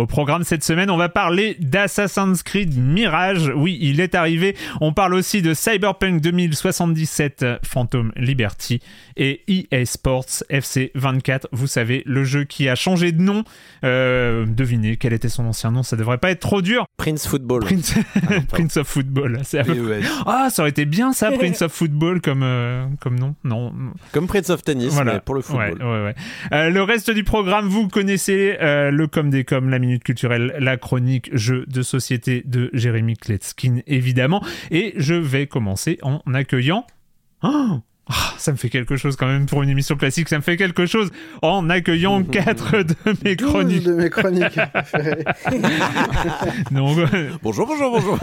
Au programme cette semaine, on va parler d'Assassin's Creed Mirage. Oui, il est arrivé. On parle aussi de Cyberpunk 2077 Phantom Liberty et EA Sports FC 24. Vous savez, le jeu qui a changé de nom. Euh, devinez quel était son ancien nom. Ça devrait pas être trop dur. Prince Football. Prince, Prince of Football. Peu Ah, ça aurait été bien ça, Prince of Football comme, euh, comme nom. Non, Comme Prince of Tennis, voilà. mais pour le football. Ouais, ouais, ouais. Euh, le reste du programme, vous connaissez le com des com, la minute culturelle, la chronique jeu de société de Jérémy Kletskin, évidemment. Et je vais commencer en accueillant. Oh ah, ça me fait quelque chose quand même pour une émission classique, ça me fait quelque chose en accueillant quatre de mes chroniques. de mes chroniques. Donc, Bonjour, bonjour, bonjour.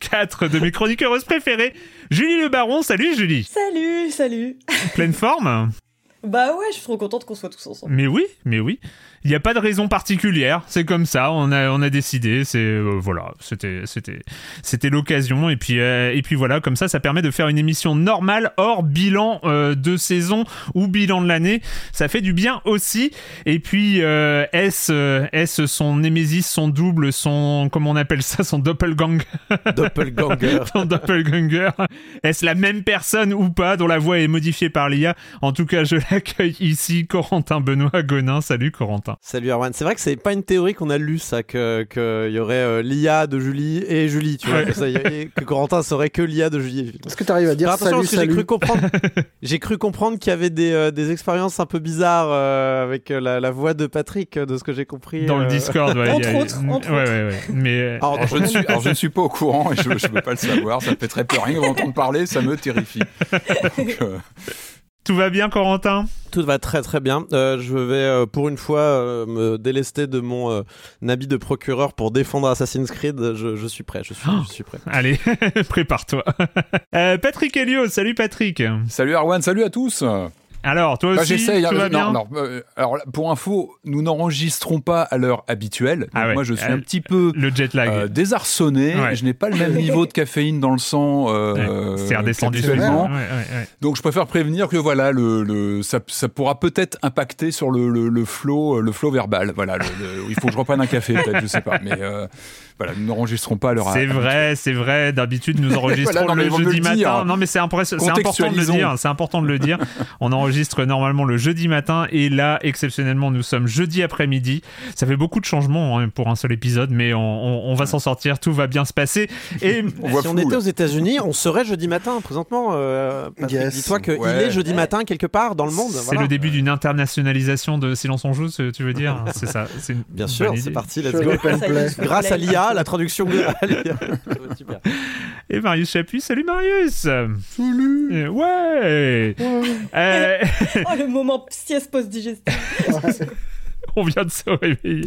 quatre de mes chroniqueuses préférées. Julie Le Baron, salut Julie. Salut, salut. Pleine forme Bah ouais, je suis trop contente qu'on soit tous ensemble. Mais oui, mais oui. Il n'y a pas de raison particulière. C'est comme ça. On a, on a décidé. C'est euh, voilà. C'était, c'était, c'était l'occasion. Et puis, euh, et puis voilà. Comme ça, ça permet de faire une émission normale hors bilan euh, de saison ou bilan de l'année. Ça fait du bien aussi. Et puis, euh, est-ce, euh, est-ce son némésis, son double, son, comment on appelle ça, son doppelganger, Doppelganger. son doppelganger. Est-ce la même personne ou pas dont la voix est modifiée par l'IA En tout cas, je l'accueille ici, Corentin Benoît Gonin. Salut Corentin. Salut Erwan. C'est vrai que c'est pas une théorie qu'on a lue, ça, que qu'il y aurait euh, l'IA de Julie et Julie, tu vois. Que, ça, y est- que Corentin saurait que l'IA de Julie et Julie. Est-ce que tu arrives à dire attention, salut, parce que j'ai salut cru comprendre, j'ai cru comprendre qu'il y avait des, euh, des expériences un peu bizarres euh, avec la, la voix de Patrick, de ce que j'ai compris. Dans le. Discord, ouais. Entre il y a- autres, entre ouais, ouais, ouais. Mais euh, Alors, Alors, je ne, suis, alors, je ne suis pas au courant et je ne peux pas le savoir. Ça me fait très peur. Rien que d'entendre parler, ça me terrifie. Donc, euh, tout va bien, Corentin? Tout va très très bien. Euh, je vais euh, pour une fois euh, me délester de mon euh, habit de procureur pour défendre Assassin's Creed. Je, je suis prêt. Je suis, je suis prêt. Allez, prépare-toi. Euh, Patrick Helio, salut Patrick. salut Arwan, salut à tous. Alors, toi Bah, aussi, J'essaye. tout va euh, bien non, non, euh, alors, pour info, nous n'enregistrons pas à l'heure habituelle. Ah ouais. Moi, je suis Euh, un petit peu Le jet lag. euh, désarçonné. Ouais. Je n'ai pas le même niveau de caféine dans le sang. euh, Ouais, C'est redescendu. Donc je préfère prévenir que voilà le, le ça, ça pourra peut-être impacter sur le, le, le flow le flow verbal voilà il faut que je reprenne un café peut-être je sais pas mais euh, voilà nous n'enregistrons pas à l'heure C'est vrai, c'est vrai. D'habitude, nous enregistrons Voilà, non, mais le jeudi le matin. dire. Non, mais c'est important de le dire. C'est important de le dire. On enregistre normalement le jeudi matin et là, exceptionnellement, nous sommes jeudi après-midi. Ça fait beaucoup de changements hein, pour un seul épisode, mais on, on- on va s'en sortir. Tout va bien se passer. Et on si on était là. aux États-Unis, on serait jeudi matin présentement. Euh, Yes. dis-toi qu'il Ouais. est jeudi matin quelque part dans le monde. c'est voilà. le début d'une internationalisation de Silence on joue, tu veux dire C'est ça. Une Bien sûr, c'est parti. Let's go. Grâce à l'IA Ah, la traduction super. Et Marius Chapuis, salut Marius. Salut. Ouais, Euh, Oh, le moment sieste post-digestif. On vient de se réveiller.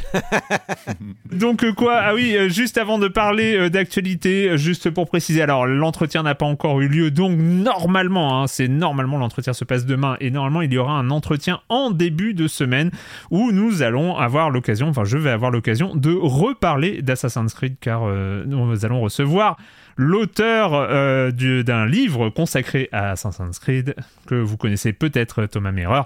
Donc euh, quoi? Ah oui, euh, juste avant de parler euh, d'actualité, juste pour préciser, alors l'entretien n'a pas encore eu lieu, donc normalement, hein, c'est normalement l'entretien se passe demain, et normalement il y aura un entretien en début de semaine où nous allons avoir l'occasion, enfin je vais avoir l'occasion de reparler d'Assassin's Creed car nous allons recevoir l'auteur du- d'un livre consacré à Assassin's Creed que vous connaissez peut-être Thomas Merer.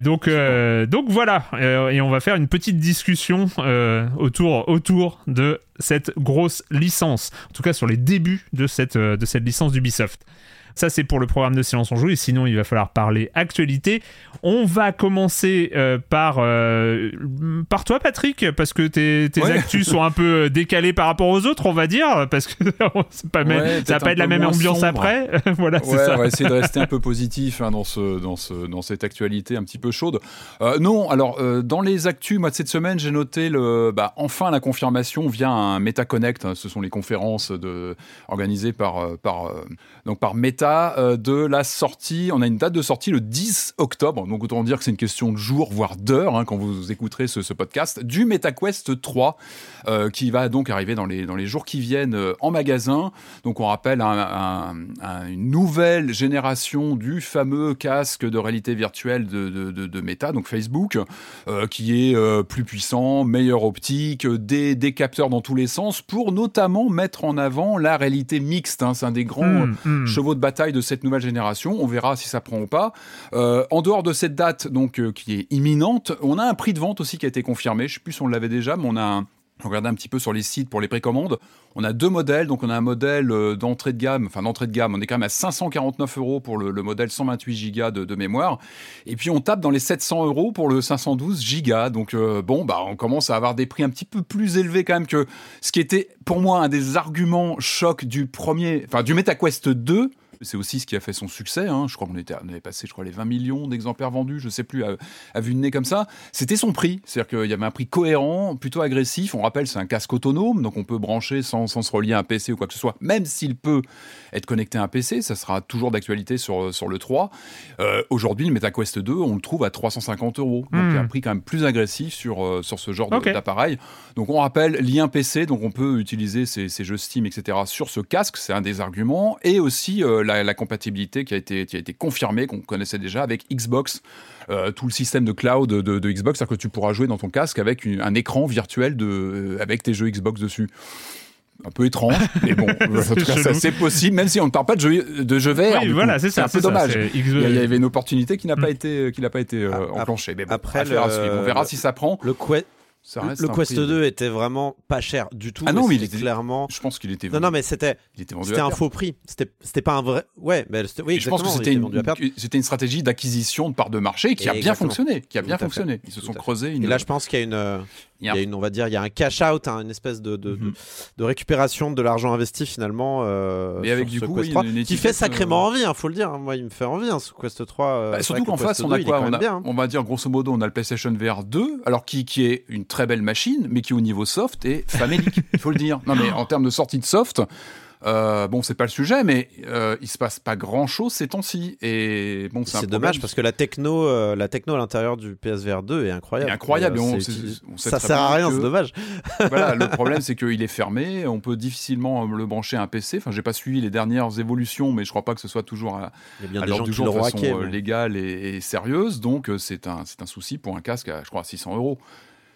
Donc, euh, donc voilà, Euh, et on va faire une petite discussion euh, autour, autour de cette grosse licence, en tout cas sur les débuts de cette, de cette licence d'Ubisoft. Ça, c'est pour le programme de Silence on Joue, et sinon, il va falloir parler actualité. On va commencer euh, par, euh, par toi, Patrick, parce que tes, tes Ouais. actus sont un peu décalés par rapport aux autres, on va dire, parce que pas même, Ouais, ça va pas être la même ambiance sombre. après. voilà, c'est Ouais, ça. on va essayer de rester un peu positif hein, dans, ce, dans, ce, dans cette actualité un petit peu chaude. Euh, non, alors euh, dans les actus, moi de cette semaine, j'ai noté le, bah, enfin la confirmation via un MetaConnect. hein, ce sont les conférences de, organisées par, euh, par, euh, donc par Meta euh, de la sortie. On a une date de sortie le 10 octobre. Donc autant dire que c'est une question de jours, voire d'heures, hein, quand vous écouterez ce, podcast, du MetaQuest 3 euh, qui va donc arriver dans les, dans les jours qui viennent euh, en magasin. Donc on rappelle un- un- un- une nouvelle génération du fameux casque de réalité virtuelle de, de, Meta, donc Facebook, euh, qui est plus puissant, meilleure optique, des, capteurs dans tous les sens, pour notamment mettre en avant la réalité mixte. hein. C'est un des grands Hmm, hmm. chevaux de bataille de cette nouvelle génération. On verra si ça prend ou pas. Euh, en dehors de cette date, donc euh, qui est imminente, on a un prix de vente aussi qui a été confirmé. Je sais plus si on l'avait déjà, mais on a un, Regardez un petit peu sur les sites pour les précommandes. On a deux modèles. Donc, on a un modèle euh, d'entrée de gamme, enfin d'entrée de gamme. On est quand même à 549 euros pour le, le modèle 128 Go de, de mémoire. Et puis, on tape dans les 700 euros pour le 512 Go. Donc, euh, bon, bah, on commence à avoir des prix un petit peu plus élevés quand même que ce qui était pour moi un des arguments choc du premier, enfin du MetaQuest 2. C'est aussi ce qui a fait son succès. hein. Je crois qu'on était, on avait passé, je crois, les 20 millions d'exemplaires vendus, je sais plus, à, à vue de nez comme ça. C'était son prix. C'est-à-dire qu'il y avait un prix cohérent, plutôt agressif. On rappelle, c'est un casque autonome, donc on peut brancher sans, sans se relier à un PC ou quoi que ce soit, même s'il peut être connecté à un PC. Ça sera toujours d'actualité sur, sur le 3. Euh, Aujourd'hui, le MetaQuest 2, on le trouve à 350 euros. Donc Hmm. il y a un prix quand même plus agressif sur, euh, sur ce genre d'appareil. Donc on rappelle, lien PC, donc on peut utiliser ces, ces jeux Steam, etc. sur ce casque, c'est un des arguments. Et aussi euh, la, la compatibilité qui a été, qui a été confirmée, qu'on connaissait déjà avec Xbox. Euh, tout le système de cloud de, de Xbox, c'est-à-dire que tu pourras jouer dans ton casque avec une- un écran virtuel de, euh, avec tes jeux Xbox dessus. Un peu étrange, mais bon, en tout cas, c'est possible, même si on ne parle pas de jeux, de. Oui, du voilà, c'est un peu ça, dommage. Il y, avait une opportunité qui n'a pas Mm. été, qui n'a pas été euh, enclenchée. Mais bon, après, le- suivre. On verra si ça prend. Le, que- Ça reste le Quest prix- 2 était vraiment pas cher du tout. Ah non, mais il était- clairement. Je pense qu'il était. Non, non, mais c'était il était vendu c'était un faux prix. C'était c'était pas un vrai. Ouais, mais oui, Et je pense que il c'était était une, vendu une stratégie d'acquisition de parts de marché qui a bien Exactement. fonctionné, qui a Tout bien fonctionné. Ils se Tout sont creusés une. Et là, je pense qu'il y a une, Il il y a a une, on va dire, il y a un cash out, hein, une espèce de, de, de- de récupération de l'argent investi finalement. euh, Mais avec du coup, Quest oui, 3, une qui fait sacrément euh, envie, hein, faut le dire. Moi, il me fait envie, hein, ce Quest 3. euh, Bah, surtout qu'en face, on 2, a il quoi a- bien, hein. on va dire grosso modo, on a le PlayStation VR 2, alors qui, qui est une très belle machine, mais qui au niveau soft est famélique, il faut le dire. Non, mais en termes de sortie de soft, euh, bon, c'est pas le sujet, mais euh, il se passe pas grand chose ces temps-ci. Et bon, c'est dommage parce que la techno, euh, la techno à l'intérieur du PSVR 2 est incroyable. est incroyable, Et, on sait ça sert à rien, c'est dommage. voilà, le problème c'est qu'il est fermé, on peut difficilement le brancher à un PC. Enfin, j'ai pas suivi les dernières évolutions, mais je crois pas que ce soit toujours à, à du jour de façon hacké. mais- légale et, et sérieuse. Donc c'est un, c'est un souci pour un casque à, je crois, à 600 euros.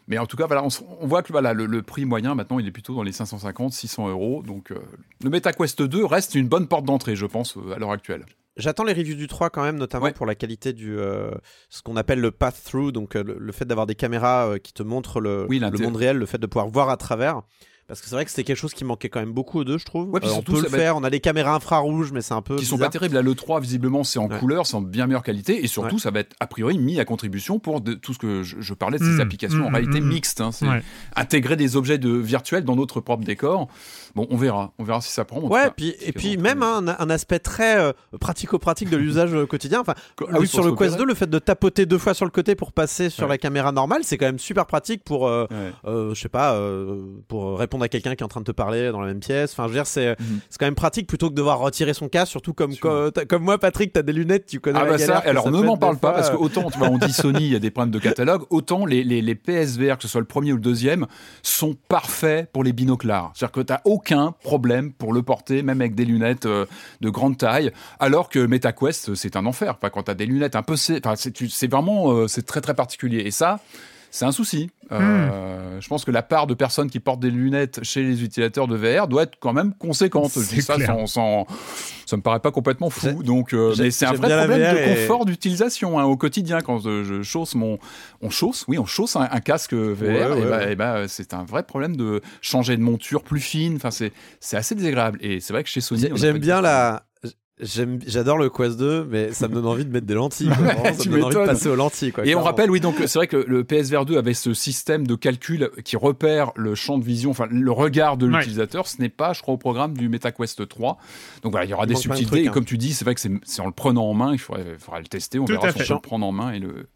Mais en tout cas, voilà, on, voit que voilà, le, le prix moyen maintenant, il est plutôt dans les 550, 600 euros. Donc euh, le MetaQuest 2 reste une bonne porte d'entrée, je pense, euh, à l'heure actuelle. J'attends les reviews du 3 quand même, notamment Ouais. pour la qualité du euh, ce qu'on appelle le path-through, donc le, le fait d'avoir des caméras qui te montrent le, Oui, le l'inté- monde réel, le fait de pouvoir voir à travers. Parce que c'est vrai que c'était quelque chose qui manquait quand même beaucoup aux deux, je trouve. Ouais, puis Euh, on peut le faire, on a des caméras infrarouges, mais c'est un peu. Qui sont pas terribles. Là, le 3, visiblement, c'est en Ouais. couleur, c'est en bien meilleure qualité. Et surtout, Ouais. ça va être a priori mis à contribution pour de- tout ce que je, je parlais de ces Mmh, applications en mmh, réalité mmh, mmh. mixte. hein. c'est Ouais. intégrer des objets de, virtuels dans notre propre décor. Bon, on verra. On verra si ça prend. Ouais, cas, puis, et puis même hein, un, un aspect très euh, pratico-pratique de l'usage euh, quotidien. Enfin, Ah oui, sur le Quest repérer. 2, le fait de tapoter deux fois sur le côté pour passer sur Ouais. la caméra normale, c'est quand même super pratique pour, euh, Ouais. euh, je sais pas, pour répondre à quelqu'un qui est en train de te parler dans la même pièce. Enfin, je veux dire, c'est Mhm. quand même pratique plutôt que de devoir retirer son casque, surtout comme, comme, t'as- comme moi, Patrick, t'as des lunettes, tu connais Ah bah ça, galère alors ne m'en parle pas parce que autant tu vois, on dit Sony, il y a des problèmes de catalogue, autant les, les, les PSVR, que ce soit le premier ou le deuxième, sont parfaits pour les binoclars. C'est-à-dire que tu n'as aucun problème pour le porter, même avec des lunettes euh, de grande taille, alors que MetaQuest, c'est un enfer. Enfin, quand tu as des lunettes un peu... c'est- vraiment... euh, c'est très très particulier. Et ça... C'est un souci. Euh, Je pense que la part de personnes qui portent des lunettes chez les utilisateurs de VR doit être quand même conséquente. Je C'est dis ça sans, sans- ça me paraît pas complètement fou. Donc, euh, mais c'est un vrai problème de et- confort d'utilisation hein, au quotidien quand euh, je chausse mon on chausse oui on chausse un, un casque VR Ouais, ouais, et bah, ouais. bah, c'est un vrai problème de changer de monture plus fine enfin c'est c'est assez désagréable et c'est vrai que chez Sony J'aime bien la. J'aime, j'adore le Quest 2, mais ça me donne envie de mettre des lentilles. quoi. Vraiment, ça Tu me donne envie de m'étonnes. passer aux lentilles. Quoi, et on rappelle, oui, donc c'est vrai que le PSVR 2 avait ce système de calcul qui repère le champ de vision, enfin le regard de Ouais. l'utilisateur. Ce n'est pas, je crois, au programme du MetaQuest 3. Donc voilà, il y aura Il des subtilités. et hein. comme tu dis, c'est vrai que c'est en le prenant en main, il faudra le tester. On Tout verra si on le prendre en main et le.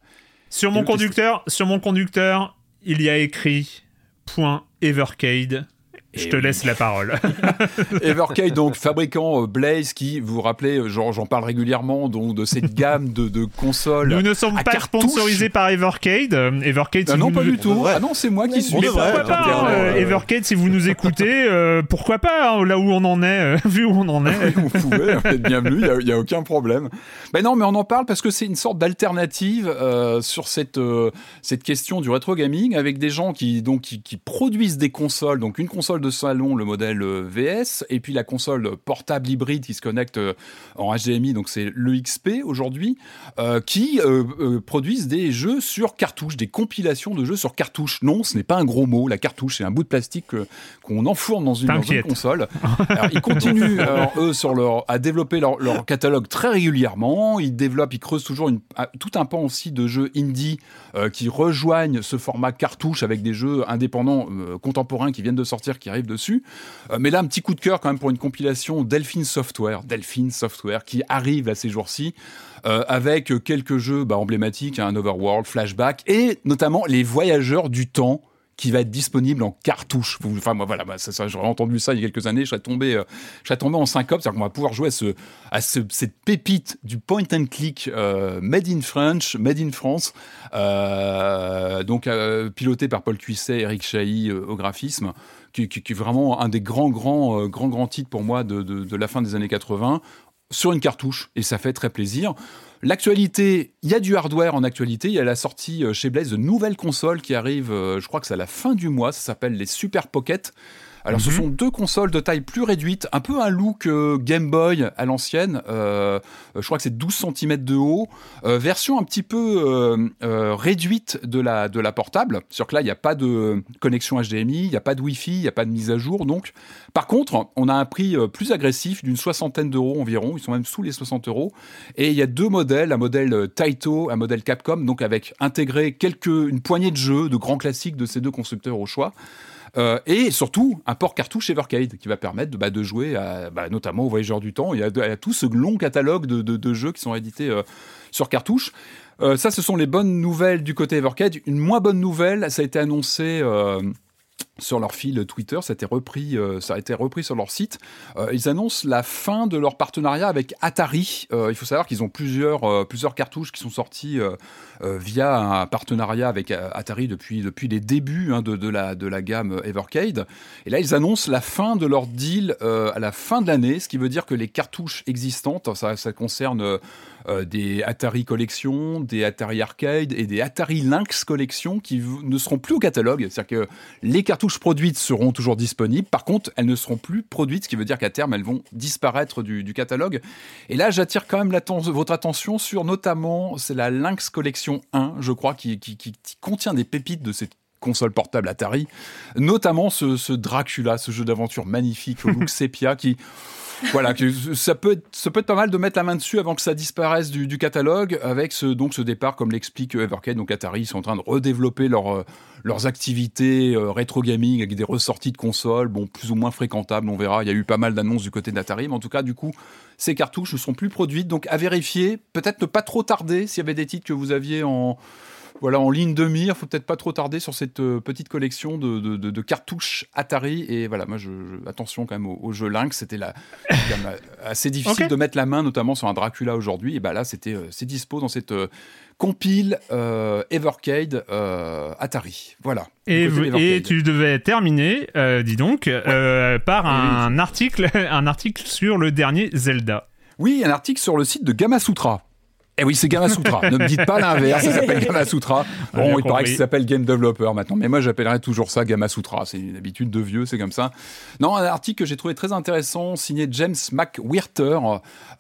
Sur Et mon le tester. conducteur, sur mon conducteur, il y a écrit point Evercade. Je Et te oui. laisse la parole. Evercade, donc fabricant euh, Blaze, qui vous vous rappelez, euh, j'en parle régulièrement, donc de cette gamme de, de consoles. Nous ne sommes à pas cartouche. sponsorisés par Evercade. Evercade, Ah si non, vous pas nous... du tout. Ah non, c'est moi qui suis. Mais pourquoi hein, pas, hein, euh, Evercade, si vous nous écoutez, euh, pourquoi pas, hein, là où on en est, euh, vu où on en est. vous pouvez, vous êtes bienvenue, il n'y a, aucun problème. Ben non, mais on en parle parce que c'est une sorte d'alternative euh, sur cette, euh, cette question du rétro gaming avec des gens qui, donc, qui, qui produisent des consoles, donc une console de salon, le modèle euh, VS, et puis la console portable hybride qui se connecte euh, en HDMI, donc c'est le XP aujourd'hui, euh, qui euh, produisent des jeux sur cartouche, des compilations de jeux sur cartouche. Non, ce n'est pas un gros mot, la cartouche, c'est un bout de plastique que- qu'on enfourne dans une, dans une console. Alors, ils continuent, alors, eux, sur leur, à développer leur, leur catalogue très régulièrement. Ils développent, ils creusent toujours une, tout un pan aussi de jeux indie euh, qui rejoignent ce format cartouche avec des jeux indépendants euh, contemporains qui viennent de sortir, qui arrivent dessus. Euh, mais là, un petit coup de cœur quand même pour une compilation Delphine Software, Delphine Software, qui arrive à ces jours-ci. euh, avec quelques jeux bah, emblématiques, un Overworld, Flashback, et notamment les Voyageurs du Temps, qui va être disponible en cartouche. Enfin, moi, voilà, ça, j'aurais entendu ça il y a quelques années, je serais tombé, euh, tombé en syncope, c'est-à-dire qu'on va pouvoir jouer à, ce, à ce- cette pépite du point and click euh, made in French, made in France, euh, donc piloté par Paul Cuisset, Eric Chahi au graphisme, qui, est vraiment un des grands, grands, grands, grands titres pour moi de la fin des années 80 sur une cartouche et ça fait très plaisir. L'actualité, il y a du hardware en actualité. Il y a la sortie euh, chez Blaze de nouvelles consoles qui arrivent, euh, je crois que c'est à la fin du mois. Ça s'appelle les Super Pocket. Alors, ce sont deux consoles de taille plus réduite, un peu un look euh, Game Boy à l'ancienne. euh, je crois que c'est 12 cm de haut. Euh, version un petit peu euh, réduite de la, de la portable. Sur que là, il n'y a pas de connexion HDMI, il n'y a pas de Wi-Fi, il n'y a pas de mise à jour. Donc, par contre, on a un prix plus agressif d'une soixantaine d'euros environ. Ils sont même sous les 60 euros. Et il y a deux modèles, un modèle Taito, un modèle Capcom, donc avec intégré quelques, une poignée de jeux, de grands classiques de ces deux constructeurs au choix. Euh, et surtout un port cartouche Evercade qui va permettre de, bah, de jouer à, bah, notamment aux Voyageurs du Temps. Il y a tout ce long catalogue de jeux qui sont édités euh, sur cartouche. Euh, ça, ce sont les bonnes nouvelles du côté Evercade. Une moins bonne nouvelle, ça a été annoncé. Sur leur fil Twitter, ça a été repris, euh, ça a été repris sur leur site. Euh, ils annoncent la fin de leur partenariat avec Atari. Euh, il faut savoir qu'ils ont plusieurs, plusieurs cartouches qui sont sorties via un partenariat avec Atari depuis, depuis les débuts hein, de, de la, de la gamme Evercade. Et là, ils annoncent la fin de leur deal à la fin de l'année, ce qui veut dire que les cartouches existantes, ça, ça concerne euh, des Atari Collection, des Atari Arcade et des Atari Lynx Collection qui ne seront plus au catalogue. C'est-à-dire que les cartouches produites seront toujours disponibles. Par contre, elles ne seront plus produites, ce qui veut dire qu'à terme, elles vont disparaître du, du catalogue. Et là, j'attire quand même votre attention sur notamment, c'est la Lynx Collection 1, je crois, qui, qui- qui- qui contient des pépites de cette console portable Atari, notamment ce, ce Dracula, ce jeu d'aventure magnifique au look sépia qui voilà, que ça peut, être, ça peut être pas mal de mettre la main dessus avant que ça disparaisse du, catalogue, avec ce, donc ce départ, comme l'explique Evercade, donc Atari, ils sont en train de redévelopper euh, leurs activités euh, rétro gaming avec des ressorties de consoles, bon, plus ou moins fréquentables, on verra. Il y a eu pas mal d'annonces du côté d'Atari, mais en tout cas, du coup, ces cartouches ne sont plus produites, donc à vérifier, peut-être ne pas trop tarder s'il y avait des titres que vous aviez en voilà, en ligne de mire. Faut peut-être pas trop tarder sur cette euh, petite collection de, de, de- de cartouches Atari. Et voilà, moi, je, je- attention quand même au, au jeu Lynx. C'était euh, assez difficile de mettre la main, notamment sur un Dracula aujourd'hui. Et bah là, c'était, euh, c'est dispo dans cette compile euh, Evercade euh, Atari. Voilà. Et, tu devais terminer, euh, dis donc, par un article, un article sur le dernier Zelda. Oui, un article sur le site de Gamasutra. Eh oui, c'est Gamasutra. ne me dites pas l'inverse, ça s'appelle Gamasutra. Bon, il paraît que ça s'appelle Game Developer maintenant, mais moi j'appellerais toujours ça Gamasutra. C'est une habitude de vieux, c'est comme ça. Non, un article que j'ai trouvé très intéressant, signé James McWhirter,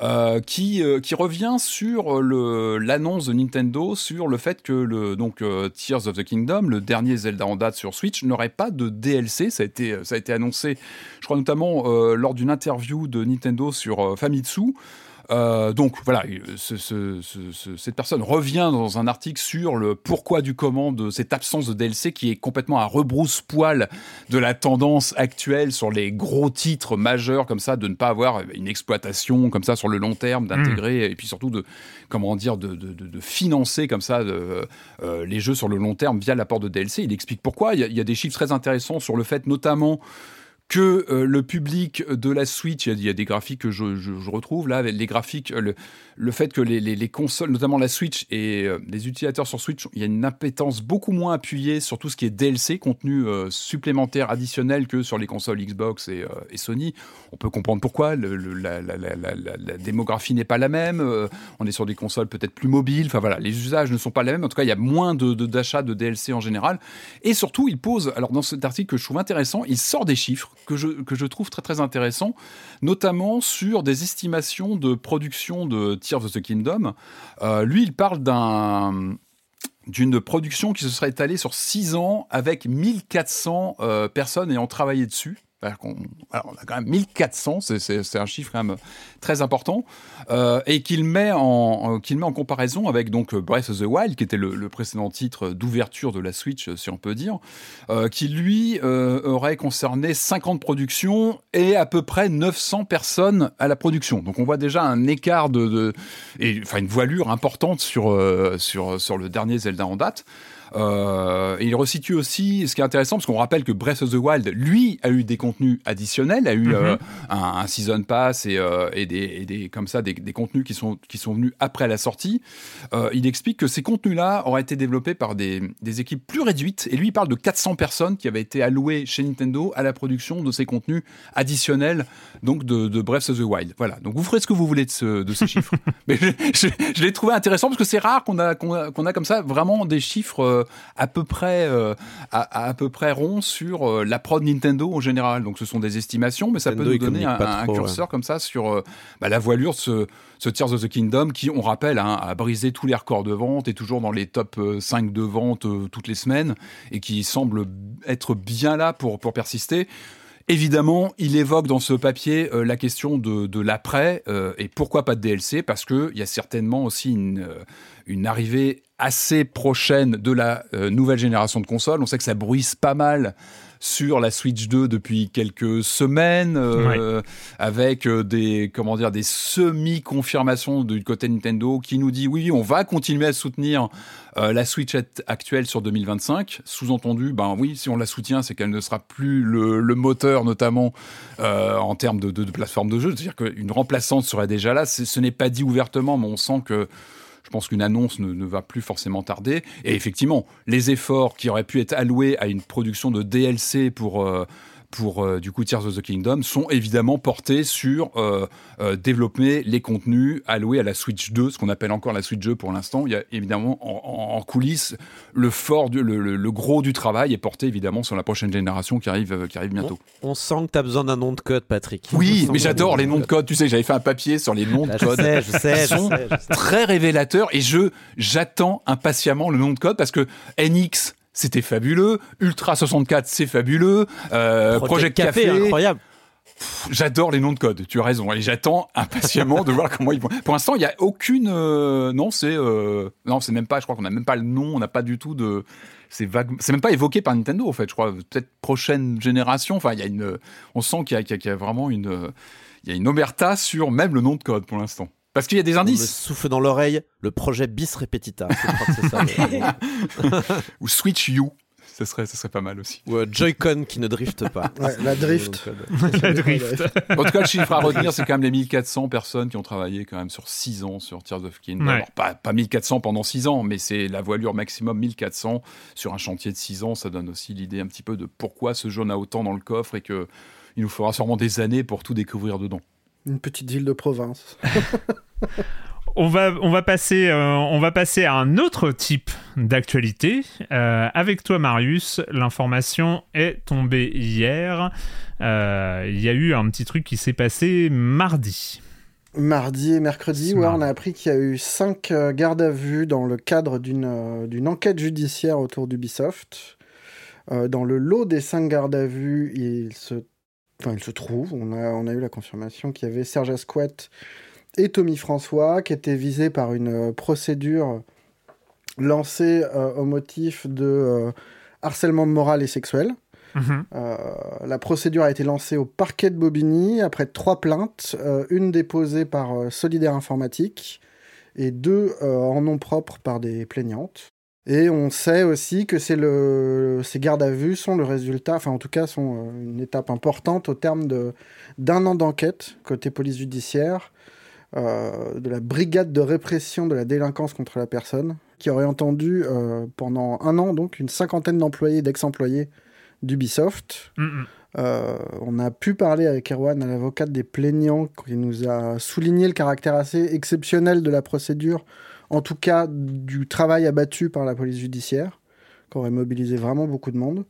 euh, qui, euh, qui revient sur l'annonce de Nintendo sur le fait que le donc euh, Tears of the Kingdom, le dernier Zelda en date sur Switch, n'aurait pas de DLC. Ça a été, ça a été annoncé, je crois notamment lors d'une interview de Nintendo sur Famitsu. Euh, donc voilà, ce- ce- ce- ce- cette personne revient dans un article sur le pourquoi du comment de cette absence de DLC qui est complètement à rebrousse-poil de la tendance actuelle sur les gros titres majeurs comme ça, de ne pas avoir une exploitation comme ça sur le long terme, d'intégrer et puis surtout de comment dire de, de- de- de financer comme ça euh, les jeux sur le long terme via l'apport de DLC. Il explique pourquoi. Il y, a, il y a des chiffres très intéressants sur le fait notamment que euh, le public de la Switch, il y a, des graphiques que je, retrouve là, les graphiques, euh, le, fait que les, les- les consoles, notamment la Switch et euh, les utilisateurs sur Switch, il y a une appétence beaucoup moins appuyée sur tout ce qui est DLC, contenu supplémentaire additionnel que sur les consoles Xbox et, Sony. On peut comprendre pourquoi, la, démographie n'est pas la même, on est sur des consoles peut-être plus mobiles, enfin voilà, les usages ne sont pas les mêmes, en tout cas il y a moins d'achats de, DLC en général. Et surtout, il pose, alors dans cet article que je trouve intéressant, il sort des chiffres que je, que je trouve très très intéressants, notamment sur des estimations de production de Tears of the Kingdom. Euh, lui, il parle d'un d'une production qui se serait étalée sur 6 ans avec 1400 euh, personnes ayant travaillé dessus. Qu'on- alors, on a quand même 1400, c'est- un chiffre quand même très important, euh, et qu'il met, en, euh, comparaison avec donc Breath of the Wild, qui était le, précédent titre d'ouverture de la Switch, si on peut dire, euh, qui lui euh, aurait concerné 50 productions et à peu près 900 personnes à la production. Donc on voit déjà un écart de, enfin une voilure importante euh, sur sur le dernier Zelda en date. Euh, et il resitue aussi ce qui est intéressant parce qu'on rappelle que Breath of the Wild, lui, a eu des contenus additionnels, a eu euh, un, un season pass et, euh, et des, et des comme ça des, des contenus qui sont qui sont venus après la sortie. Il explique que ces contenus-là auraient été développés par des, des équipes plus réduites. Et lui, il parle de 400 personnes qui avaient été allouées chez Nintendo à la production de ces contenus additionnels, donc de, de Breath of the Wild. Voilà. Donc vous ferez ce que vous voulez de, ce- de ces chiffres. Mais je, je- je l'ai trouvé intéressant parce que c'est rare qu'on a, qu'on a, comme ça vraiment des chiffres à peu près euh, à, à peu près ronds sur euh, la prod Nintendo en général. Donc ce sont des estimations, mais ça Nintendo, peut nous donner un, trop, curseur comme ça sur euh, bah, la voilure de ce, ce Tears of the Kingdom qui, on rappelle, hein, a brisé tous les records de vente et toujours dans les top euh, 5 de vente toutes les semaines et qui semble être bien là pour, pour persister. Évidemment, il évoque dans ce papier euh, la question de, de l'après euh, et pourquoi pas de DLC parce qu'il y a certainement aussi une, euh, une arrivée assez prochaine de la nouvelle génération de consoles. On sait que ça bruisse pas mal sur la Switch 2 depuis quelques semaines, euh, avec euh, des comment dire des semi-confirmations du côté Nintendo qui nous dit oui, on va continuer à soutenir euh, la Switch act- actuelle sur 2025. Sous-entendu, ben oui, si on la soutient, c'est qu'elle ne sera plus le, le moteur, notamment euh, en termes de, de, de plateforme de jeu. C'est-à-dire qu'une remplaçante serait déjà là. Ce n'est pas dit ouvertement, mais on sent que pense qu'une annonce ne, ne va plus forcément tarder. Et effectivement, les efforts qui auraient pu être alloués à une production de DLC pour, euh, pour euh, du coup Tears of the Kingdom sont évidemment portés sur euh, euh, développer les contenus alloués à la Switch 2, ce qu'on appelle encore la Switch 2 pour l'instant. Il y a évidemment en, en- en coulisses le fort, du- le, le- le gros du travail est porté évidemment sur la prochaine génération qui arrive, euh, qui arrive bientôt. On sent que tu as besoin d'un nom de code, Patrick. Oui, mais j'adore les noms de code. Tu sais, j'avais fait un papier sur les noms de Ah, je code sais, je sais, je sont sais, je sais. très révélateurs et je j'attends impatiemment le nom de code parce que NX c'était fabuleux, Ultra 64 c'est fabuleux, euh, Project, Café, incroyable. j'adore les noms de code. Tu as raison et j'attends impatiemment de voir comment ils vont. Pour l'instant, il y a aucune euh, non, c'est euh, non, c'est même pas. Je crois qu'on n'a même pas le nom, on n'a pas du tout de. C'est vague. C'est même pas évoqué par Nintendo en fait. Je crois peut-être prochaine génération. Enfin, il y a une. On sent qu'il y a, qu'il y y a vraiment une. Il y a une omerta sur même le nom de code pour l'instant. Parce qu'il y a des On me indices. souffle dans l'oreille le projet bis repetita. Ou Switch U. Ce serait, ce serait pas mal aussi. Ou euh, Joy-Con qui ne drifte pas. Ouais, la drift. La drift. En tout cas, le chiffre à retenir, c'est quand même les 1400 personnes qui ont travaillé quand même sur 6 ans sur Tears of King. Ouais. Alors, pas, pas 1400 pendant 6 ans, mais c'est la voilure maximum 1400 sur un chantier de 6 ans. Ça donne aussi l'idée un petit peu de pourquoi ce jeu en a autant dans le coffre et que il nous faudra sûrement des années pour tout découvrir dedans. Une petite ville de province. On va, on, va passer, euh, on va passer à un autre type d'actualité. Euh, avec toi, Marius, l'information est tombée hier. Euh, Il y a eu un petit truc qui s'est passé mardi. Mardi et mercredi, ouais, on a appris qu'il y a eu cinq gardes à vue dans le cadre d'une enquête judiciaire autour d'Ubisoft. Dans le lot des cinq gardes à vue, il se, enfin, il se trouve, on a, on a eu la confirmation qu'il y avait Serge Asquette et Tommy François qui étaient visés par une euh, procédure lancée euh, au motif de euh, harcèlement moral et sexuel. Mhm. Euh, la procédure a été lancée au parquet de Bobigny après trois plaintes, une déposée par Solidaire Informatique et deux en nom propre par des plaignantes. Et on sait aussi que c'est le, ces gardes à vue sont le résultat, enfin en tout cas sont euh, une étape importante au terme de, d'un an d'enquête côté police judiciaire euh, de la brigade de répression de la délinquance contre la personne qui aurait entendu euh, pendant un an donc une cinquantaine d'employés et d'ex-employés d'Ubisoft. Mhm. Euh, on a pu parler avec Erwan, l'avocate des plaignants, qui nous a souligné le caractère assez exceptionnel de la procédure, en tout cas du travail abattu par la police judiciaire, qui aurait mobilisé vraiment beaucoup de monde.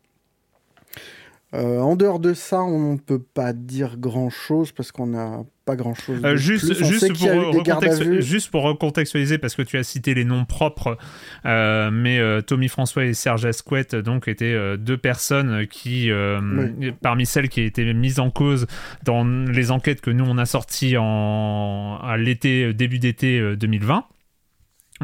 Euh, en dehors de ça, on ne peut pas dire grand-chose parce qu'on n'a pas grand-chose. Euh, juste, plus. Juste, pour recontextu- juste recontextualiser, parce que tu as cité les noms propres, euh, mais euh, Tommy François et Serge Asquette donc, étaient deux personnes qui, parmi celles qui étaient mises en cause dans les enquêtes que nous on a sorties en, à l'été, début d'été euh, 2020.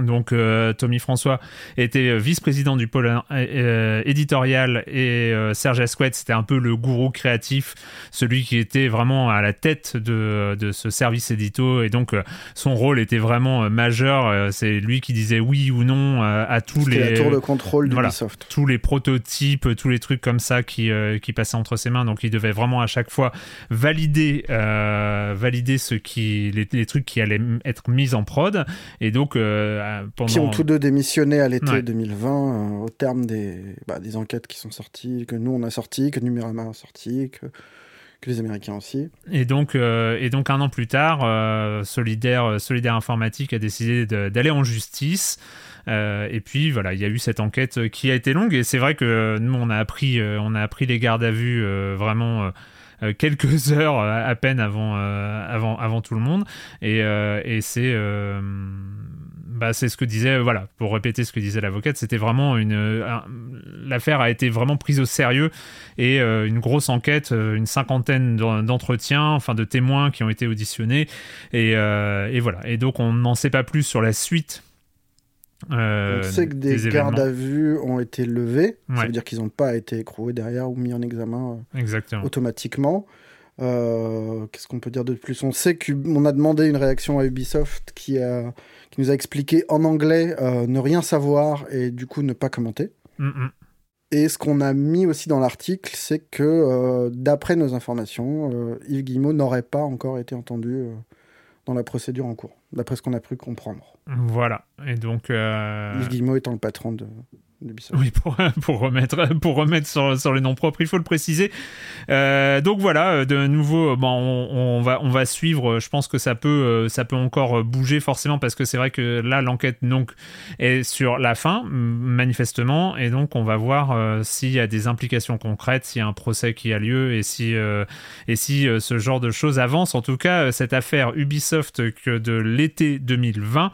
Donc euh, Tommy François était euh, vice-président du pôle euh, éditorial et euh, Serge Asquette c'était un peu le gourou créatif, celui qui était vraiment à la tête de, de ce service édito et donc son rôle était vraiment majeur. C'est lui qui disait oui ou non à tous les la tour de contrôle voilà. d'Ubisoft. tous les prototypes, tous les trucs comme ça qui, qui passaient entre ses mains. Donc il devait vraiment à chaque fois valider, valider ce qui, les, les trucs qui allaient être mis en prod. Et donc pendant... Qui ont tous deux démissionné à l'été Ouais. 2020 euh, au terme des, bah, des enquêtes qui sont sorties, que nous on a sorties, que Numérama a sorties, que, que les Américains aussi. Et donc, euh, et donc un an plus tard, euh, Solidaire, Solidaire Informatique a décidé d'aller en justice. Euh, et puis voilà, il y a eu cette enquête qui a été longue. Et c'est vrai que nous, on a appris, euh, on a appris les gardes à vue euh, vraiment. euh, euh, quelques heures euh, à peine avant, euh, avant, avant tout le monde. Et, euh, et c'est euh, bah, c'est ce que disait, voilà, pour répéter ce que disait l'avocate, c'était vraiment une. un- L'affaire a été vraiment prise au sérieux et euh, une grosse enquête, euh, une cinquantaine d'en- d'entretiens, enfin de témoins qui ont été auditionnés. Et, euh, et voilà. Et donc on n'en sait pas plus sur la suite. euh, on sait que des, gardes à vue ont été levés, ça veut dire qu'ils n'ont pas été écroués derrière ou mis en examen euh, Exactement. automatiquement. Euh, Qu'est-ce qu'on peut dire de plus? On sait qu'on a demandé une réaction à Ubisoft qui, a, qui nous a expliqué en anglais euh, ne rien savoir et du coup ne pas commenter. Mm, mm. Et ce qu'on a mis aussi dans l'article, c'est que euh, d'après nos informations, Yves Guillemot n'aurait pas encore été entendu dans la procédure en cours, d'après ce qu'on a pu comprendre. Voilà. Et donc. Yves Guillemot étant le patron de. Oui, pour, remettre, sur, sur les noms propres, il faut le préciser. Euh, donc voilà, de nouveau, bon, on, va, suivre. Je pense que ça peut, euh, encore bouger forcément parce que c'est vrai que là, l'enquête est sur la fin, manifestement, et donc on va voir euh, s'il y a des implications concrètes, s'il y a un procès qui a lieu et si, euh, et si euh, ce genre de choses avance. En tout cas, euh, cette affaire Ubisoft que de l'été 2020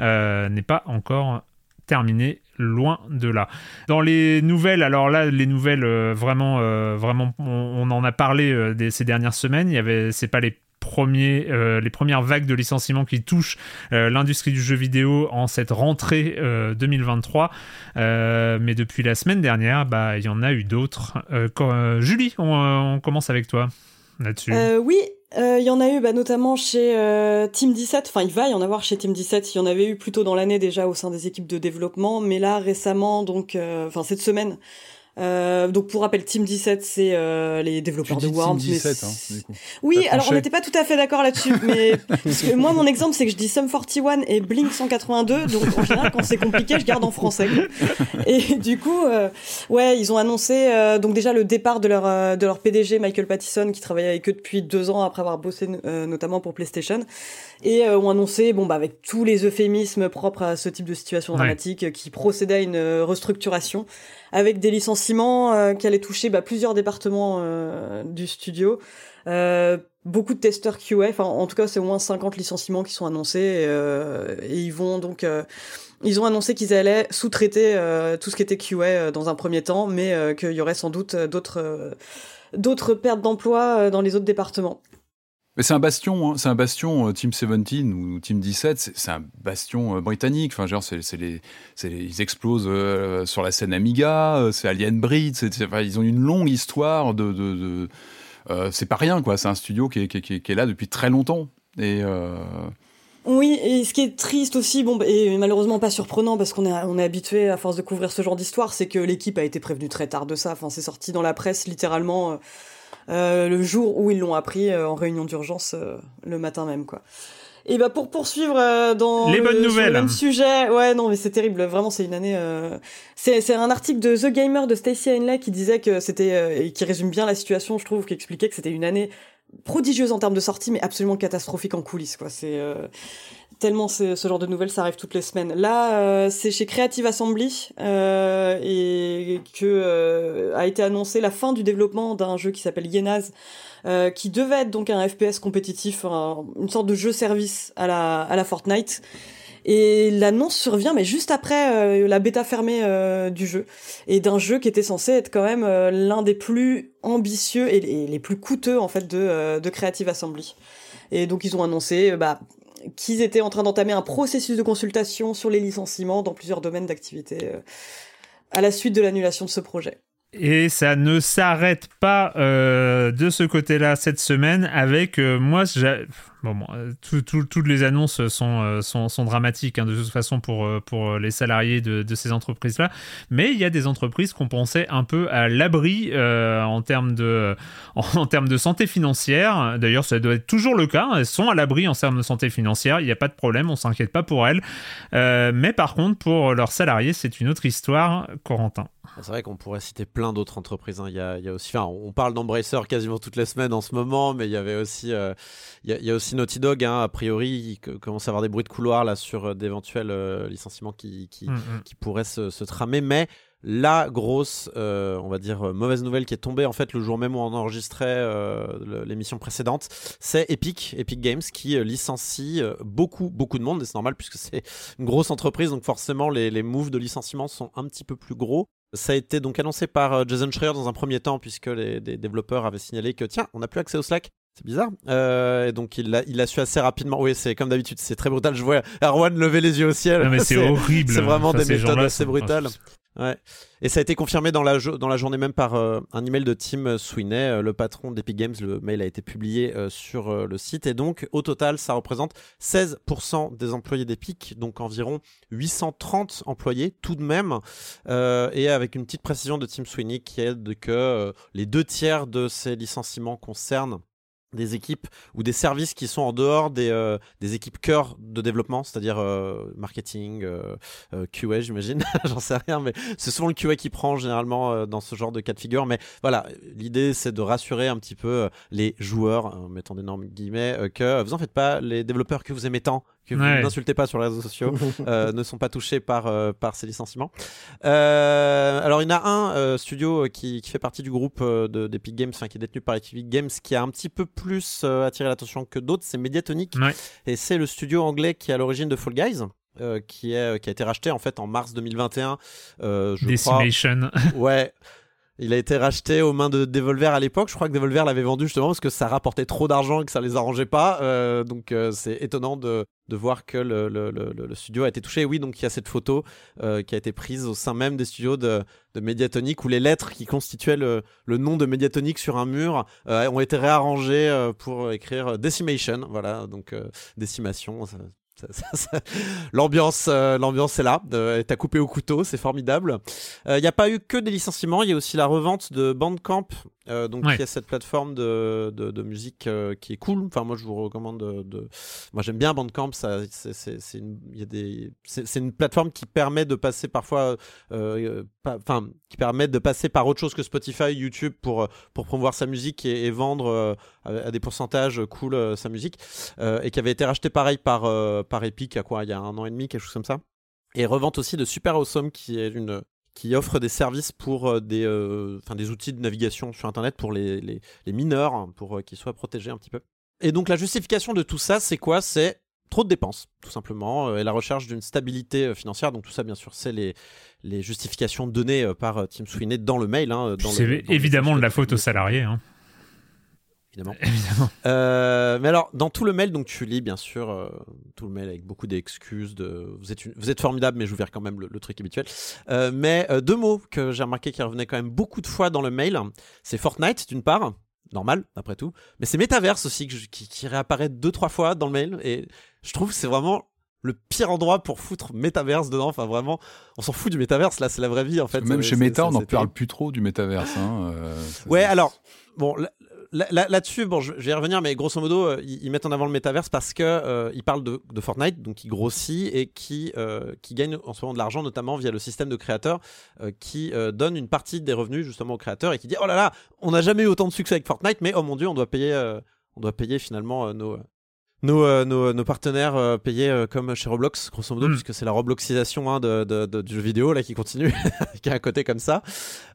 euh, n'est pas encore terminée, loin de là. Dans les nouvelles, alors là, les nouvelles, euh, vraiment, euh, vraiment, on, en a parlé euh, ces dernières semaines. Il y avait, c'est pas les premiers, euh, les premières vagues de licenciements qui touchent l'industrie du jeu vidéo en cette rentrée euh, 2023. Euh, mais depuis la semaine dernière, bah, il y en a eu d'autres. Julie, on, commence avec toi là-dessus. Euh, oui, Euh, il y en a eu bah, notamment chez euh, Team 17, enfin il va y en avoir chez Team 17, il y en avait eu plus tôt dans l'année déjà au sein des équipes de développement, mais là récemment, donc euh, enfin cette semaine, euh, donc pour rappel, Team 17, c'est euh, les développeurs Tu de Worms. Team mais 17, c'est- hein, du coup. Oui, alors on n'était pas tout à fait d'accord là-dessus, mais parce que moi mon exemple c'est que je dis Sum 41 et Blink 182, donc en général quand c'est compliqué je garde en français. Et du coup, euh, ouais, ils ont annoncé euh, donc déjà le départ de leur euh, de leur PDG Michael Pattison qui travaillait avec eux depuis deux ans après avoir bossé euh, notamment pour PlayStation et euh, ont annoncé bon bah avec tous les euphémismes propres à ce type de situation Ouais. dramatique euh, qui procédait à une euh, restructuration avec des licenciements euh, qui allaient toucher bah, plusieurs départements euh, du studio. Euh, beaucoup de testeurs QA, enfin en tout cas c'est au moins 50 licenciements qui sont annoncés et, ils vont donc ils ont annoncé qu'ils allaient sous-traiter tout ce qui était QA dans un premier temps, mais qu'il y aurait sans doute d'autres d'autres pertes d'emploi euh, dans les autres départements. Mais c'est un bastion, hein, c'est un bastion euh, Team 17 ou Team 17, c'est un bastion euh, britannique. Enfin, genre, c'est les, les- ils explosent euh, sur la scène Amiga, c'est Alien Breed, enfin, ils ont une longue histoire de. de, de- c'est pas rien, quoi. C'est un studio qui est, qui, est- là depuis très longtemps. Et Oui, et ce qui est triste aussi, bon, et malheureusement pas surprenant parce qu'on est, on est habitué à force de couvrir ce genre d'histoire, c'est que l'équipe a été prévenue très tard de ça. Enfin, c'est sorti dans la presse littéralement euh, le jour où ils l'ont appris euh, en réunion d'urgence euh, le matin même, quoi. Et bah pour poursuivre euh, dans Les le, bonnes sur le nouvelles. même sujet, ouais non mais c'est terrible, vraiment c'est une année. euh, C'est c'est un article de The Gamer de Stacey Henley qui disait que c'était euh, et qui résume bien la situation, je trouve, qui expliquait que c'était une année prodigieuse en termes de sortie, mais absolument catastrophique en coulisses, quoi. C'est euh, tellement ce genre de nouvelles, ça arrive toutes les semaines. Là, euh, c'est chez Creative Assembly euh, et que euh, a été annoncé la fin du développement d'un jeu qui s'appelle Yenaz, euh, qui devait être donc un FPS compétitif, un- une sorte de jeu service à la à la Fortnite. Et l'annonce survient, mais juste après euh, la bêta fermée euh, du jeu et d'un jeu qui était censé être quand même l'un des plus ambitieux et, et les plus coûteux en fait de, de Creative Assembly. Et donc ils ont annoncé bah, qu'ils étaient en train d'entamer un processus de consultation sur les licenciements dans plusieurs domaines d'activité euh, à la suite de l'annulation de ce projet. Et ça ne s'arrête pas euh, de ce côté-là cette semaine avec euh, moi. Bon, euh, tout- tout- toutes les annonces sont, euh, dramatiques hein, de toute façon pour, euh, les salariés de, ces entreprises-là. Mais il y a des entreprises qu'on pensait un peu à l'abri en, termes de, santé financière. D'ailleurs, ça doit être toujours le cas. Elles sont à l'abri en termes de santé financière. Il n'y a pas de problème. On s'inquiète pas pour elles. Mais par contre, pour leurs salariés, c'est une autre histoire, Corentin. C'est vrai qu'on pourrait citer plein d'autres entreprises. hein. Il, y a, aussi, enfin, on parle d'Embracer quasiment toutes les semaines en ce moment, mais il y avait aussi Naughty Dog. hein. a priori, il commence à avoir des bruits de couloir là sur euh, d'éventuels euh, licenciements qui, qui, Mm, mm. qui pourraient se, se tramer. Mais la grosse, euh, on va dire, mauvaise nouvelle qui est tombée en fait le jour même où on enregistrait l'émission précédente, c'est Epic, Epic Games, qui licencie beaucoup, beaucoup de monde. Et c'est normal puisque c'est une grosse entreprise, donc forcément les, les moves de licenciement sont un petit peu plus gros. Ça a été donc annoncé par Jason Schreier dans un premier temps, puisque les, développeurs avaient signalé que tiens, on n'a plus accès au Slack. C'est bizarre. Euh, et donc il l'a il a su assez rapidement. Oui, c'est comme d'habitude, c'est très brutal. Je vois Erwan lever les yeux au ciel. Non, mais c'est horrible. C'est vraiment Enfin, des méthodes assez brutales. Ouais. Et ça a été confirmé dans la, jo- dans la journée même par euh, un email de Tim Sweeney, euh, le patron d'Epic Games. Le mail a été publié euh, sur le site. Et donc, au total, ça représente 16% des employés d'Epic, donc environ 830 employés tout de même. Et avec une petite précision de Tim Sweeney qui est de que les deux tiers de ces licenciements concernent des équipes ou des services qui sont en dehors des, euh, des équipes cœur de développement, c'est-à-dire euh, marketing, euh, QA, j'imagine, j'en sais rien, mais c'est souvent le QA qui prend généralement dans ce genre de cas de figure. Mais voilà, l'idée c'est de rassurer un petit peu les joueurs, en mettant d'énormes guillemets, que vous en faites pas, les développeurs que vous aimez tant, que vous Ouais. n'insultez pas sur les réseaux sociaux, euh, ne sont pas touchés par, euh, par ces licenciements. Euh, alors, il y en a un euh, studio qui, qui fait partie du groupe euh, de- d'Epic Games, enfin qui est détenu par Epic Games, qui a un petit peu plus euh, attiré l'attention que d'autres, c'est Mediatonic. Ouais. Et c'est le studio anglais qui est à l'origine de Fall Guys. euh, qui, est, qui a été racheté en fait en mars 2021 euh, je crois ouais Il a été racheté aux mains de Devolver à l'époque. Je crois que Devolver l'avait vendu justement parce que ça rapportait trop d'argent et que ça les arrangeait pas. Euh, donc euh, c'est étonnant de, voir que le, studio a été touché. oui, donc il y a cette photo euh, qui a été prise au sein même des studios de, de Mediatonic où les lettres qui constituaient le, nom de Mediatonic sur un mur ont été réarrangées pour écrire Decimation. Voilà, donc décimation. L'ambiance, euh, l'ambiance est là. Euh, T'as coupé au couteau, c'est formidable. Il euh, n'y a pas eu que des licenciements, il y a aussi la revente de Bandcamp euh, donc il y a cette plateforme de, de, musique euh, qui est cool. Enfin moi je vous recommande de. Moi j'aime bien Bandcamp. Ça c'est une y a des c'est une plateforme qui permet de passer parfois euh, enfin qui permet de passer par autre chose que Spotify, YouTube pour pour promouvoir sa musique et, vendre à, des pourcentages cool sa musique et qui avait été racheté pareil par par Epic à quoi? Il y a un an et demi quelque chose comme ça. Et revente aussi de Super Awesome qui est une qui offre des services pour euh, des, euh, des outils de navigation sur Internet pour les, les, mineurs, hein, pour euh, qu'ils soient protégés un petit peu. Et donc la justification de tout ça, c'est quoi? C'est trop de dépenses, tout simplement, et la recherche d'une stabilité financière. Donc tout ça, bien sûr, c'est les, les justifications données par Tim Sweeney dans le mail. Hein, c'est évidemment de la faute aux salariés. Hein évidemment. Euh, mais alors, dans tout le mail, donc tu lis bien sûr euh, tout le mail avec beaucoup d'excuses. De... Vous, êtes vous êtes formidable, mais je vous verrai quand même le, truc habituel. Euh, mais deux mots que j'ai remarqué qui revenaient quand même beaucoup de fois dans le mail c'est Fortnite, d'une part, normal, après tout, mais c'est Metaverse aussi qui, qui, réapparaît deux, trois fois dans le mail. Et je trouve que c'est vraiment le pire endroit pour foutre Metaverse dedans. Enfin, vraiment, on s'en fout du Metaverse, là, c'est la vraie vie en fait. Même chez Meta, on n'en parle plus trop du Metaverse. Hein, ouais, alors, bon, là-dessus, bon, je, vais y revenir, mais grosso modo, euh, ils, mettent en avant le métaverse parce que euh, ils parlent de, Fortnite, donc qui grossit et qui, euh, qui gagne en ce moment de l'argent, notamment via le système de créateurs, qui donne une partie des revenus justement aux créateurs et qui dit oh là là, on n'a jamais eu autant de succès avec Fortnite, mais oh mon dieu, on doit payer, on doit payer finalement nos nos, euh, nos, nos, partenaires euh, payés euh, comme chez Roblox, grosso modo, hmm. puisque c'est la Robloxisation hein, de, de, du jeu vidéo là qui continue, qui est à côté comme ça.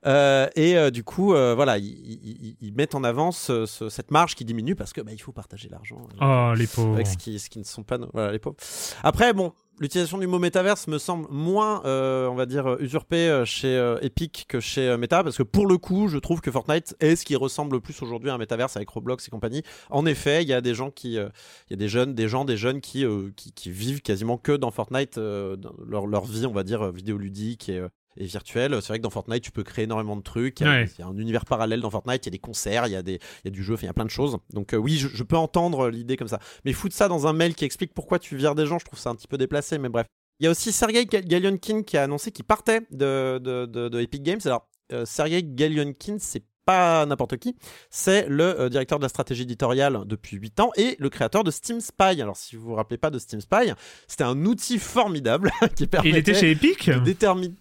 et du coup, voilà, ils, ils, mettent en avant cette marge qui diminue parce que bah, il faut partager l'argent. oh, les pauvres. Avec ce qui, ce qui ne sont pas. Voilà, les pauvres. Après, bon, l'utilisation du mot métaverse me semble moins, euh, on va dire, usurpée euh, chez euh, Epic que chez Meta, parce que pour le coup, je trouve que Fortnite est ce qui ressemble le plus aujourd'hui à un métaverse avec Roblox et compagnie. En effet, il y a des gens qui, il y a des jeunes, des gens, des jeunes qui, qui, vivent quasiment que dans Fortnite, leur, leur, vie, on va dire, vidéoludique et et virtuel. C'est vrai que dans Fortnite, tu peux créer énormément de trucs. Il y, a, un univers parallèle dans Fortnite, il y a des concerts, il y a, des, il y a du jeu, il y a plein de choses. Donc euh, oui, je, peux entendre l'idée comme ça. Mais foutre ça dans un mail qui explique pourquoi tu vires des gens, je trouve ça un petit peu déplacé, mais bref. Il y a aussi Sergei Galionkin qui a annoncé qu'il partait de, de, de, Epic Games. Alors, euh, Sergei Galionkin, c'est pas n'importe qui, c'est le euh, directeur de la stratégie éditoriale depuis 8 ans et le créateur de Steam Spy. Alors si vous vous rappelez pas de Steam Spy, c'était un outil formidable qui permettait Il était chez Epic? de déterminer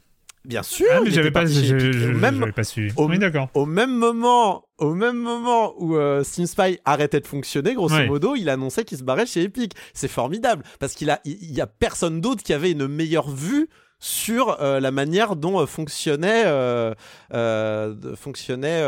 Bien sûr. Ah, mais j'avais pas, même, pas suivi. Au, oui, d'accord. Au même moment, au même moment où euh, Steam Spy arrêtait de fonctionner, grosso modo, il annonçait qu'il se barrait chez Epic. C'est formidable parce qu'il a, il y, a personne d'autre qui avait une meilleure vue sur euh, la manière dont euh, fonctionnait, euh, fonctionnait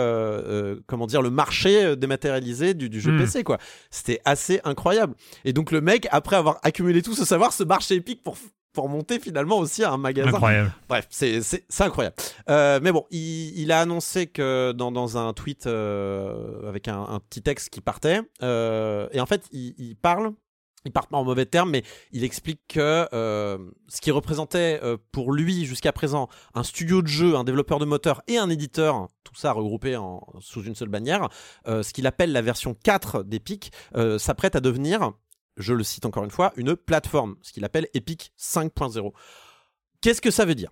comment dire, le marché dématérialisé du, du jeu hmm. PC. quoi. C'était assez incroyable. Et donc le mec, après avoir accumulé tout ce savoir, se marche chez Epic pour pour monter finalement aussi à un magasin. Incroyable. Bref, c'est incroyable. Euh, mais bon, il, il, a annoncé que dans, dans un tweet euh, avec un, un, petit texte qui partait, euh, et en fait, il, il, parle. Il part pas en mauvais termes, mais il explique que ce qui représentait pour lui jusqu'à présent un studio de jeu, un développeur de moteur et un éditeur, tout ça regroupé en, sous une seule bannière, ce qu'il appelle la version 4 d'Epic, s'apprête à devenir je le cite encore une fois, une plateforme, ce qu'il appelle Epic 5.0. Qu'est-ce que ça veut dire?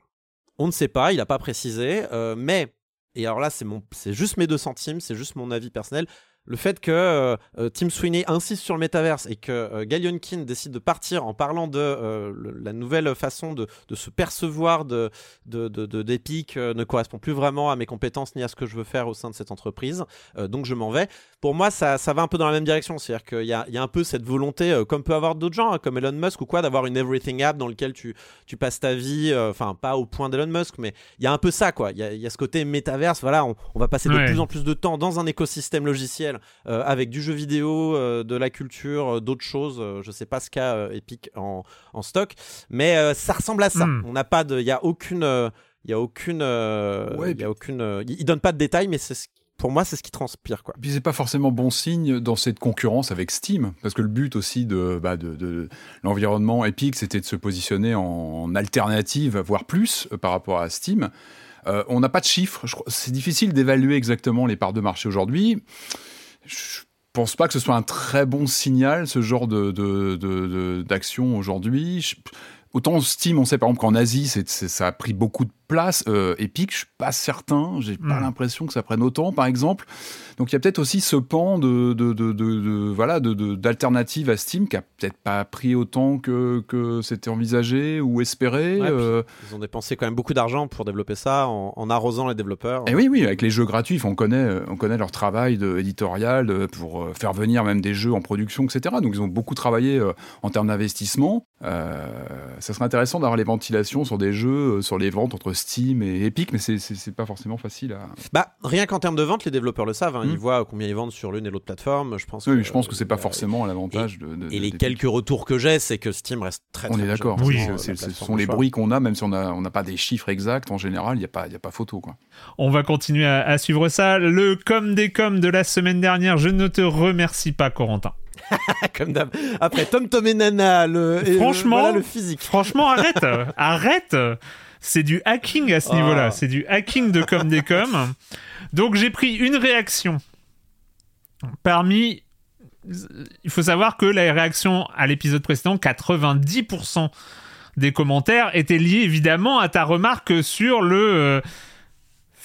On ne sait pas, il n'a pas précisé, euh, mais, et alors là c'est juste mes deux centimes, c'est juste mon avis personnel, le fait que euh, euh, Tim Sweeney insiste sur le métaverse et que euh, Galionkin décide de partir en parlant de la nouvelle façon de, se percevoir de, d'Epic ne correspond plus vraiment à mes compétences ni à ce que je veux faire au sein de cette entreprise. donc je m'en vais. Pour moi, ça, ça va un peu dans la même direction. C'est-à-dire qu'il y a, y a un peu cette volonté, comme peut avoir d'autres gens, hein, comme Elon Musk ou quoi, d'avoir une everything app dans lequel tu, tu passes ta vie, enfin pas au point d'Elon Musk, mais il y a un peu ça, quoi. Il y a, ce côté métaverse, voilà, on, va passer de plus en plus de temps dans un écosystème logiciel euh, avec du jeu vidéo, euh, de la culture, euh, d'autres choses. je sais pas ce qu'a Epic en, en, stock, mais ça ressemble à ça. Hmm. On n'a pas de, il y a aucune Il y a aucune, Ouais, il y a aucune, il donne pas de détails, mais c'est ce- pour moi c'est ce qui transpire quoi. Puis c'est pas forcément bon signe dans cette concurrence avec Steam, parce que le but aussi de, bah, de, de l'environnement Epic, c'était de se positionner en alternative, voire plus, euh, par rapport à Steam. Euh, on n'a pas de chiffres, c'est difficile d'évaluer exactement les parts de marché aujourd'hui. Je pense pas que ce soit un très bon signal, ce genre de, d'action aujourd'hui. Je- Autant Steam, on sait par exemple qu'en Asie, ça a pris beaucoup de place. Euh, Epic, je suis pas certain. J'ai pas Mm. l'impression que ça prenne autant, par exemple. Donc il y a peut-être aussi ce pan de, de, de, de- de- voilà d'alternative à Steam qui a peut-être pas pris autant que, que c'était envisagé ou espéré. Ouais, euh. Ils ont dépensé quand même beaucoup d'argent pour développer ça, en, en arrosant les développeurs. Et oui, oui, avec les jeux gratuits, on connaît, euh, on connaît leur travail éditorial pour euh, faire venir même des jeux en production, etc. Donc ils ont beaucoup travaillé en termes d'investissement. Euh, ça serait intéressant d'avoir les ventilations sur des jeux, sur les ventes entre Steam et Epic, mais c'est pas forcément facile à. Bah rien qu'en termes de vente, les développeurs le savent. hein. Mm. Ils voient combien ils vendent sur l'une et l'autre plateforme. Je pense. Oui, que, je pense que c'est pas euh, forcément à l'avantage de, de- Et les quelques retours que j'ai, c'est que Steam reste très. On est d'accord. Oui. ce sont de les bruits qu'on a, même si on n'a on n'a pas des chiffres exacts. En général, il n'y a, pas- il y a pas photo. Quoi. On va continuer à, à suivre ça. Le com des com de la semaine dernière, je ne te remercie pas, Corentin. Comme d'hab. Après Tom Tom et Nana, le. et le- Franchement, voilà le physique. Franchement, arrête Arrête C'est du hacking à ce Ah. niveau-là. C'est du hacking de com des com. Donc j'ai pris une réaction. Parmi... Il faut savoir que la réaction à l'épisode précédent, 90% des commentaires étaient liés évidemment à ta remarque sur le euh,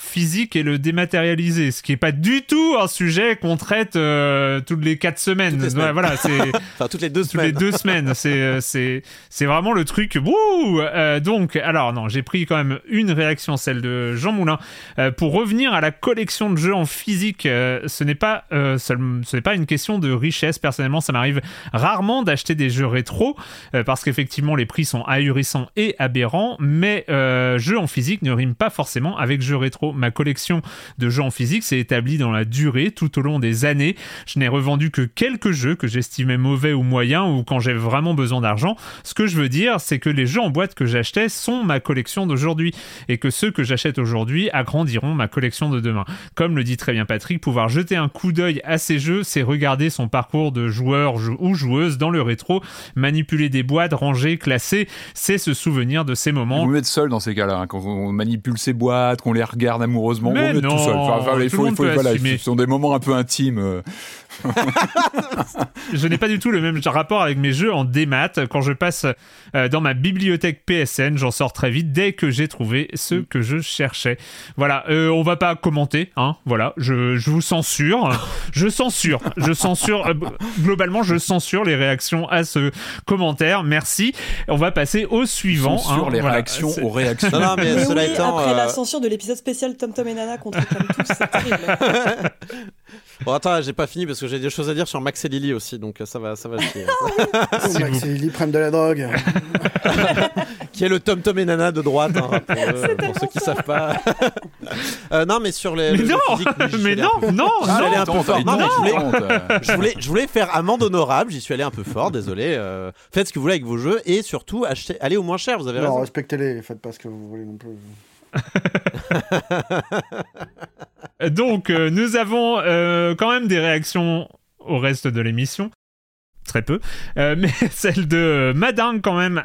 physique et le dématérialisé, ce qui est pas du tout un sujet qu'on traite euh, toutes les quatre semaines. Toutes les semaines. Ouais, voilà, c'est Enfin toutes les deux toutes les semaines. deux semaines. C'est euh, c'est c'est vraiment le truc. Wouh Euh, donc alors non, j'ai pris quand même une réaction, celle de Jean Moulin, Euh, pour revenir à la collection de jeux en physique. ce n'est pas ce n'est pas une question de richesse. Personnellement, ça m'arrive rarement d'acheter des jeux rétro parce qu'effectivement les prix sont ahurissants et aberrants. Mais jeux en physique ne riment pas forcément avec jeux rétro. Ma collection de jeux en physique s'est établie dans la durée tout au long des années. Je n'ai revendu que quelques jeux que j'estimais mauvais ou moyens ou quand j'ai vraiment besoin d'argent. Ce que je veux dire, c'est que les jeux en boîte que j'achetais sont ma collection d'aujourd'hui et que ceux que j'achète aujourd'hui agrandiront ma collection de demain. Comme le dit très bien Patrick, pouvoir jeter un coup d'œil à ces jeux, c'est regarder son parcours de joueur jou- ou joueuse dans le rétro, manipuler des boîtes, ranger, classer, c'est se souvenir de ces moments vous mettre seul dans ces cas-là, hein, quand on manipule ses boîtes, qu'on les regarde amoureusement, Mais vous mettre non, tout seul. Enfin, enfin, il faut, il faut- voilà, ce sont des moments un peu intimes. Je n'ai pas du tout le même rapport avec mes jeux en démat. Quand je passe euh, dans ma bibliothèque PSN, j'en sors très vite dès que j'ai trouvé ce Mm. que je cherchais. Voilà, euh, on va pas commenter, hein. Voilà, je, je vous censure, je censure, je censure. euh, globalement, je censure les réactions à ce commentaire. Merci. On va passer au suivant. Sur hein. les Voilà, réactions aux réactions. Non, non, mais, Mais cela oui, étant. après euh, la censure de l'épisode spécial Tom Tom et Nana qu'on réclame tous, c'est terrible. Bon, attends, j'ai pas fini parce que j'ai des choses à dire sur Max et Lily aussi, donc euh, ça va, ça va chier. Oh, Max et Lily prennent de la drogue. qui est le Tom Tom et Nana de droite, hein, pour, eux, pour ceux qui savent pas. Euh, non, mais sur les. Mais le non, physique, oui, mais non, non, non. un peu fort. je euh. je voulais, je voulais faire amende honorable. J'y suis allé un peu fort, désolé. euh, faites ce que vous voulez avec vos jeux et surtout achetez, allez au moins cher. Vous avez Non, raison. respectez-les, faites pas ce que vous voulez non plus. Donc, euh, nous avons euh, quand même des réactions au reste de l'émission. Très peu. Euh, mais celle de Madingue, quand même,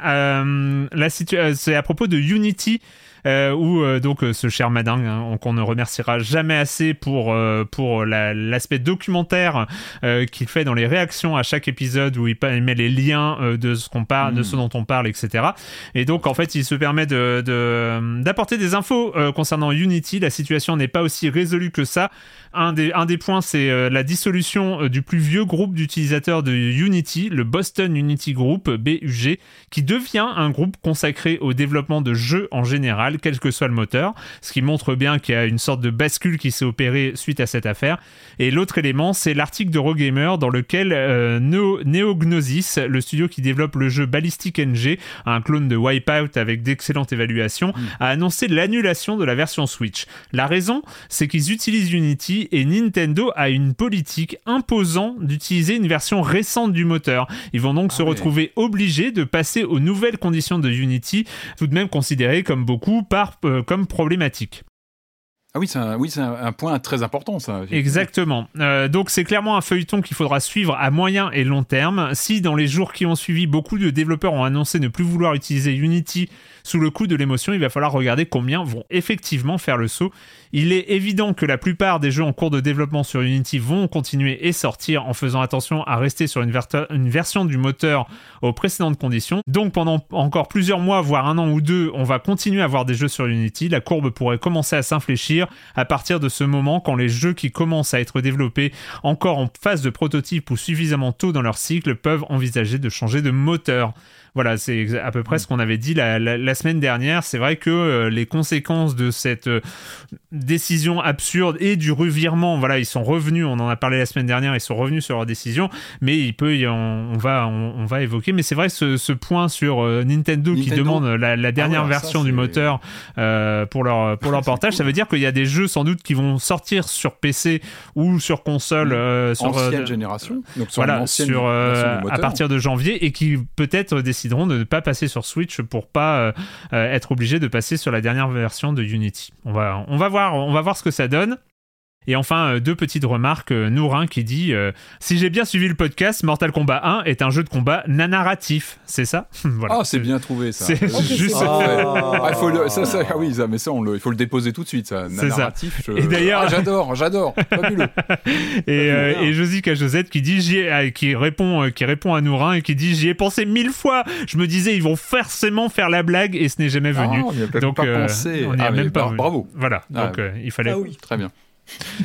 c'est à propos de Unity. Euh, où euh, donc euh, ce cher Madingue, hein, qu'on ne remerciera jamais assez pour, euh, pour la- l'aspect documentaire euh, qu'il fait dans les réactions à chaque épisode où il, met les liens euh, de ce qu'on parle, de Mm. ce dont on parle, etc. Et donc en fait, il se permet de, de- d'apporter des infos euh, concernant Unity. La situation n'est pas aussi résolue que ça. Un des, un des points, c'est euh, la dissolution du plus vieux groupe d'utilisateurs de Unity, le Boston Unity Group, BUG, qui devient un groupe consacré au développement de jeux en général, quel que soit le moteur, ce qui montre bien qu'il y a une sorte de bascule qui s'est opérée suite à cette affaire. Et l'autre élément, c'est l'article d'Eurogamer dans lequel euh, Neo- Neognosis, le studio qui développe le jeu Ballistic NG, un clone de Wipeout avec d'excellentes évaluations, a annoncé l'annulation de la version Switch. La raison, c'est qu'ils utilisent Unity et Nintendo a une politique imposant d'utiliser une version récente du moteur. Ils vont donc Ah se ouais. retrouver obligés de passer aux nouvelles conditions de Unity, tout de même considérées comme beaucoup euh, comme problématiques. Ah oui, c'est un, point très important, ça. Exactement. Euh, donc c'est clairement un feuilleton qu'il faudra suivre à moyen et long terme. Si dans les jours qui ont suivi, beaucoup de développeurs ont annoncé ne plus vouloir utiliser Unity sous le coup de l'émotion, il va falloir regarder combien vont effectivement faire le saut. Il est évident que la plupart des jeux en cours de développement sur Unity vont continuer et sortir en faisant attention à rester sur une version du moteur aux précédentes conditions. Donc pendant encore plusieurs mois, voire un an ou deux, on va continuer à avoir des jeux sur Unity. La courbe pourrait commencer à s'infléchir à partir de ce moment quand les jeux qui commencent à être développés encore en phase de prototype ou suffisamment tôt dans leur cycle peuvent envisager de changer de moteur. Voilà, c'est à peu près ce qu'on avait dit la, la- la semaine dernière. C'est vrai que euh, les conséquences de cette euh, décision absurde et du revirement, voilà, ils sont revenus, on en a parlé la semaine dernière, ils sont revenus sur leur décision, mais il peut, en- on, va, on, on va évoquer. Mais c'est vrai ce, ce point sur euh, Nintendo, qui demande la, la dernière ouais, ça, version du moteur pour leur pour leur portage, cool. ça veut dire qu'il y a des jeux sans doute qui vont sortir sur PC ou sur console, euh, sur ancienne génération. Donc sur voilà, sur à partir de janvier et qui peut-être de ne pas passer sur Switch pour pas euh, euh, être obligés de passer sur la dernière version de Unity. On va voir ce que ça donne. Et enfin, euh, deux petites remarques. Euh, Nourin qui dit euh, Si j'ai bien suivi le podcast, Mortal Kombat 1 est un jeu de combat narratif. C'est ça Voilà. Ah, c'est bien trouvé ça. C'est juste. Ah. Ah, il faut le, ça, ça, ah oui, ça, mais ça, on le, il faut le déposer tout de suite, ça. C'est ça. Je- Et d'ailleurs- Ah, j'adore, j'adore. Fabuleux. Et, euh, et Josica Josette qui dit ai- euh, qui répond euh, qui répond à Nourin et qui dit j'y ai pensé mille fois. Je me disais ils vont forcément faire la blague et ce n'est jamais venu. Ah, on y a Donc pas euh, pensé. on n'y a Ah, même pas. Bravo. Voilà. Ah, Donc euh, il fallait. Ah oui. Très bien.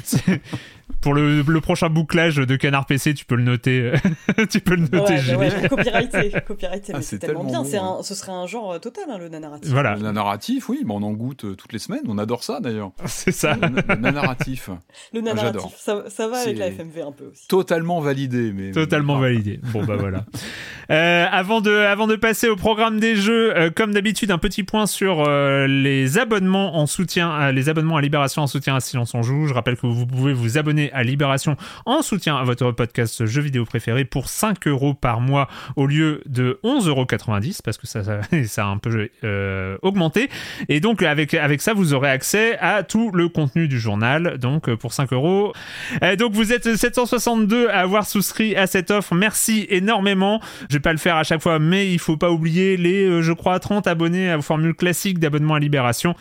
C'est- Pour le, le prochain bouclage de Canard PC, tu peux le noter. tu peux le noter. Ouais, bah copyrighté, copyrighté, Ah, mais c'est tellement tellement bien. bon, C'est un, ce serait un genre euh, total, hein, le nanarratif. Voilà, Le narratif, oui, mais on en goûte euh, toutes les semaines. On adore ça d'ailleurs. c'est ça. Le, le narratif. Le j'adore. nanarratif, ça, ça va avec la FMV un peu aussi. Totalement validé. Mais, Totalement mais- validé. Bon bah voilà. Euh, avant de avant de passer au programme des jeux, euh, comme d'habitude, un petit point sur euh, les abonnements en soutien, à, les abonnements à Libération en soutien à Silence on joue. Je rappelle que vous pouvez vous abonner à Libération en soutien à votre podcast jeux vidéo préféré pour 5 euros par mois au lieu de 11,90 euros parce que ça, ça, ça a un peu euh, augmenté. Et donc avec avec ça, vous aurez accès à tout le contenu du journal. Donc euh, pour 5 euros. Euh, donc vous êtes 762 à avoir souscrit à cette offre. Merci énormément. Je vais pas le faire à chaque fois, mais il faut pas oublier les, euh, je crois, 30 abonnés à formule classique d'abonnement à Libération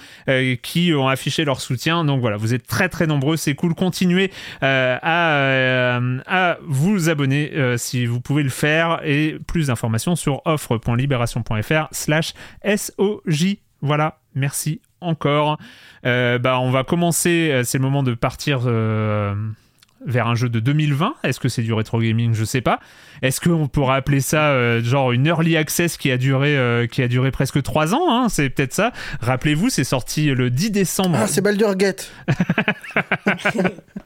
qui ont affiché leur soutien. Donc voilà, vous êtes très très nombreux. C'est cool. Continuez à, euh, à vous abonner euh, si vous pouvez le faire. Et plus d'informations sur offre.libération.fr slash SOJ. Voilà, merci encore. Euh, bah, on va commencer, euh, c'est le moment de partir euh, vers un jeu de 2020. Est-ce que c'est du rétro gaming? Je sais pas. Est-ce qu'on pourrait appeler ça euh, genre une early access qui a duré, euh, qui a duré presque 3 ans hein? C'est peut-être ça. Rappelez-vous, c'est sorti le 10 décembre. Ah, c'est Baldur Gate.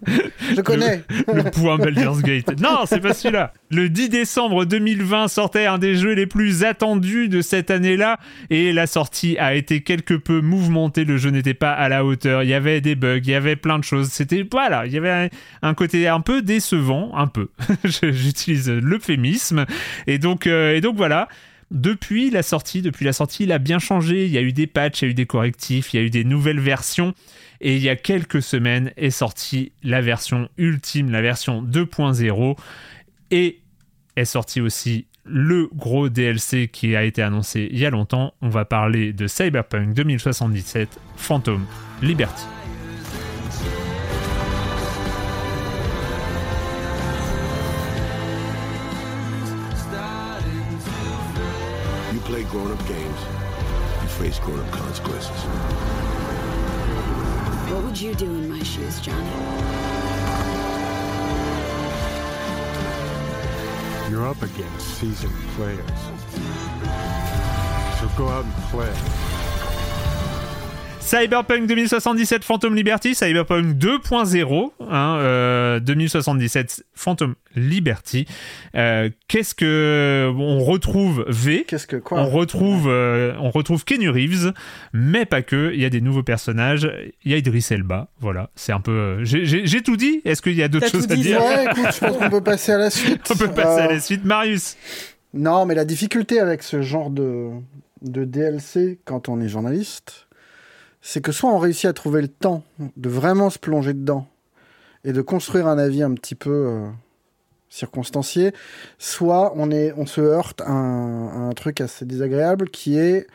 Je connais. le point Baldur's Gate. Non, c'est pas celui-là. Le 10 décembre 2020 sortait un des jeux les plus attendus de cette année-là et la sortie a été quelque peu mouvementée. Le jeu n'était pas à la hauteur. Il y avait des bugs, il y avait plein de choses. C'était voilà, il y avait un, un côté un peu décevant, un peu. J'utilise l'euphémisme et donc euh, et donc voilà. Depuis la sortie, depuis la sortie, il a bien changé. Il y a eu des patchs, il y a eu des correctifs, il y a eu des nouvelles versions. Et il y a quelques semaines est sortie la version ultime, la version 2.0. Et est sorti aussi le gros DLC qui a été annoncé il y a longtemps. On va parler de Cyberpunk 2077 Phantom Liberty. Grown-up games, you face grown-up consequences. What would you do in my shoes, Johnny? You're up against seasoned players. So go out and play. Cyberpunk 2077 Phantom Liberty, Cyberpunk 2.0, hein, euh, 2077 Phantom Liberty. Euh, Qu'est-ce que on retrouve V? Qu'est-ce que quoi? On retrouve, euh, on retrouve Kenny Reeves, mais pas que. Il y a des nouveaux personnages. Il y a Idris Elba. Voilà, c'est un peu. euh, j'ai- J'ai j'ai tout dit. Est-ce qu'il y a d'autres T'as choses tout à dire? Ouais, écoute, je pense qu'on peut passer à la suite. On peut passer à la suite. Marius. Non, mais la difficulté avec ce genre de, de DLC quand on est journaliste, c'est que soit on réussit à trouver le temps de vraiment se plonger dedans et de construire un avis un petit peu euh, circonstancié, soit on, est, se heurte à un, truc assez désagréable qui est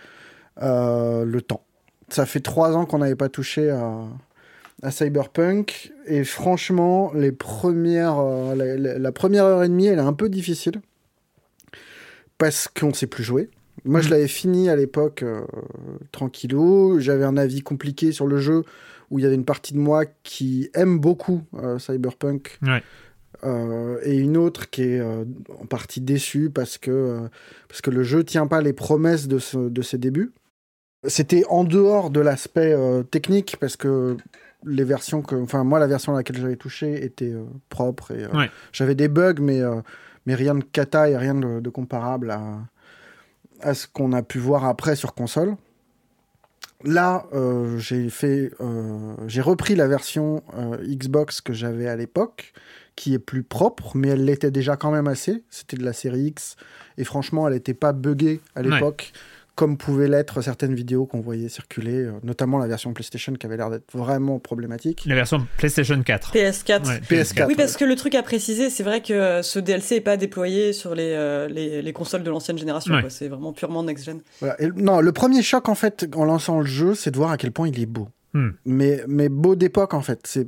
euh, le temps. Ça fait trois ans qu'on n'avait pas touché à, Cyberpunk et franchement, les premières, euh, la première heure et demie, elle est un peu difficile parce qu'on ne sait plus jouer. Moi, je l'avais fini à l'époque euh, tranquillou. J'avais un avis compliqué sur le jeu où il y avait une partie de moi qui aime beaucoup euh, Cyberpunk Ouais. euh, et une autre qui est euh, en partie déçue parce que, parce que le jeu tient pas les promesses de, ce- de ses débuts. C'était en dehors de l'aspect technique parce que les versions que, enfin moi la version à laquelle j'avais touché était propre et Ouais. j'avais des bugs mais mais rien de cata et rien de, de comparable à à ce qu'on a pu voir après sur console. Là, euh, j'ai fait, euh, j'ai repris la version euh, Xbox que j'avais à l'époque, qui est plus propre, mais elle l'était déjà quand même assez. C'était de la série X, et franchement, elle n'était pas buggée à Ouais. Comme pouvaient l'être certaines vidéos qu'on voyait circuler, euh, notamment la version PlayStation qui avait l'air d'être vraiment problématique. La version PlayStation 4. PS4. Ouais, PS4. Oui, parce que le truc à préciser, c'est vrai que euh, ce DLC est pas déployé sur les, euh, les, les consoles de l'ancienne génération. Ouais. C'est vraiment purement next-gen. Voilà. Non, le premier choc, en fait, en lançant le jeu, c'est de voir à quel point il est beau. Hmm. Mais, mais beau d'époque, en fait. C'est,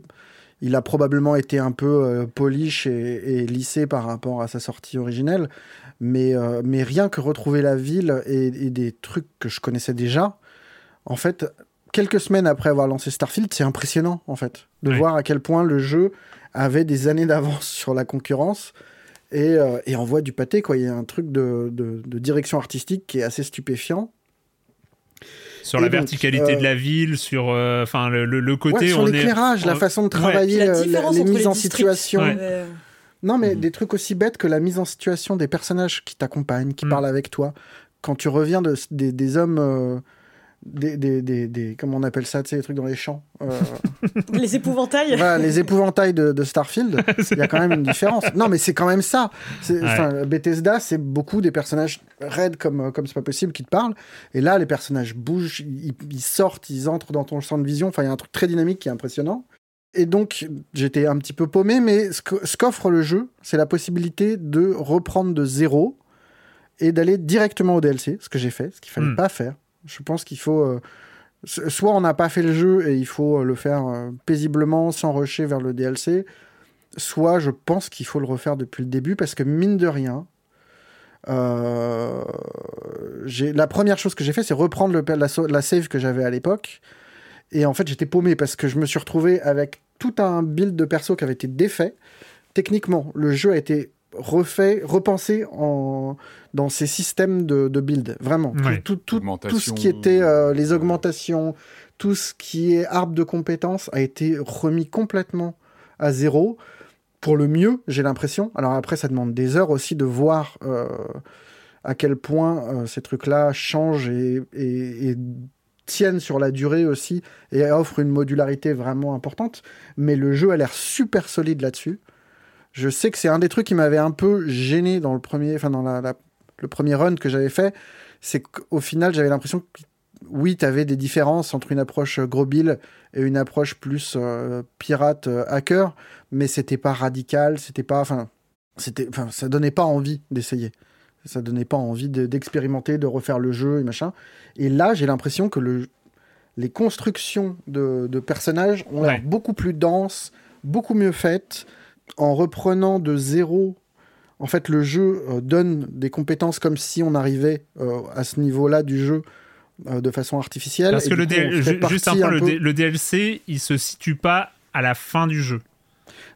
il a probablement été un peu euh, polish et, et lissé par rapport à sa sortie originelle. Mais, euh, mais rien que retrouver la ville et, et des trucs que je connaissais déjà, en fait, quelques semaines après avoir lancé Starfield, c'est impressionnant, en fait, de voir à quel point le jeu avait des années d'avance sur la concurrence et, euh, et envoie du pâté, quoi. Il y a un truc de, de- de direction artistique qui est assez stupéfiant. Sur Et la donc, verticalité euh, de la ville, sur euh, enfin le, le- le côté Ouais, sur on est l'éclairage, la on- façon de Ouais. travailler, La euh, les entre mises les en districts, situation. Ouais. Euh, Non, mais Mhm. des trucs aussi bêtes que la mise en situation des personnages qui t'accompagnent, qui Mhm. parlent avec toi. Quand tu reviens de, des, des hommes. euh, des, des, des, des- Comment on appelle ça, tu sais, les trucs dans les champs. euh, les épouvantails. voilà, les épouvantails de, de Starfield, il y a quand même une différence. Non, mais c'est quand même ça. Ouais. Bethesda, c'est beaucoup des personnages raides comme comme c'est pas possible qui te parlent. Et là, les personnages bougent, ils, ils sortent, ils entrent dans ton champ de vision. Enfin, il y a un truc très dynamique qui est impressionnant. Et donc, j'étais un petit peu paumé, mais ce qu'offre le jeu, c'est la possibilité de reprendre de zéro et d'aller directement au DLC, ce que j'ai fait, ce qu'il fallait Hmm. pas faire. Je pense qu'il faut. euh, soit on n'a pas fait le jeu et il faut euh, le faire euh, paisiblement, sans rusher vers le DLC, soit je pense qu'il faut le refaire depuis le début, parce que mine de rien, euh, la première chose que j'ai fait, c'est reprendre le, la, la save que j'avais à l'époque. Et en fait, j'étais paumé parce que je me suis retrouvé avec tout un build de perso qui avait été défait. Techniquement, le jeu a été refait, repensé en, dans ses systèmes de, de build. Vraiment. Tout- Ouais. Tout, tout, tout, ce qui était euh, les ouais. augmentations, tout ce qui est arbre de compétences a été remis complètement à zéro. Pour le mieux, j'ai l'impression. Alors après, ça demande des heures aussi de voir euh, à quel point euh, ces trucs-là changent et, et- et tiennent sur la durée aussi et offrent une modularité vraiment importante. Mais le jeu a l'air super solide là-dessus. Je sais que c'est un des trucs qui m'avait un peu gêné dans le premier, enfin dans le premier run que j'avais fait, c'est qu'au final j'avais l'impression que oui, tu avais des différences entre une approche gros bill et une approche plus euh, pirate euh, hacker, mais c'était pas radical, c'était pas, enfin, c'était, enfin, ça donnait pas envie d'essayer. Ça donnait pas envie de- d'expérimenter, de refaire le jeu et machin. Et là, j'ai l'impression que le, les constructions de, de personnages ont l'air Ouais. beaucoup plus denses, beaucoup mieux faites, en reprenant de zéro. En fait, le jeu euh, donne des compétences comme si on arrivait euh, à ce niveau-là du jeu euh, de façon artificielle. Parce que le coup, ju- juste un point, le, peu- D- le DLC, il se situe pas à la fin du jeu.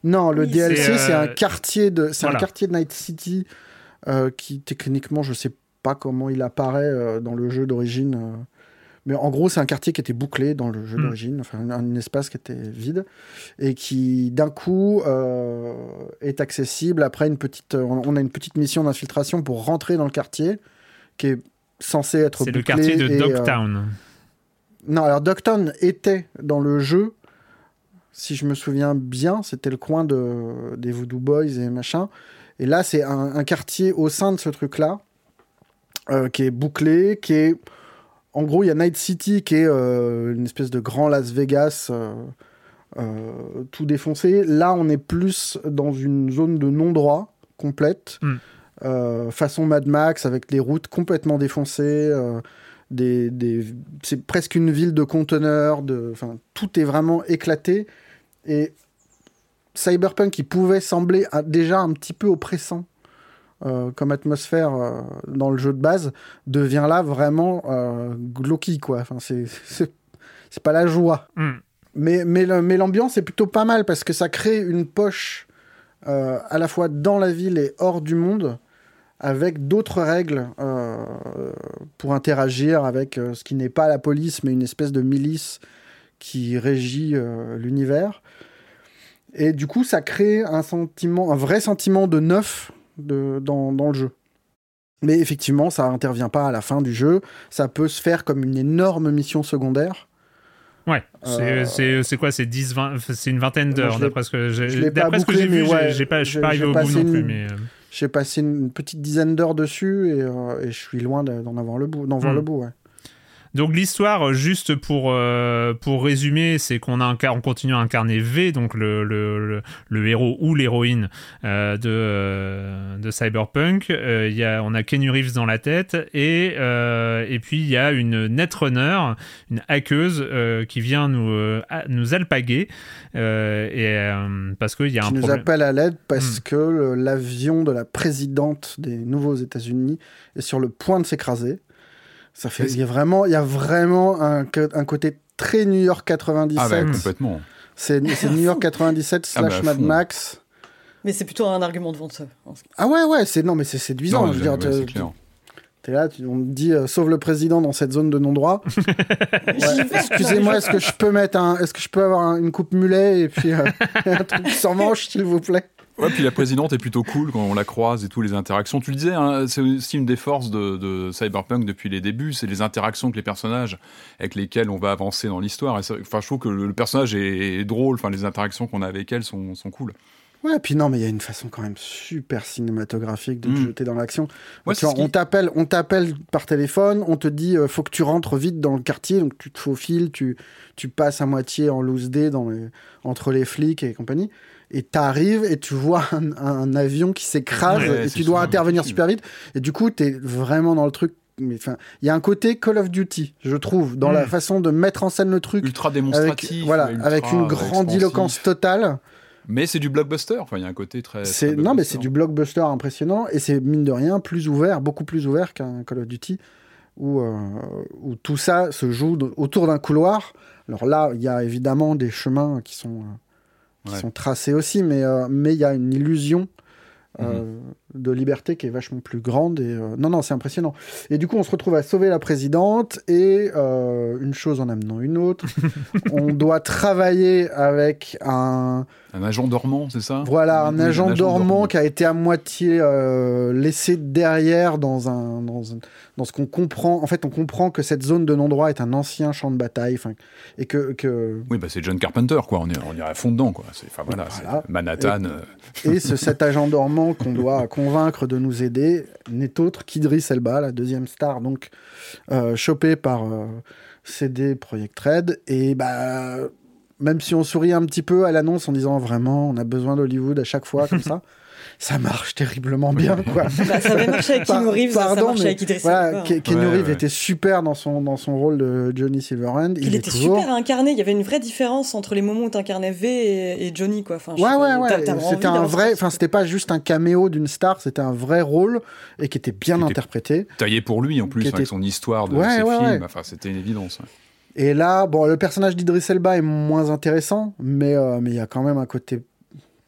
Non, le Oui, DLC, c'est, un quartier de, c'est voilà. un quartier de Night City qui techniquement, je sais pas comment il apparaît euh, dans le jeu d'origine, euh, Mais en gros, c'est un quartier qui était bouclé dans le jeu Mm. d'origine, enfin un, un espace qui était vide et qui d'un coup euh, est accessible après une petite. On a une petite mission d'infiltration pour rentrer dans le quartier qui est censé être C'est le bouclé quartier de et, euh, Dogtown. non, alors Dogtown était dans le jeu, si je me souviens bien, c'était le coin de, des Voodoo Boys et machin. Et là, c'est un, un quartier au sein de ce truc-là, euh, qui est bouclé, qui est... En gros, il y a Night City, qui est euh, une espèce de grand Las Vegas, euh, tout défoncé. Là, on est plus dans une zone de non-droit complète, Mm. euh, façon Mad Max, avec les routes complètement défoncées. des, des- c'est presque une ville de conteneurs, de, enfin, tout est vraiment éclaté. Et Cyberpunk, qui pouvait sembler déjà un petit peu oppressant euh, comme atmosphère euh, dans le jeu de base, devient là vraiment euh, glauqui, quoi. Enfin, c'est, pas la joie. Mm. Mais, mais, l'ambiance est plutôt pas mal parce que ça crée une poche euh, à la fois dans la ville et hors du monde avec d'autres règles pour interagir avec ce qui n'est pas la police mais une espèce de milice qui régit l'univers. Et du coup, ça crée un sentiment, un vrai sentiment de neuf de, dans, dans le jeu. Mais effectivement, ça intervient pas à la fin du jeu. Ça peut se faire comme une énorme mission secondaire. Ouais, c'est Euh, c'est- quoi? C'est 10, 20, c'est une vingtaine d'heures d'après ce que j'ai vu. ouais, j'ai pas, je suis pas arrivé au bout non plus, une- mais euh, J'ai passé une petite dizaine d'heures dessus et, euh, et je suis loin de- d'en avoir le bout, d'en voir Hmm. le bout. Ouais. Donc l'histoire, juste pour, euh, pour résumer, c'est qu'on a un, on continue à incarner V, donc le, le, le, le héros ou l'héroïne euh, de, euh, de Cyberpunk. Euh, il y a, on a Kenny Reeves dans la tête et, euh, et puis il y a une netrunner, une hackeuse euh, qui vient nous, euh, alpaguer euh, et, euh, parce qu'il y a Qui un nous problème. appelle à l'aide parce Hmm. que l'avion de la présidente des nouveaux États-Unis est sur le point de s'écraser. Ça fait, il y a vraiment, il y a vraiment un, un côté très New York 97. Ah bah Mm. complètement. c'est New York 97 Ah bah, slash à Mad. Max. Mais c'est plutôt un argument de vente. Ah ouais ouais, c'est non mais c'est séduisant. Non, je veux dire, ouais, t'es- là, tu- on te dit euh, sauve le président dans cette zone de non-droit. Ouais, Excusez-moi, est-ce que je peux mettre un, est-ce que je peux avoir un- une coupe mulet et puis euh, un truc sans manche, s'il vous plaît? Ouais, puis la présidente est plutôt cool quand on la croise et tout, les interactions. Tu le disais, hein, c'est aussi une des forces de, de Cyberpunk depuis les débuts, c'est les interactions avec les personnages avec lesquels on va avancer dans l'histoire. Enfin, je trouve que le, le personnage est, est drôle, enfin, les interactions qu'on a avec elle sont, sont cool. Ouais, puis non, mais il y a une façon quand même super cinématographique de te Mm. jeter dans l'action. Ouais, on t'appelle, on t'appelle par téléphone, on te dit euh, faut que tu rentres vite dans le quartier, donc tu te faufiles, tu, tu passes à moitié en loose day dans les- entre les flics et compagnie, et t'arrives et tu vois un, un avion qui s'écrase Ouais, et tu dois intervenir super vite, et du coup t'es vraiment dans le truc. Enfin, il y a un côté Call of Duty, je trouve, dans la Mm. façon de mettre en scène le truc. Ultra Avec, démonstratif. voilà, ultra, avec une grandiloquence totale. Mais c'est du blockbuster, enfin, il y a un côté très. Non, mais c'est du blockbuster impressionnant et c'est mine de rien plus ouvert, beaucoup plus ouvert qu'un Call of Duty où, euh, où tout ça se joue autour d'un couloir. Alors là, il y a évidemment des chemins qui sont euh, qui Ouais. sont tracés aussi, mais euh, mais il y a une illusion. euh, Mhm. De liberté qui est vachement plus grande et euh, non non c'est impressionnant et du coup on se retrouve à sauver la présidente et euh, une chose en amenant une autre on doit travailler avec un Un agent dormant, c'est ça? Voilà, un agent, dormant qui a été à moitié euh, laissé derrière dans un, dans un- dans ce qu'on comprend. En fait, on comprend que cette zone de non-droit est un ancien champ de bataille, et que, que Oui, bah c'est John Carpenter, quoi. On est, on est à fond dedans, quoi. C'est, enfin voilà, Manhattan. euh, et ce, cet agent dormant qu'on doit convaincre de nous aider n'est autre qu'Idris Elba, la deuxième star, donc euh, chopée par euh, CD Projekt Red. Et bah, même si on sourit un petit peu à l'annonce en disant vraiment, on a besoin d'Hollywood à chaque fois comme ça. Ça marche terriblement bien, quoi. Bah, ça avait marché avec Keanu Reeves, ça pardon, marche mais avec Idris voilà. Ke- Keanu Ouais, Reeves ouais. était super dans son, dans son rôle de Johnny Silverhand. Il, était toujours... super incarné, il y avait une vraie différence entre les moments où t'incarnais V et, et Johnny, quoi. Enfin, Ouais, ouais, ouais. C'était un vrai, enfin, c'était pas juste un caméo d'une star, c'était un vrai rôle et qui était bien Qui était- interprété. taillé pour lui, en plus, avec était- son histoire de Ouais, ses ouais, films. ouais. Enfin, c'était une évidence. ouais. Et là, bon, le personnage d'Idris Elba est moins intéressant, mais euh, mais il y a quand même un côté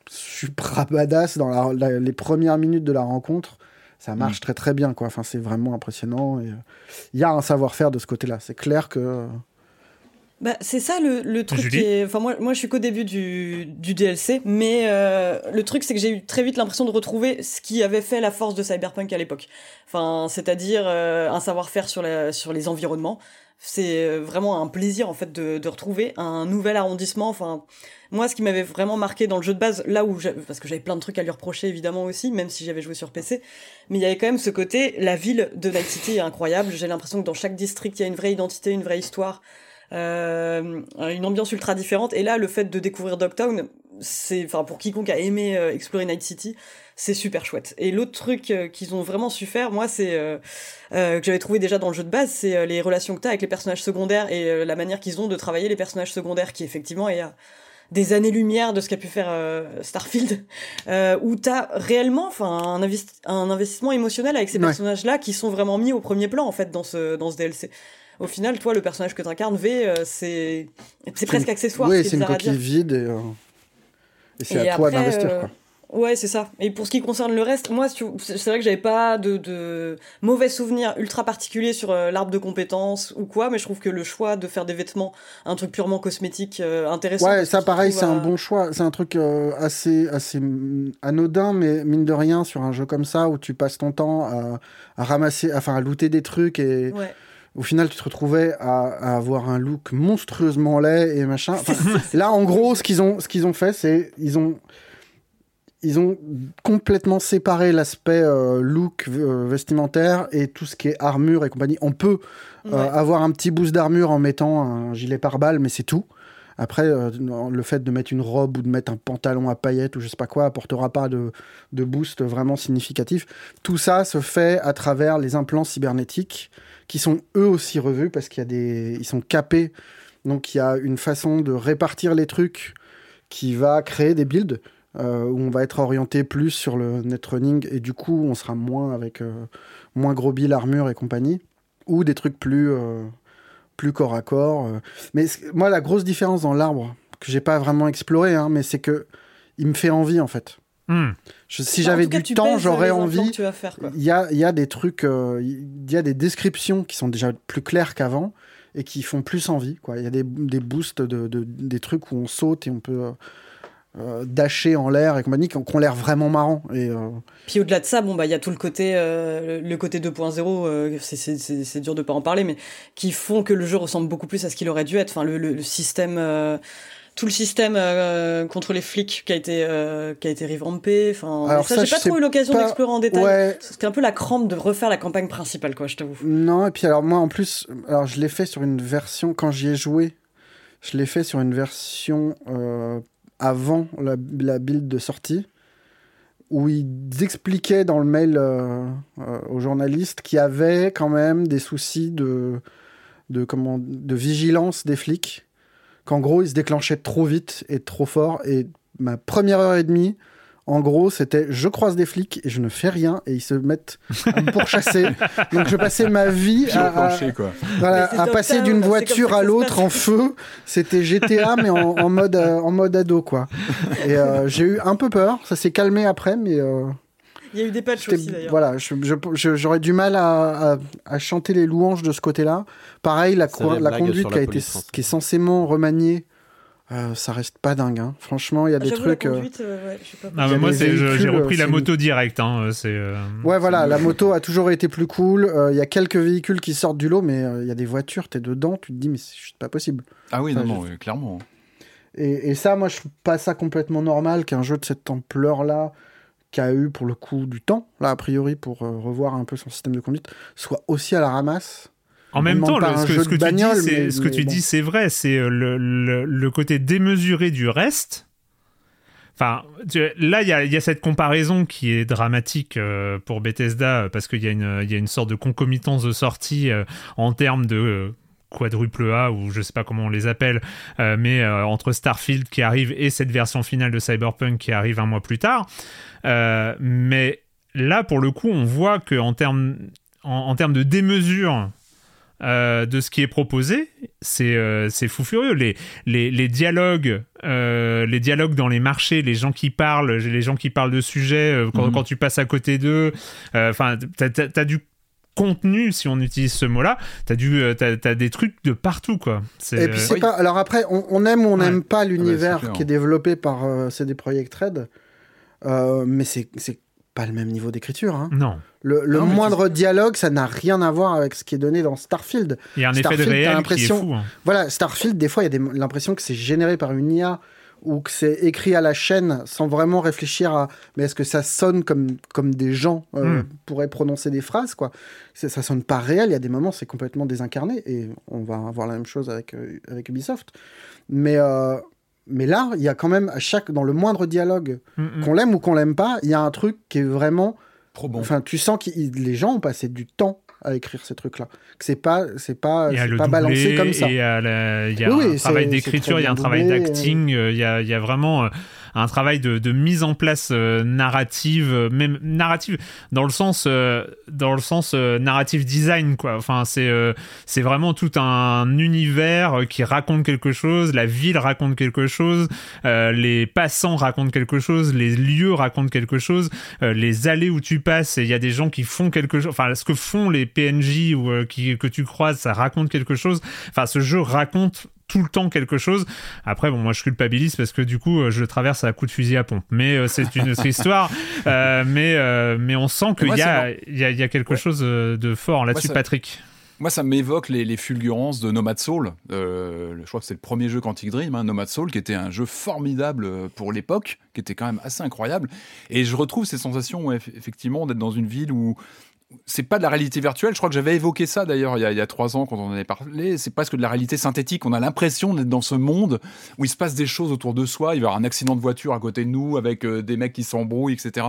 super badass dans la- la- les premières minutes de la rencontre. ça marche très très bien, quoi. Enfin, c'est vraiment impressionnant. Et il y a un savoir-faire de ce côté-là. C'est clair que bah, c'est ça le, le truc Julie qui est... Enfin, moi, moi, je suis qu'au début du, du DLC, mais euh, le truc, c'est que j'ai eu très vite l'impression de retrouver ce qui avait fait la force de Cyberpunk à l'époque. Enfin, c'est-à-dire euh, un savoir-faire sur, la, sur les environnements. C'est euh, vraiment un plaisir, en fait, de, de retrouver un nouvel arrondissement. Enfin, moi, ce qui m'avait vraiment marqué dans le jeu de base, là où... Parce que j'avais plein de trucs à lui reprocher, évidemment, aussi, même si j'avais joué sur PC. Mais il y avait quand même ce côté, la ville de Night City est incroyable. J'ai l'impression que dans chaque district, il y a une vraie identité, une vraie histoire une ambiance ultra différente. Et là, le fait de découvrir Dogtown, c'est, enfin, pour quiconque a aimé euh, explorer Night City, c'est super chouette. Et l'autre truc euh, qu'ils ont vraiment su faire, moi, c'est euh, euh, que j'avais trouvé déjà dans le jeu de base, c'est euh, les relations que t'as avec les personnages secondaires et euh, la manière qu'ils ont de travailler les personnages secondaires, qui effectivement est à des années-lumière de ce qu'a pu faire euh, Starfield, euh, où t'as réellement, enfin, un, investi- un investissement émotionnel avec ces Ouais. personnages-là qui sont vraiment mis au premier plan en fait dans ce dans ce DLC. Au final, toi, le personnage que t'incarnes, V, euh, c'est c'est presque accessoire. Oui, c'est une coquille vide et, euh, et c'est à toi d'investir. euh. Ouais, c'est ça. Et pour ce qui concerne le reste, moi, tu- c'est vrai que j'avais pas de, de mauvais souvenirs ultra particuliers sur euh, l'arbre de compétences ou quoi, mais je trouve que le choix de faire des vêtements, un truc purement cosmétique euh, intéressant. Ouais, ça pareil, c'est un bon choix. C'est un truc euh, assez, assez anodin, mais mine de rien, sur un jeu comme ça, où tu passes ton temps à, à ramasser, enfin à looter des trucs, et Ouais. Au final, tu te retrouvais à, à avoir un look monstrueusement laid et machin. Enfin, là, en gros, ce qu'ils ont, ce qu'ils ont fait, c'est ils ont ils ont complètement séparé l'aspect euh, look euh, vestimentaire et tout ce qui est armure et compagnie. On peut euh, Ouais. avoir un petit boost d'armure en mettant un gilet pare-balles, mais c'est tout. Après, le fait de mettre une robe ou de mettre un pantalon à paillettes ou je sais pas quoi apportera pas de, de boost vraiment significatif. Tout ça se fait à travers les implants cybernétiques qui sont eux aussi revus parce qu'il y a des, ils sont capés. Donc il y a une façon de répartir les trucs qui va créer des builds euh, où on va être orienté plus sur le netrunning et du coup on sera moins avec euh, moins gros billes, armure et compagnie ou des trucs plus euh, plus corps à corps. Mais moi la grosse différence dans l'arbre que j'ai pas vraiment exploré, hein, mais c'est que il me fait envie en fait. Hmm. Je- si j'avais cas, du temps, j'aurais envie. Il y a, il y a des trucs, euh, il y a des descriptions qui sont déjà plus claires qu'avant et qui font plus envie. Il y a des, des boosts, de, de- des trucs où on saute et on peut euh, euh, dasher en l'air et compagnie qui ont, l'air vraiment marrants. Et, euh, Puis au-delà de ça, bon bah il y a tout le côté euh, le côté 2.0, euh, c'est- dur de pas en parler, mais qui font que le jeu ressemble beaucoup plus à ce qu'il aurait dû être. Enfin le, le, le système, euh, tout le système euh, contre les flics qui a été euh, qui a été revampé. Enfin Alors ça, ça, j'ai pas trop eu l'occasion pas- d'explorer en détail. Ouais. C'était un peu la crampe de refaire la campagne principale, quoi, je t'avoue. Non, et puis alors moi en plus, alors je l'ai fait sur une version, quand j'y ai joué, je l'ai fait sur une version euh, avant la, la build de sortie, où ils expliquaient dans le mail aux journalistes qu'il y avait quand même des soucis de, de, comment, de vigilance des flics, qu'en gros ils se déclenchaient trop vite et trop fort, et ma première heure et demie, en gros, c'était je croise des flics et je ne fais rien et ils se mettent à me pourchasser. Donc je passais ma vie à, plancher, quoi. voilà, passer d'une voiture à l'autre en feu. C'était GTA mais en, en mode euh, en mode ado quoi. Et euh, j'ai eu un peu peur. Ça s'est calmé après, mais euh, Il y a eu des patchs aussi d'ailleurs. voilà, j'aurais du mal à, à- à chanter les louanges de ce côté-là. Pareil, la, co- des conduite qui, la a été, française. qui est censément remaniée, euh, ça reste pas dingue. hein. Franchement, il y a des J'avoue, trucs. la euh, conduite, euh, ouais, pas. Ah, moi, des j'ai repris euh, la moto direct. Hein, euh, Ouais, voilà, la moto a toujours été plus cool. Euh, Il y a quelques véhicules qui sortent du lot, mais euh, il y a des voitures, t'es dedans, tu te dis, mais c'est juste pas possible. Ah oui, non, non, je- clairement. Et, et ça, moi, je trouve pas ça complètement normal qu'un jeu de cette ampleur-là, qui a eu pour le coup du temps, là, a priori, pour euh, revoir un peu son système de conduite, soit aussi à la ramasse. En même temps, le- ce que, ce que tu dis, c'est- mais- ce que mais tu bon. dis, c'est vrai. C'est euh, le, le- le côté démesuré du reste. Enfin, tu- là, il y y a cette comparaison qui est dramatique euh, pour Bethesda parce qu'il y, a une- il y a une sorte de concomitance de sortie euh, en termes de quadruple A ou je sais pas comment on les appelle, euh, mais euh, entre Starfield qui arrive et cette version finale de Cyberpunk qui arrive un mois plus tard. Euh, mais là, pour le coup, on voit que en termes en, en termes de démesure de ce qui est proposé, c'est fou furieux. Les, les, les dialogues, euh, les dialogues dans les marchés, les gens qui parlent, les gens qui parlent de sujets, euh, quand, Mhm. quand tu passes à côté d'eux, euh, enfin, t'as, t'as du contenu, si on utilise ce mot-là, t'as, du, euh, t'as, t'as des trucs de partout, quoi. C'est, Et puis c'est Oui. pas. Alors après, on, on aime ou on Ouais. n'aime pas l'univers clair. qui est développé par euh, CD Projekt Red, euh, mais c'est c'est pas le même niveau d'écriture. hein. Non. Le, le Non, mais moindre dialogue, ça n'a rien à voir avec ce qui est donné dans Starfield. Il y a un effet de Starfield, réel qui est l'impression- fou. hein. Voilà, Starfield, des fois, il y a des- l'impression que c'est généré par une IA ou que c'est écrit à la chaîne sans vraiment réfléchir à mais est-ce que ça sonne comme, comme des gens euh, Hmm. pourraient prononcer des phrases quoi ça sonne pas réel il y a des moments c'est complètement désincarné et on va avoir la même chose avec, euh, avec Ubisoft mais euh, mais là il y a quand même à chaque dans le moindre dialogue Mm, mm. qu'on l'aime ou qu'on l'aime pas il y a un truc qui est vraiment Trop bon. enfin tu sens que les gens ont passé du temps à écrire ces trucs là que c'est pas c'est pas c'est pas balancé comme ça. il y a, la- il y a Oui, un travail d'écriture, c'est il y a un travail d'acting, euh, il y a, y a vraiment euh, un travail de, mise en place euh, narrative, euh, même narrative dans le sens, euh, dans le sens narrative design quoi. Enfin c'est c'est vraiment tout un univers qui raconte quelque chose, la ville raconte quelque chose, les passants racontent quelque chose, les lieux racontent quelque chose, les allées où tu passes il y a des gens qui font quelque chose, enfin ce que font les PNJ ou qui, que tu croises, ça raconte quelque chose. Enfin ce jeu raconte tout le temps quelque chose. Après, bon, moi je culpabilise parce que du coup, euh, je le traverse à coup de fusil à pompe. Mais euh, c'est une autre histoire. Euh, mais, euh, mais on sent qu'il y, a, y, a, y a quelque chose de fort là-dessus, Patrick. Moi, ça m'évoque les, les fulgurances de Nomad Soul. Euh, je crois que c'est le premier jeu Quantic Dream, hein, Nomad Soul, qui était un jeu formidable pour l'époque, qui était quand même assez incroyable. Et je retrouve ces sensations, ouais, effectivement, d'être dans une ville où c'est pas de la réalité virtuelle. Je crois que j'avais évoqué ça d'ailleurs il, y a- trois ans quand on en avait parlé. C'est presque de la réalité synthétique. On a l'impression d'être dans ce monde où il se passe des choses autour de soi. Il va y avoir un accident de voiture à côté de nous avec euh, des mecs qui s'embrouillent, etc.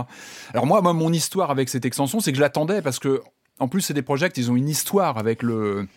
Alors moi, moi, mon histoire avec cette extension, c'est que je l'attendais parce que en plus, c'est des projets, ils ont une histoire avec le,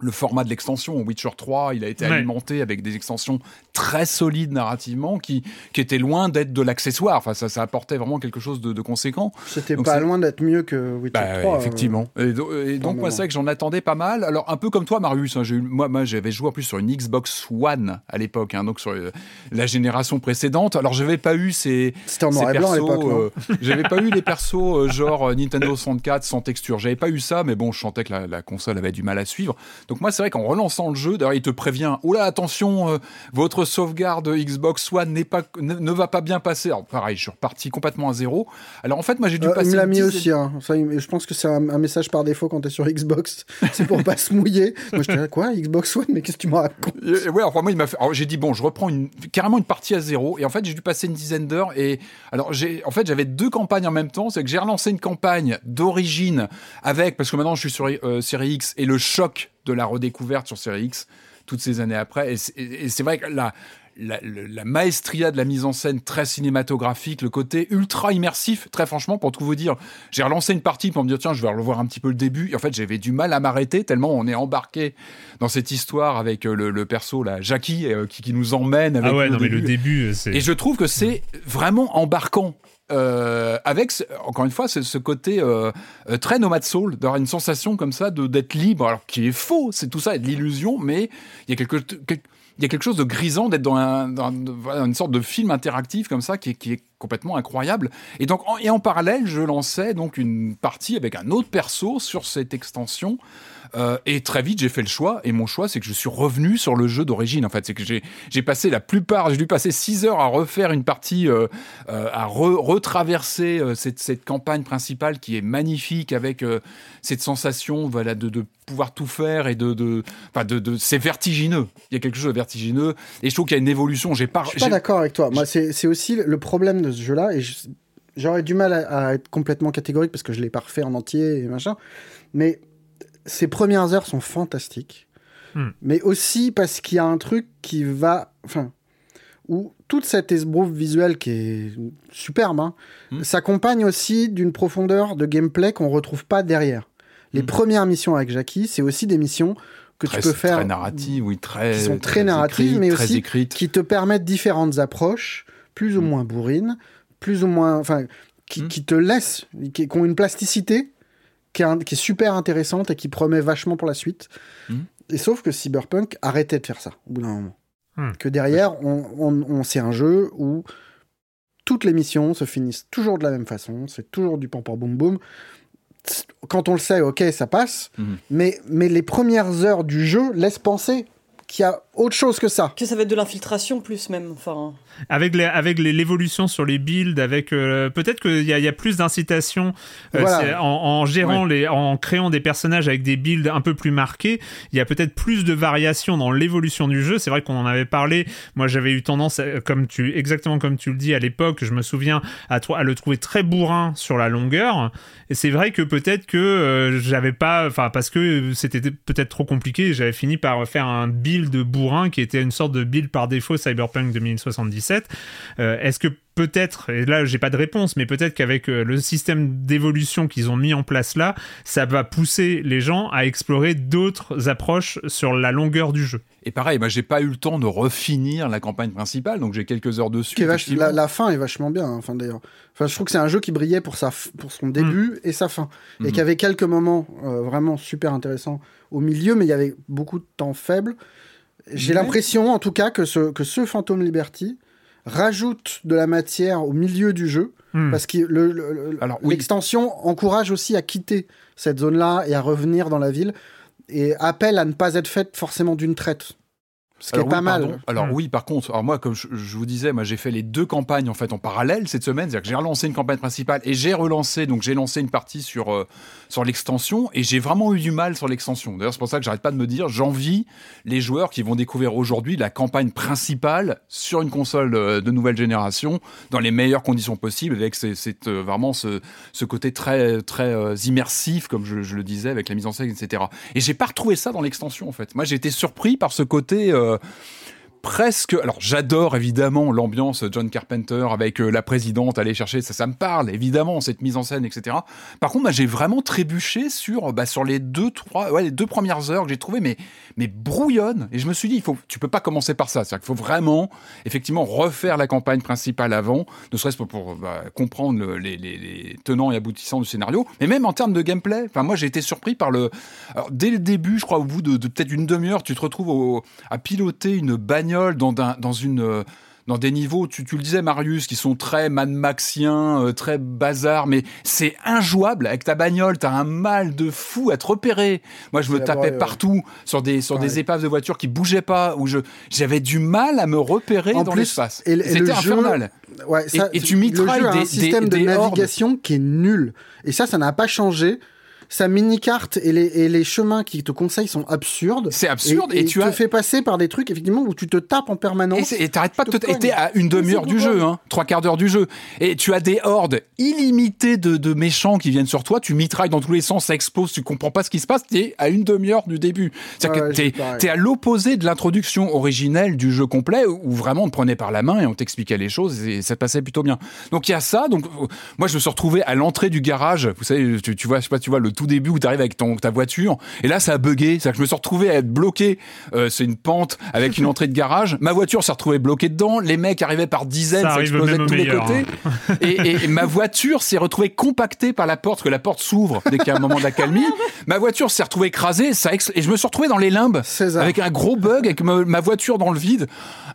le format de l'extension. Witcher 3, il a été Ouais. alimenté avec des extensions très solides narrativement qui, qui étaient loin d'être de l'accessoire. Enfin, ça, ça apportait vraiment quelque chose de, de conséquent. C'était Donc pas c'est- loin d'être mieux que Witcher Bah, 3. euh, effectivement. Et, do- et donc, moi, c'est vrai que j'en attendais pas mal. Alors, un peu comme toi, Marius, hein, j'ai eu- moi, moi j'avais joué en plus sur une Xbox One à l'époque, hein, donc sur euh, la génération précédente. Alors, j'avais pas eu ces. C'était en ces noir et blanc euh, j'avais pas eu les persos euh, genre euh, Nintendo 64 sans texture. J'avais pas eu ça, mais bon, je sentais que la, la console avait du mal à suivre. Donc moi, c'est vrai qu'en relançant le jeu, d'ailleurs, il te prévient. Oula, attention, euh, votre sauvegarde Xbox One n'est pas, ne, ne va pas bien passer. Alors pareil, je suis reparti complètement à zéro. Alors en fait, moi, j'ai dû Euh, passer. il me l'a mis aussi. hein. Ça, je pense que c'est un, un message par défaut quand t'es sur Xbox. C'est pour pas se mouiller. Moi, j'étais là, quoi Xbox One? Mais qu'est-ce que tu me racontes? Ouais, enfin moi il m'a fait. j'ai dit bon, je reprends une carrément une partie à zéro et en fait j'ai dû passer une dizaine d'heures et alors j'ai en fait j'avais deux campagnes en même temps, c'est que j'ai relancé une campagne d'origine avec parce que maintenant je suis sur euh, série X et le choc de la redécouverte sur série X toutes ces années après et c'est- vrai que la la, la maestria de la mise en scène très cinématographique, le côté ultra immersif, très franchement, pour tout vous dire, j'ai relancé une partie pour me dire, tiens, je vais revoir un petit peu le début. Et en fait, j'avais du mal à m'arrêter tellement on est embarqué dans cette histoire avec euh, le, le perso, là, Jackie, euh, qui, qui nous emmène avec Ah ouais, non, mais le début. euh. Et je trouve que c'est vraiment embarquant. Euh, avec encore une fois ce, côté euh, euh, très nomade soul d'avoir une sensation comme ça de d'être libre alors qui est faux c'est tout ça de l'illusion mais il y a quelque quel- il y a quelque chose de grisant d'être dans, un, une sorte de film interactif comme ça qui est, qui est complètement incroyable. Et donc en, et en parallèle je lançais donc une partie avec un autre perso sur cette extension euh, et très vite, j'ai fait le choix. Et mon choix, c'est que je suis revenu sur le jeu d'origine. En fait, c'est que j'ai passé la plupart, j'ai dû passer six heures à refaire une partie, euh, euh, à re- retraverser cette, cette campagne principale qui est magnifique avec cette sensation, voilà, de, de pouvoir tout faire et de, de, enfin, de, de c'est vertigineux. Il y a quelque chose de vertigineux. Et je trouve qu'il y a une évolution. J'ai pas, Je suis pas d'accord avec toi. Moi, c'est aussi le problème de ce jeu-là. Et je- j'aurais du mal à, à être complètement catégorique parce que je l'ai pas refait en entier et machin. Mais ces premières heures sont fantastiques. Hmm. Mais aussi parce qu'il y a un truc qui va. Enfin. Où toute cette esbrouffe visuelle qui est superbe hein, Hmm. s'accompagne aussi d'une profondeur de gameplay qu'on retrouve pas derrière. Les Hmm. premières missions avec Jackie, c'est aussi des missions que très, tu peux faire très narrative, oui, très, qui sont très narratives, écrites, mais très aussi écrites. qui te permettent différentes approches, plus ou moins bourrines, plus ou moins, enfin, qui, qui te laissent, qui, qui ont une plasticité qui est, un- qui est super intéressante et qui promet vachement pour la suite. Mhm. Et sauf que Cyberpunk arrêtait de faire ça au bout d'un moment. Hmm. Que derrière, on, on, on- c'est un jeu où toutes les missions se finissent toujours de la même façon, c'est toujours du pam pam boum boum. Quand on le sait, ok, ça passe, Mhm. mais, mais les premières heures du jeu laissent penser qu'il y a autre chose que ça. Que ça va être de l'infiltration plus même. Enfin, Avec les- avec l'évolution sur les builds, avec euh, peut-être qu'il y, a- il y a plus d'incitation euh, Voilà. en, en gérant les, en créant des personnages avec des builds un peu plus marqués. Il y a peut-être plus de variations dans l'évolution du jeu. C'est vrai qu'on en avait parlé. Moi, j'avais eu tendance, comme tu exactement comme tu le dis à l'époque, je me souviens à, à le trouver très bourrin sur la longueur. Et c'est vrai que peut-être que euh, j'avais pas, enfin parce que c'était peut-être trop compliqué. J'avais fini par faire un build bourrin qui était une sorte de build par défaut Cyberpunk 2077. Euh, Est-ce que peut-être, et là j'ai pas de réponse, mais peut-être qu'avec euh, le système d'évolution qu'ils ont mis en place là, ça va pousser les gens à explorer d'autres approches sur la longueur du jeu. Et pareil, moi j'ai pas eu le temps de refinir la campagne principale, donc j'ai quelques heures dessus. La, la fin est vachement bien, hein, enfin d'ailleurs. Enfin, je trouve que c'est un jeu qui brillait pour, sa pour son début et sa fin. Et Mhm. qui avait quelques moments euh, vraiment super intéressants au milieu, mais il y avait beaucoup de temps faible. J'ai Mais- l'impression, en tout cas, que ce, que ce Phantom Liberty rajoute de la matière au milieu du jeu, Hmm. parce que le- le- le- Alors, oui. l'extension encourage aussi à quitter cette zone-là et à revenir dans la ville, et appelle à ne pas être faite forcément d'une traite. Ce qui Alors est pas oui, mal. pardon. Alors Hmm. oui, par contre, alors moi, comme je, je vous disais, moi j'ai fait les deux campagnes en fait en parallèle cette semaine, c'est-à-dire que j'ai relancé une campagne principale et j'ai relancé, donc j'ai lancé une partie sur euh, sur l'extension et j'ai vraiment eu du mal sur l'extension. D'ailleurs, c'est pour ça que j'arrête pas de me dire, j'envie les joueurs qui vont découvrir aujourd'hui la campagne principale sur une console euh, de nouvelle génération dans les meilleures conditions possibles, avec ces- cette, euh, vraiment ce, ce côté très très immersif, comme je, je le disais, avec la mise en scène, etc. Et j'ai pas retrouvé ça dans l'extension en fait. Moi, j'ai été surpris par ce côté. Euh, presque. Alors, j'adore évidemment l'ambiance John Carpenter avec euh, la présidente aller chercher ça, ça me parle évidemment cette mise en scène, etc. Par contre, moi, j'ai vraiment trébuché sur bah, sur les deux trois les deux premières heures que j'ai trouvé mais mais brouillonne et je me suis dit il faut tu peux pas commencer par ça, c'est-à-dire qu'il faut vraiment effectivement refaire la campagne principale avant, ne serait-ce pour bah, comprendre le- les, tenants et aboutissants du scénario, mais même en termes de gameplay. Enfin, moi, j'ai été surpris par le. Dès le début, je crois, au bout de, peut-être une demi-heure, tu te retrouves à piloter une bagnole dans, un- dans une. euh, dans des niveaux, tu, tu le disais Marius, qui sont très Mad Maxiens, euh, très bazar, mais c'est injouable. Avec ta bagnole, t'as un mal de fou à te repérer. Moi, je me tapais ouais. partout sur des sur des Pareil. épaves de voitures qui bougeaient pas, où je j'avais du mal à me repérer En dans plus, l'espace. C'était jeu- infernal. Ouais, ça, Et- et tu mitrailles le jeu a des- un système des- de des navigation qui est nul. Et ça, ça n'a pas changé. Sa mini-carte et les, et les chemins qui te conseillent sont absurdes. C'est absurde, et tu te as- fait passer par des trucs, effectivement, où tu te tapes en Et permanence. Et t'arrêtes pas de te te. Et t'es à une demi-heure du jeu, hein, trois quarts d'heure du jeu. Et tu as des hordes illimitées de, de méchants qui viennent sur toi. Tu mitrailles dans tous les sens, ça explose. Tu comprends pas ce qui se passe. T'es à une demi-heure du début. C'est-à-dire Ouais, que t'es à l'opposé de l'introduction originelle du jeu complet, où vraiment on te prenait par la main et on t'expliquait les choses et ça passait plutôt bien. Donc il y a ça. Donc moi je me suis retrouvé à l'entrée du garage. Vous savez, tu, tu vois, je sais pas, tu vois le tout début où tu arrives avec ton ta voiture. Et là ça a bugué. C'est-à-dire que je me suis retrouvé à être bloqué. Euh, c'est une pente avec une entrée de garage. Ma voiture s'est retrouvée bloquée dedans. Les mecs arrivaient par dizaines, Ça explosait de tous les côtés. Et, et- et ma voiture s'est retrouvée compactée par la porte, parce que la porte s'ouvre dès qu'il y a un moment d'accalmie. ma voiture s'est retrouvée écrasée, ça ex- et je me suis retrouvé dans les limbes César. avec un gros bug, avec ma, ma voiture dans le vide.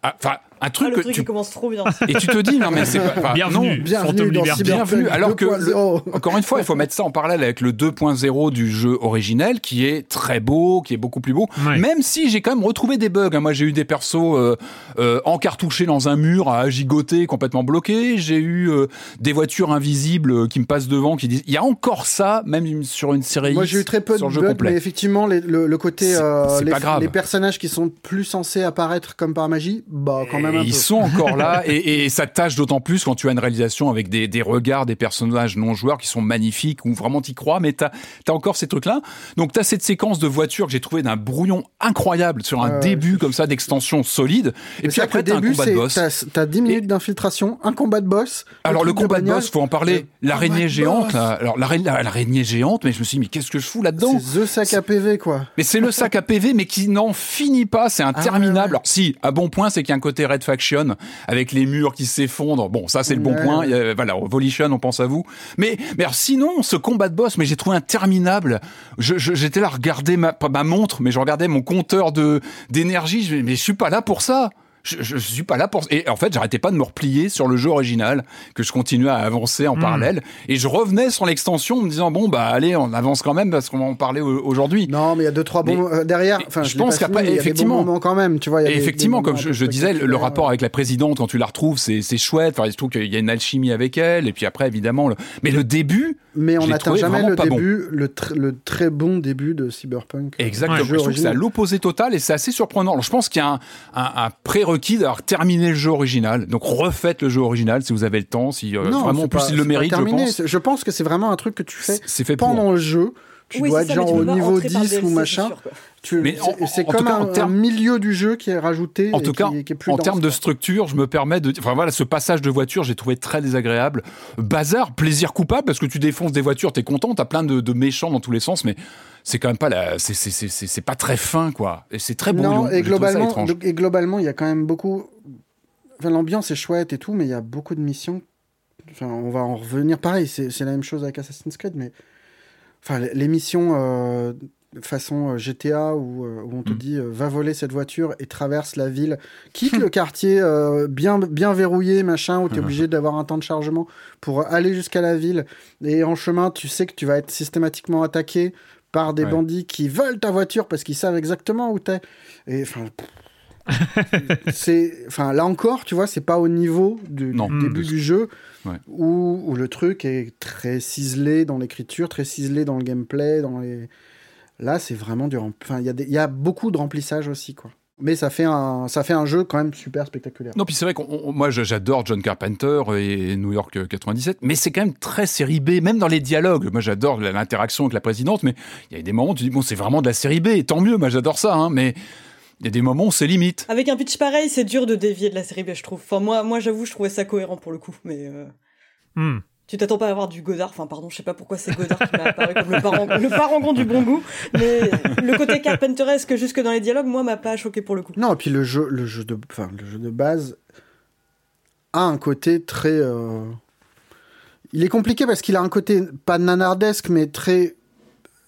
Ah, Un Ah, truc le que truc tu qui commence trop bien. et tu te dis non mais c'est pas Bienvenue. non, Bienvenue dans bienvenue. Alors que, 2.0. encore une fois, il faut mettre ça en parallèle avec le 2.0 du jeu originel, qui est très beau, qui est beaucoup plus beau. Ouais. Même si j'ai quand même retrouvé des bugs. hein. Moi, j'ai eu des persos euh, euh, encartouchés dans un mur, à gigoter, complètement bloqués. J'ai eu euh, des voitures invisibles qui me passent devant, qui disent. Il y a encore ça, même sur une série. Moi, j'ai eu très peu de bugs, complet. mais effectivement, les- le, le côté. Euh, les, pas grave. les personnages qui sont plus censés apparaître comme par magie, bah, quand même Un ils peu. sont encore là et, et ça tâche d'autant plus quand tu as une réalisation avec des, des regards des personnages non joueurs qui sont magnifiques où vraiment t'y crois mais t'as as encore ces trucs là donc t'as cette séquence de voiture que j'ai trouvé d'un brouillon incroyable sur un début comme ça d'extension solide et puis après le t'as un combat de boss t'as- T'as 10 minutes d'infiltration, un combat de boss. alors le combat de boss faut en parler Le l'araignée géante là. alors l'araignée géante mais je me suis dit mais qu'est-ce que je fous là-dedans C'est The Sac à PV, quoi. Mais c'est le sac à PV, mais qui n'en finit pas. C'est interminable. Ah ouais. Alors si, à bon point, c'est qu'il y a un côté Red Faction avec les murs qui s'effondrent. Bon, ça c'est le bon Ouais. point. A- voilà, Volition, on pense à vous. Mais, mais alors, sinon, ce combat de boss, mais j'ai trouvé interminable. Je- je- J'étais là à regarder ma, ma montre, mais je regardais mon compteur de d'énergie. Mais je suis pas là pour ça. Je, je suis pas là pour et en fait j'arrêtais pas de me replier sur le jeu original que je continuais à avancer en parallèle et je revenais sur l'extension en me disant bon bah allez on avance quand même parce qu'on va en parler au- aujourd'hui Non, mais il y a deux trois bons Mais- euh, derrière. Enfin, je pense qu'après, il a des bons effectivement- quand même. Tu vois, il y a Et des- effectivement, des comme je, disais, le, rapport avec la présidente, quand tu la retrouves, c'est chouette. Enfin, je trouve qu'il y a une alchimie avec elle. Et puis après, évidemment, le... mais le début, Mais on n'atteint jamais le bon. début, le, tr- le très bon début de Cyberpunk. exactement, Le je trouve que c'est à l'opposé total et c'est assez surprenant. Alors, je pense qu'il y a un, un- un prérequis d'avoir terminé le jeu original. Donc, refaites le jeu original si vous avez le temps. Si euh, Non, vraiment, en plus, pas- il le mérite, je pense. C'est- Je pense que c'est vraiment un truc que tu fais fait pour. pendant le jeu. Tu Oui, dois être ça, genre au niveau rentrer par le 10 ou machin. c'est comme cas, en un, termes- un milieu du jeu qui est rajouté En et tout cas, qui est plus en termes de structure, je me permets de. Enfin voilà, ce passage de voiture, j'ai trouvé très désagréable. Bazar, plaisir coupable parce que tu défonces des voitures, t'es content, t'as plein de, de méchants dans tous les sens, mais c'est quand même pas la. c'est- pas très fin, quoi. Et c'est très brouillon. Non, et ça globalement, et globalement, il y a quand même beaucoup. Enfin, l'ambiance est chouette et tout, mais il y a beaucoup de missions. Enfin, on va en revenir. Pareil, c'est c'est la même chose avec Assassin's Creed, mais enfin, les- missions euh, façon euh, GTA où, euh, où on te Mm. dit euh, va voler cette voiture et traverse la ville, quitte le quartier euh, bien bien verrouillé, machin, où tu es obligé d'avoir un temps de chargement pour aller jusqu'à la ville. Et en chemin, tu sais que tu vas être systématiquement attaqué par des Ouais. bandits qui veulent ta voiture parce qu'ils savent exactement où t'es. Et enfin, c'est, enfin là encore, tu vois, c'est pas au niveau du, début Mm. du jeu Ouais. où, où le truc est très ciselé dans l'écriture, très ciselé dans le gameplay, dans les. Là, c'est vraiment du. Enfin, il y a des- il y a beaucoup de remplissage aussi, quoi. Mais ça fait un, ça fait un jeu quand même super spectaculaire. Non, puis c'est vrai que moi j'adore John Carpenter et New York euh, 97, mais c'est quand même très série B, même dans les dialogues. Moi j'adore l'interaction avec la présidente, mais il y a des moments où tu dis, bon, c'est vraiment de la série B, et tant mieux, moi j'adore ça, hein, mais il y a des moments où c'est limite. Avec un pitch pareil, c'est dur de dévier de la série B, je trouve. Enfin, moi, moi j'avoue, je trouvais ça cohérent pour le coup, mais. euh, Hmm. Tu t'attends pas à avoir du Godard, enfin pardon, je sais pas pourquoi c'est Godard qui m'a apparu comme le, parent, le parangon du bon goût, mais le côté carpenteresque jusque dans les dialogues, moi, m'a pas choqué pour le coup. Non, et puis le jeu, le jeu de, enfin, le jeu de base a un côté très. euh, Il est compliqué parce qu'il a un côté pas nanardesque, mais très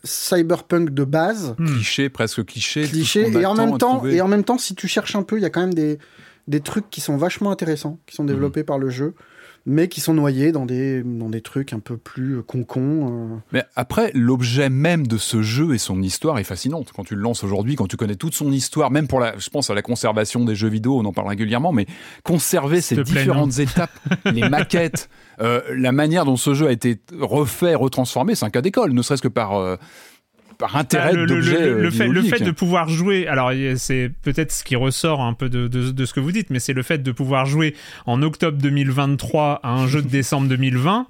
cyberpunk de base, Hmm. Cliché, presque cliché. cliché. Et en même temps, trouver. et en même temps, si tu cherches un peu, il y a quand même des des trucs qui sont vachement intéressants, qui sont développés par le jeu, mais qui sont noyés dans des dans des trucs un peu plus concons. euh. Mais après, l'objet même de ce jeu et son histoire est fascinante. Quand tu le lances aujourd'hui, quand tu connais toute son histoire, même pour la, je pense à la conservation des jeux vidéo, on en parle régulièrement, mais conserver ces plaît, différentes étapes, les maquettes, euh, la manière dont ce jeu a été refait, retransformé, c'est un cas d'école, ne serait-ce que par, euh, par intérêt Ah, le, le- le- le euh, fait, le vidéoludiques. fait de pouvoir jouer, alors c'est peut-être ce qui ressort un peu de, de- de ce que vous dites, mais c'est le fait de pouvoir jouer en octobre 2023 à un jeu de décembre 2020,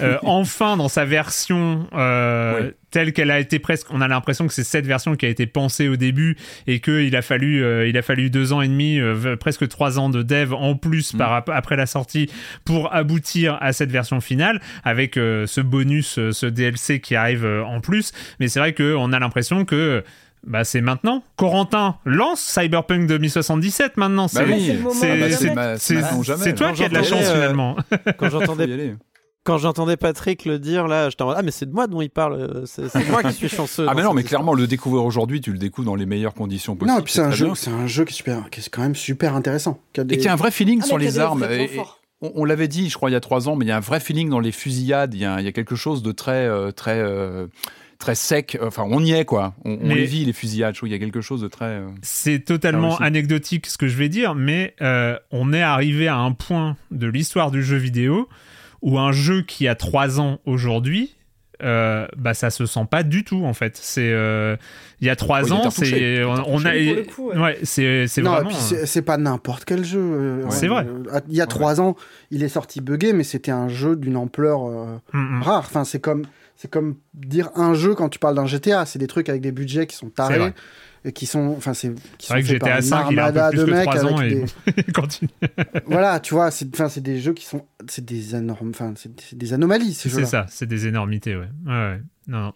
euh, enfin dans sa version euh, Oui. Telle qu'elle a été presque, on a l'impression que c'est cette version qui a été pensée au début et qu'il a fallu, euh, il a fallu deux ans et demi, euh, presque trois ans de dev en plus par ap- après la sortie pour aboutir à cette version finale avec euh, ce bonus, ce DLC qui arrive euh, en plus. Mais c'est vrai qu'on a l'impression que bah, c'est maintenant. Corentin lance Cyberpunk 2077 maintenant. Bah C'est oui. Bah, toi qui as de la chance euh, finalement. Quand j'entendais aller. Quand j'entendais Patrick le dire là, j'étais en mode, ah mais c'est de moi dont il parle, euh, c'est c'est moi qui suis chanceux. Ah mais non, mais clairement, le découvrir aujourd'hui, tu le découvres dans les meilleures conditions possibles. Non, et puis c'est un jeu, bien. c'est un jeu qui est super, qui est quand même super intéressant. qui a des- Et qui a un vrai feeling Ah, sur les armes. on, on l'avait dit, je crois, il y a trois ans, mais il y a un vrai feeling dans les fusillades. Il y a, il y a quelque chose de très, euh, très, euh, très sec. Enfin, on y est, quoi. On, les vit, les fusillades. Je trouve qu'il y a quelque chose de très. euh, C'est totalement anecdotique ce que je vais dire, mais euh, on est arrivé à un point de l'histoire du jeu vidéo où un jeu qui a 3 ans aujourd'hui, euh, bah ça se sent pas du tout en fait. C'est euh, il y a 3 Oui, il est ans, c'est on, on a ouais. ouais, c'est c'est non, et vraiment puis c'est pas n'importe quel jeu. euh, C'est vrai. Il y a trois ans, il est sorti buggé, mais c'était un jeu d'une ampleur euh, Mm, rare. Enfin, c'est comme, c'est comme dire un jeu quand tu parles d'un GTA. C'est des trucs avec des budgets qui sont tarés. Et qui sont, enfin, c'est, qui C'est sont vrai que GTA une 5, il a un peu plus de que mecs 3 ans avec et des- continue. voilà, tu vois, c'est, enfin, c'est des jeux qui sont, c'est des énormes, enfin, des anomalies, ces C'est ça, c'est des énormités, ouais. ouais, ouais. Non, non.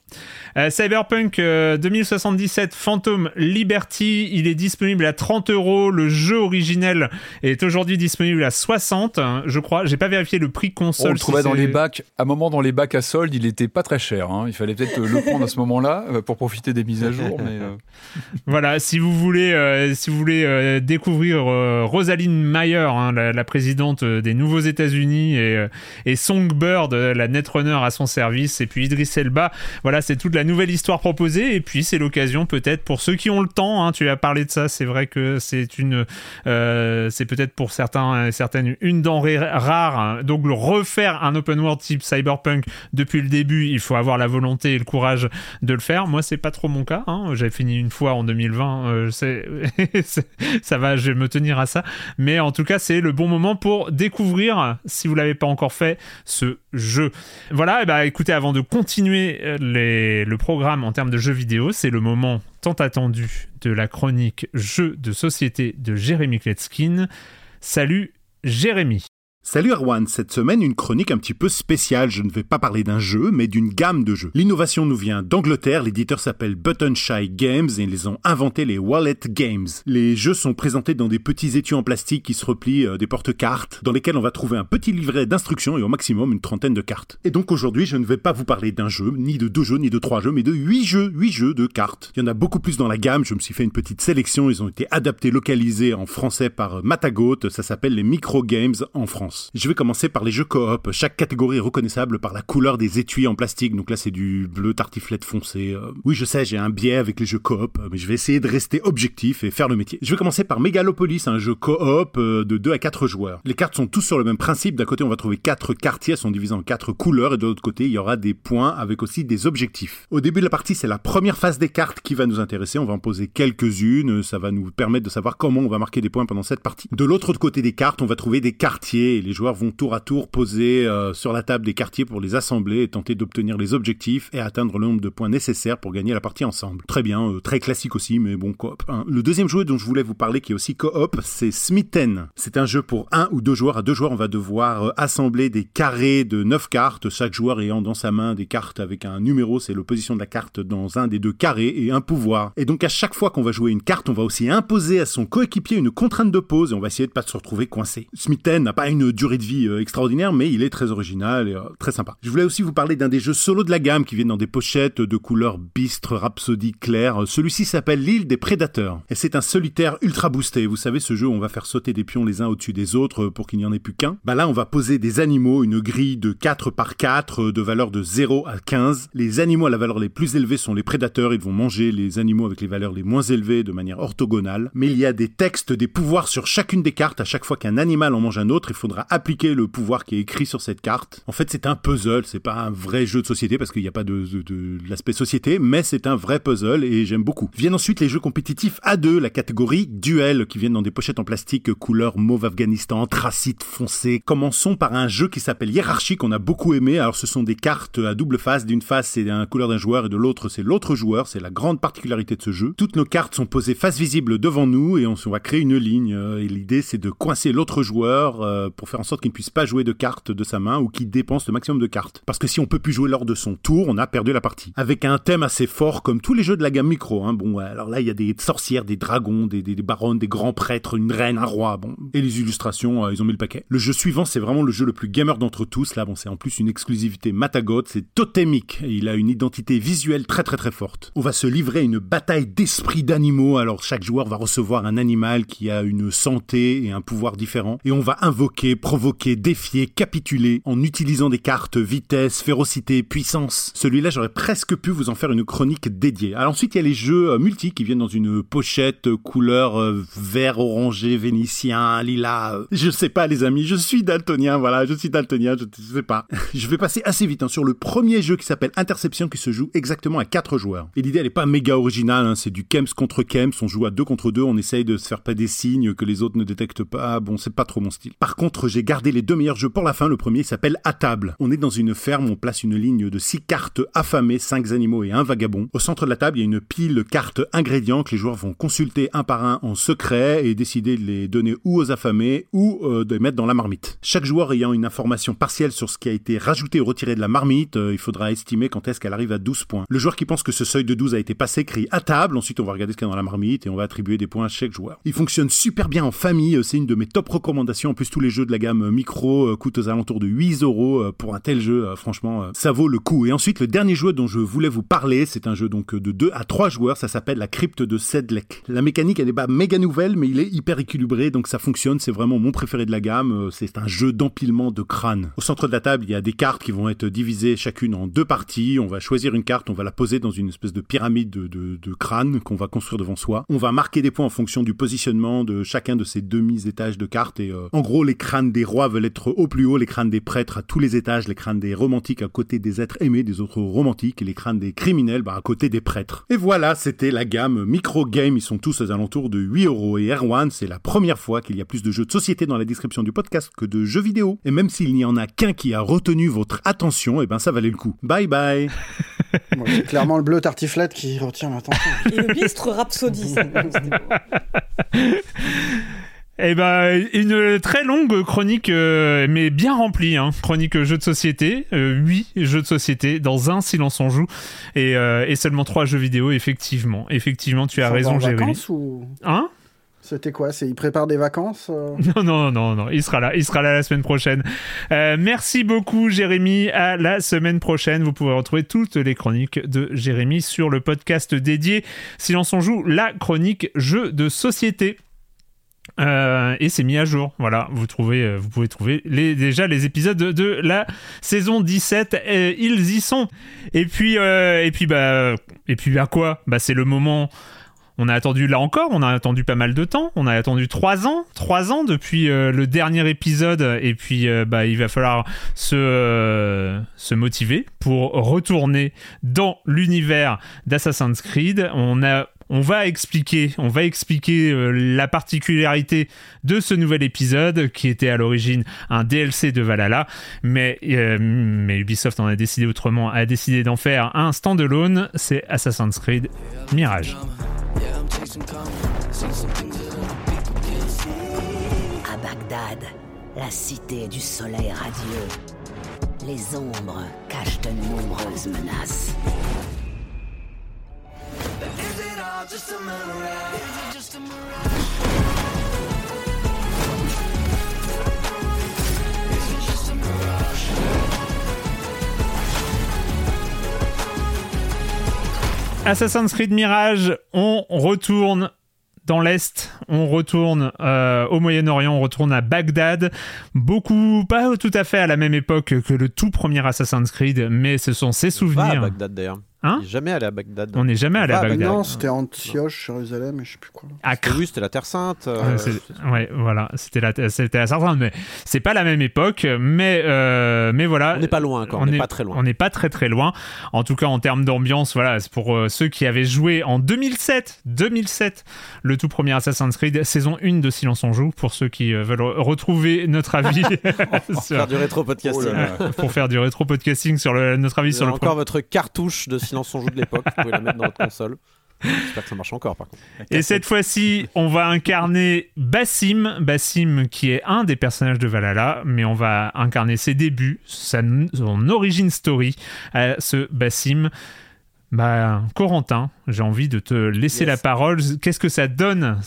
Euh, Cyberpunk euh, 2077 Phantom Liberty, il est disponible à 30 euros. Le jeu originel est aujourd'hui disponible à 60, hein, je crois. J'ai pas vérifié le prix console. On le si trouvait dans les bacs. À un moment, dans les bacs à solde, il était pas très cher. hein. Il fallait peut-être le prendre à ce moment-là euh, pour profiter des mises à jour. Mais euh, Voilà, si vous voulez, euh, si vous voulez euh, découvrir euh, Rosaline Mayer, hein, la, la présidente euh, des Nouveaux États-Unis, et, euh, et Songbird, euh, la netrunner à son service, et puis Idris Elba, voilà, c'est toute la nouvelle histoire proposée. Et puis c'est l'occasion peut-être pour ceux qui ont le temps. hein, tu as parlé de ça, c'est vrai que c'est une, euh, c'est peut-être pour certains, certaines une denrée rare. hein. donc le refaire un open world type Cyberpunk depuis le début, il faut avoir la volonté et le courage de le faire. Moi, c'est pas trop mon cas. Hein. J'avais fini une fois en 2020. euh, c'est- c'est- ça va, je vais me tenir à ça. Mais en tout cas, c'est le bon moment pour découvrir, si vous l'avez pas encore fait, ce jeu. Voilà. Et bah, écoutez, avant de continuer euh, le programme en termes de jeux vidéo, c'est le moment tant attendu de la chronique jeux de société de Jérémy Kletskin. Salut, Jérémy. Salut Erwan, cette semaine une chronique un petit peu spéciale. Je ne vais pas parler d'un jeu, mais d'une gamme de jeux. L'innovation nous vient d'Angleterre, l'éditeur s'appelle Button Shy Games et ils ont inventé les Wallet Games. Les jeux sont présentés dans des petits étuis en plastique qui se replient euh, des porte-cartes, dans lesquels on va trouver un petit livret d'instructions et au maximum une trentaine de cartes. Et donc aujourd'hui, je ne vais pas vous parler d'un jeu, ni de deux jeux, ni de trois jeux, mais de huit jeux, huit jeux de cartes. Il y en a beaucoup plus dans la gamme, je me suis fait une petite sélection, ils ont été adaptés, localisés en français par euh, Matagot, ça s'appelle les Micro Games en France. Je vais commencer par les jeux coop. Chaque catégorie est reconnaissable par la couleur des étuis en plastique. Donc là, c'est du bleu tartiflette foncé. Euh, Oui, je sais, j'ai un biais avec les jeux coop, mais je vais essayer de rester objectif et faire le métier. Je vais commencer par Megalopolis, un jeu coop euh, de 2 à 4 joueurs. Les cartes sont tous sur le même principe. D'un côté, on va trouver quatre quartiers, elles sont divisées en quatre couleurs, et de l'autre côté, il y aura des points avec aussi des objectifs. Au début de la partie, c'est la première phase des cartes qui va nous intéresser. On va en poser quelques-unes. Ça va nous permettre de savoir comment on va marquer des points pendant cette partie. De l'autre côté des cartes, on va trouver des quartiers les joueurs vont tour à tour poser euh, sur la table des quartiers pour les assembler et tenter d'obtenir les objectifs et atteindre le nombre de points nécessaires pour gagner la partie ensemble. Très bien, euh, très classique aussi, mais bon, coop. hein. Le deuxième jeu dont je voulais vous parler qui est aussi coop, c'est Smithen. C'est un jeu pour un ou deux joueurs. À deux joueurs, on va devoir euh, assembler des carrés de neuf cartes, chaque joueur ayant dans sa main des cartes avec un numéro, c'est l'opposition de la carte dans un des deux carrés et un pouvoir. Et donc à chaque fois qu'on va jouer une carte, on va aussi imposer à son coéquipier une contrainte de pause et on va essayer de pas se retrouver coincé. Smithen n'a pas une durée de vie euh, extraordinaire, mais il est très original et euh, très sympa. Je voulais aussi vous parler d'un des jeux solo de la gamme qui viennent dans des pochettes de couleurs bistre, rhapsodie claire. Euh, Celui-ci s'appelle l'île des prédateurs et c'est un solitaire ultra boosté. Vous savez ce jeu où on va faire sauter des pions les uns au-dessus des autres pour qu'il n'y en ait plus qu'un. Bah là, on va poser des animaux, une grille de 4 par 4 euh, de valeur de 0 à 15. Les animaux à la valeur les plus élevées sont les prédateurs. Ils vont manger les animaux avec les valeurs les moins élevées de manière orthogonale. Mais il y a des textes, des pouvoirs sur chacune des cartes. À chaque fois qu'un animal en mange un autre, il faudra appliquer le pouvoir qui est écrit sur cette carte. En fait, c'est un puzzle. C'est pas un vrai jeu de société parce qu'il n'y a pas de, de- de l'aspect société, mais c'est un vrai puzzle et j'aime beaucoup. Viennent ensuite les jeux compétitifs A2, la catégorie duel, qui viennent dans des pochettes en plastique couleur mauve Afghanistan, anthracite foncé. Commençons par un jeu qui s'appelle Hiérarchie qu'on a beaucoup aimé. Alors, ce sont des cartes à double face. D'une face, c'est la couleur d'un joueur et de l'autre, c'est l'autre joueur. C'est la grande particularité de ce jeu. Toutes nos cartes sont posées face visible devant nous et on va créer une ligne. Euh, Et l'idée, c'est de coincer l'autre joueur euh, pour faire en sorte qu'il ne puisse pas jouer de cartes de sa main ou qu'il dépense le maximum de cartes. Parce que si on peut plus jouer lors de son tour, on a perdu la partie. Avec un thème assez fort, comme tous les jeux de la gamme micro. Hein. Bon, alors là, il y a des sorcières, des dragons, des, des, des baronnes, des grands prêtres, une reine, un roi. Bon, et les illustrations, euh, ils ont mis le paquet. Le jeu suivant, c'est vraiment le jeu le plus gamer d'entre tous. Là, bon, c'est en plus une exclusivité Matagot, c'est totémique. Il a une identité visuelle très très très forte. On va se livrer à une bataille d'esprits d'animaux. Alors chaque joueur va recevoir un animal qui a une santé et un pouvoir différent. Et on va invoquer, provoquer, défier, capituler en utilisant des cartes vitesse, férocité, puissance. Celui-là, j'aurais presque pu vous en faire une chronique dédiée. Alors ensuite, il y a les jeux euh, multi qui viennent dans une pochette euh, couleur euh, vert orangé vénitien, lilas. Je sais pas les amis, je suis daltonien, voilà, je suis daltonien, je, je sais pas. je vais passer assez vite hein, sur le premier jeu qui s'appelle Interception qui se joue exactement à 4 joueurs. Et l'idée elle est pas méga originale, hein, c'est du Kems contre Kems, on joue à 2 contre 2, on essaye de se faire pas des signes que les autres ne détectent pas, bon c'est pas trop mon style. Par contre 4, j'ai gardé les deux meilleurs jeux pour la fin. Le premier s'appelle À table. On est dans une ferme, on place une ligne de 6 cartes affamées, 5 animaux et un vagabond. Au centre de la table, il y a une pile cartes ingrédients que les joueurs vont consulter un par un en secret et décider de les donner ou aux affamés ou euh, de les mettre dans la marmite. Chaque joueur ayant une information partielle sur ce qui a été rajouté ou retiré de la marmite, euh, il faudra estimer quand est-ce qu'elle arrive à 12 points. Le joueur qui pense que ce seuil de 12 a été passé crie à table, ensuite on va regarder ce qu'il y a dans la marmite et on va attribuer des points à chaque joueur. Il fonctionne super bien en famille, euh, c'est une de mes top recommandations. En plus, tous les jeux de la gamme micro coûtent aux alentours de 8 euros pour un tel jeu. Franchement, ça vaut le coup. Et ensuite, le dernier jeu dont je voulais vous parler, c'est un jeu donc de 2 à 3 joueurs, ça s'appelle La crypte de Sedlec. La mécanique, elle n'est pas méga nouvelle, mais il est hyper équilibré, donc ça fonctionne, c'est vraiment mon préféré de la gamme. C'est un jeu d'empilement de crânes. Au centre de la table, il y a des cartes qui vont être divisées chacune en deux parties. On va choisir une carte, on va la poser dans une espèce de pyramide de, crânes qu'on va construire devant soi. On va marquer des points en fonction du positionnement de chacun de ces demi-étages de cartes. Et euh, en gros, les crânes des rois veulent être au plus haut, les crânes des prêtres à tous les étages, les crânes des romantiques à côté des êtres aimés des autres romantiques, et les crânes des criminels bah, à côté des prêtres. Et voilà, c'était la gamme micro game. Ils sont tous aux alentours de 8 euros. Et Erwan, c'est la première fois qu'il y a plus de jeux de société dans la description du podcast que de jeux vidéo. Et même s'il n'y en a qu'un qui a retenu votre attention, et eh ben ça valait le coup. Bye bye. c'est clairement le bleu tartiflette qui retient l'attention. Et le bistre Rhapsody. Eh ben, une très longue chronique, euh, mais bien remplie, hein. chronique jeux de société, euh, huit jeux de société dans un silence on joue et, euh, et seulement trois jeux vidéo. Effectivement, effectivement, tu as raison, Jérémy. Ou... Hein? C'était quoi? C'est il prépare des vacances Non, non, non, non. Il sera là. Il sera là la semaine prochaine. Euh, merci beaucoup, Jérémy. À la semaine prochaine. Vous pouvez retrouver toutes les chroniques de Jérémy sur le podcast dédié Silence on joue, la chronique jeux de société. Euh, et c'est mis à jour. Voilà, vous trouvez, euh, vous pouvez trouver les, déjà les épisodes de, la saison 17. Euh, ils y sont. Et puis, et puis bah, et puis à quoi? Bah c'est le moment. On a attendu là encore, on a attendu pas mal de temps. On a attendu trois ans, trois ans depuis le dernier épisode. Et puis, bah, il va falloir se se motiver pour retourner dans l'univers d'Assassin's Creed. On a on va expliquer, euh, la particularité de ce nouvel épisode qui était à l'origine un DLC de Valhalla, mais, euh, mais Ubisoft en a décidé autrement, a décidé d'en faire un standalone, c'est Assassin's Creed Mirage. À Bagdad, la cité du soleil radieux, les ombres cachent de nombreuses menaces. Assassin's Creed Mirage, on retourne dans l'Est, on retourne euh, au Moyen-Orient, on retourne à Bagdad. Beaucoup, pas tout à fait à la même époque que le tout premier Assassin's Creed, mais ce sont ses souvenirs. à Bagdad d'ailleurs. Hein on n'est jamais allé à Bagdad. On n'est jamais allé à Bagdad. Non, c'était Antioche, Jérusalem, je sais plus quoi. Acre. Oui, c'était la Terre Sainte. Euh, ouais, voilà, c'était la, c'était la Terre Sainte, mais c'est pas la même époque. Mais, euh, mais voilà. On n'est pas loin encore. On n'est pas très loin. On n'est pas très très loin. En tout cas, en termes d'ambiance, voilà, c'est pour euh, ceux qui avaient joué en 2007, 2007, le tout premier Assassin's Creed, saison 1 de Silence on joue, pour ceux qui veulent retrouver notre avis. pour faire du rétro podcasting. pour faire du rétro podcasting sur le, notre avis sur le. Encore votre cartouche de Silence on joue de l'époque. Vous pouvez la mettre dans votre console. J'espère que ça marche encore par contre. Et cette fois-ci, on va incarner Bassim, Bassim qui est un des personnages de Valhalla, mais on va incarner ses débuts, sa, son origin story à ce Bassim. Bah, Corentin, j'ai envie de te laisser la parole. Qu'est-ce que ça donne,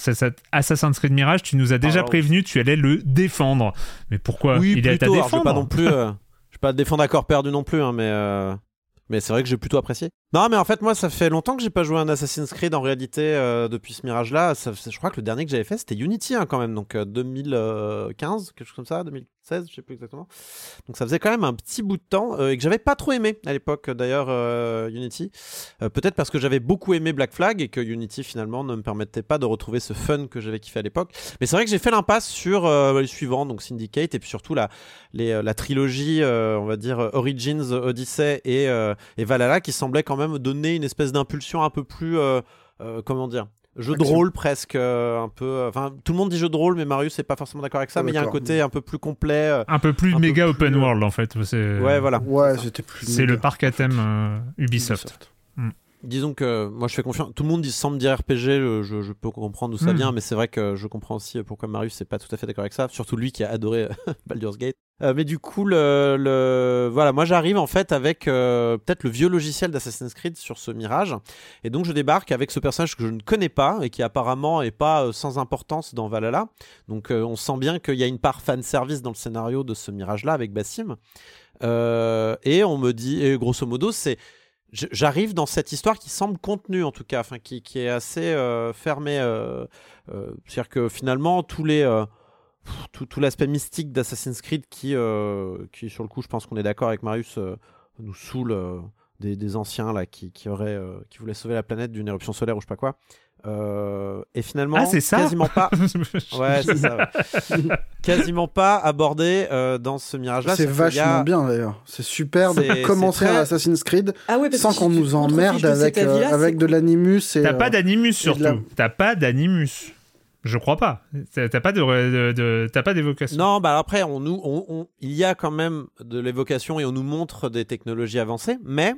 Assassin's Creed Mirage? Tu nous as déjà prévenu, tu allais le défendre. Mais pourquoi oui, Il plutôt, est à défendre Je vais pas non plus. Euh, je vais pas défendre à corps perdu non plus, hein, mais. Euh, mais c'est vrai que j'ai plutôt apprécié. Non, mais en fait, moi, ça fait longtemps que j'ai pas joué à un Assassin's Creed en réalité euh, depuis ce Mirage-là. Je crois que le dernier que j'avais fait, c'était Unity hein, quand même, donc 2015, quelque chose comme ça, 2016, je sais plus exactement. Donc ça faisait quand même un petit bout de temps euh, et que j'avais pas trop aimé à l'époque d'ailleurs euh, Unity. Peut-être parce que j'avais beaucoup aimé Black Flag et que Unity finalement ne me permettait pas de retrouver ce fun que j'avais kiffé à l'époque. Mais c'est vrai que j'ai fait l'impasse sur les suivants, donc Syndicate et puis surtout la, les, la trilogie, on va dire Origins, Odyssey et, et Valhalla qui semblait quand même donner une espèce d'impulsion un peu plus, euh, euh, comment dire, jeu de Action. rôle presque euh, un peu. Enfin, tout le monde dit jeu de rôle, mais Marius n'est pas forcément d'accord avec ça. Ah, mais il y a un côté un peu plus complet. euh, Un peu plus Un peu méga plus, open euh, world en fait. C'est Ouais, voilà. Ouais, c'était plus. c'est le parc à thème euh, Ubisoft. Disons que moi je fais confiance. Tout le monde dit- semble dire RPG, je, je- je peux comprendre d'où ça Hmm. vient, mais c'est vrai que je comprends aussi pourquoi Marius n'est pas tout à fait d'accord avec ça. Surtout lui qui a adoré Baldur's Gate. Euh, mais du coup, voilà, moi j'arrive en fait avec euh, peut-être le vieux logiciel d'Assassin's Creed sur ce Mirage, et donc je débarque avec ce personnage que je ne connais pas et qui apparemment est pas euh, sans importance dans Valhalla. Donc on sent bien qu'il y a une part fan service dans le scénario de ce Mirage-là avec Bassim. Et on me dit, grosso modo, c'est j'arrive dans cette histoire qui semble contenue en tout cas, enfin qui, est assez fermée. C'est-à-dire que finalement tous les tout, tout l'aspect mystique d'Assassin's Creed qui, euh, qui sur le coup, je pense qu'on est d'accord avec Marius, euh, nous saoule euh, des, des anciens là qui, qui auraient euh, qui voulaient sauver la planète d'une éruption solaire ou je sais pas quoi. Euh, et finalement, Ah, ça quasiment pas. Ouais, c'est ça. ouais. quasiment pas abordé euh, dans ce mirage-là. C'est a- vachement bien d'ailleurs. C'est super de commencer très- un Assassin's Creed Ah ouais, sans qu'on si nous emmerde de avec, euh, avec de l'animus. T'as pas d'animus surtout. la- T'as pas d'animus. Je crois pas. T'as pas de, de- de- t'as pas d'évocation. Non, bah après, on nous, on, on- il y a quand même de l'évocation et on nous montre des technologies avancées, mais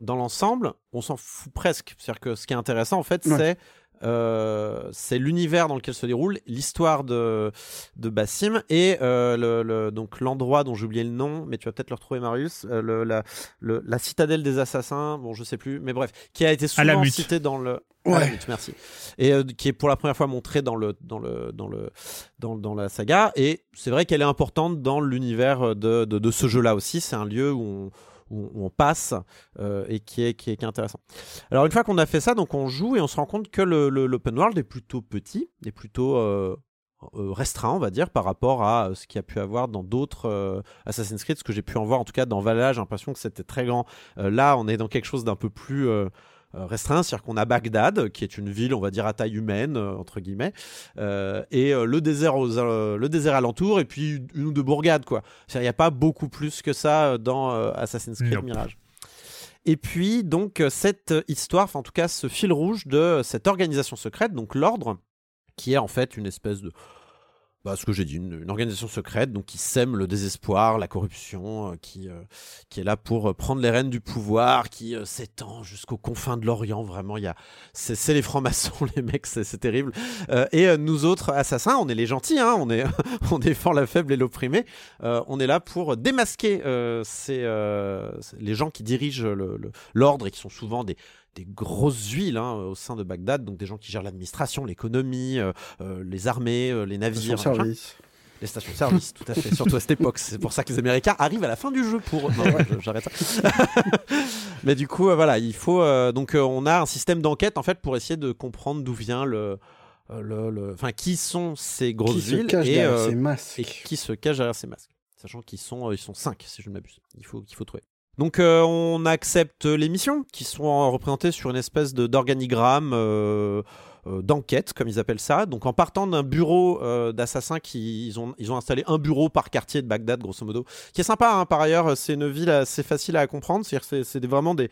dans l'ensemble, on s'en fout presque. C'est-à-dire que ce qui est intéressant, en fait, Ouais. c'est euh, c'est l'univers dans lequel se déroule l'histoire de, de Bassim et euh, le, le- donc l'endroit dont j'ai oublié le nom, mais tu vas peut-être le retrouver, Marius, euh, le- la, le- la citadelle des assassins, bon, je sais plus, mais bref, qui a été souvent cité dans le. Ouais. Merci. Et euh, qui est pour la première fois montré dans le dans le dans le dans, dans la saga. Et c'est vrai qu'elle est importante dans l'univers de, de, de ce jeu-là aussi. C'est un lieu où on, où on passe euh, et qui est, qui, est, intéressant. Alors une fois qu'on a fait ça, donc on joue et on se rend compte que l'open world est plutôt petit, est plutôt euh, euh, restreint, on va dire, par rapport à ce qu'il y a pu avoir dans d'autres Assassin's Creed, ce que j'ai pu en voir en tout cas dans Valhalla, j'ai l'impression que c'était très grand. Là, on est dans quelque chose d'un peu plus restreint, c'est-à-dire qu'on a Bagdad, qui est une ville, on va dire à taille humaine euh, entre guillemets, euh, et euh, le désert aux, euh, le désert alentour, et puis une ou deux bourgades quoi. C'est-à-dire, Il n'y a pas beaucoup plus que ça euh, dans euh, Assassin's Creed Nope. Mirage. Et puis donc euh, cette histoire, enfin en tout cas ce fil rouge de cette organisation secrète, donc l'ordre, qui est en fait une espèce de bah, ce que j'ai dit, une, une organisation secrète donc qui sème le désespoir, la corruption, euh, qui, euh, qui est là pour euh, prendre les rênes du pouvoir, qui euh, s'étend jusqu'aux confins de l'Orient. Vraiment, il c'est, les francs-maçons, les mecs, c'est, terrible. Et nous autres assassins, on est les gentils, hein, on, est, on défend la faible et l'opprimé. On est là pour démasquer ces, les gens qui dirigent l'ordre et qui sont souvent des des grosses huiles hein, au sein de Bagdad, donc des gens qui gèrent l'administration, l'économie, euh, euh, les armées, euh, les navires, Station machin. service. Les stations de service, tout à fait, surtout à cette époque. C'est pour ça que les Américains arrivent à la fin du jeu pour. Non, j'arrête ça. Mais du coup, voilà, il faut. euh, donc, euh, on a un système d'enquête en fait pour essayer de comprendre d'où vient le. le, le- Enfin, qui sont ces grosses Qui se villes cache et, derrière euh, ces masques. et qui se cache derrière ces masques. Sachant qu'ils sont, ils sont cinq, si je ne m'abuse. Il faut, qu'il faut trouver. Donc euh, on accepte les missions qui sont représentées sur une espèce d'organigramme euh, euh, d'enquête, comme ils appellent ça. Donc en partant d'un bureau d'assassins, ils ont installé un bureau par quartier de Bagdad, grosso modo, qui est sympa. hein, par ailleurs, c'est une ville assez facile à comprendre. C'est-à-dire c'est vraiment des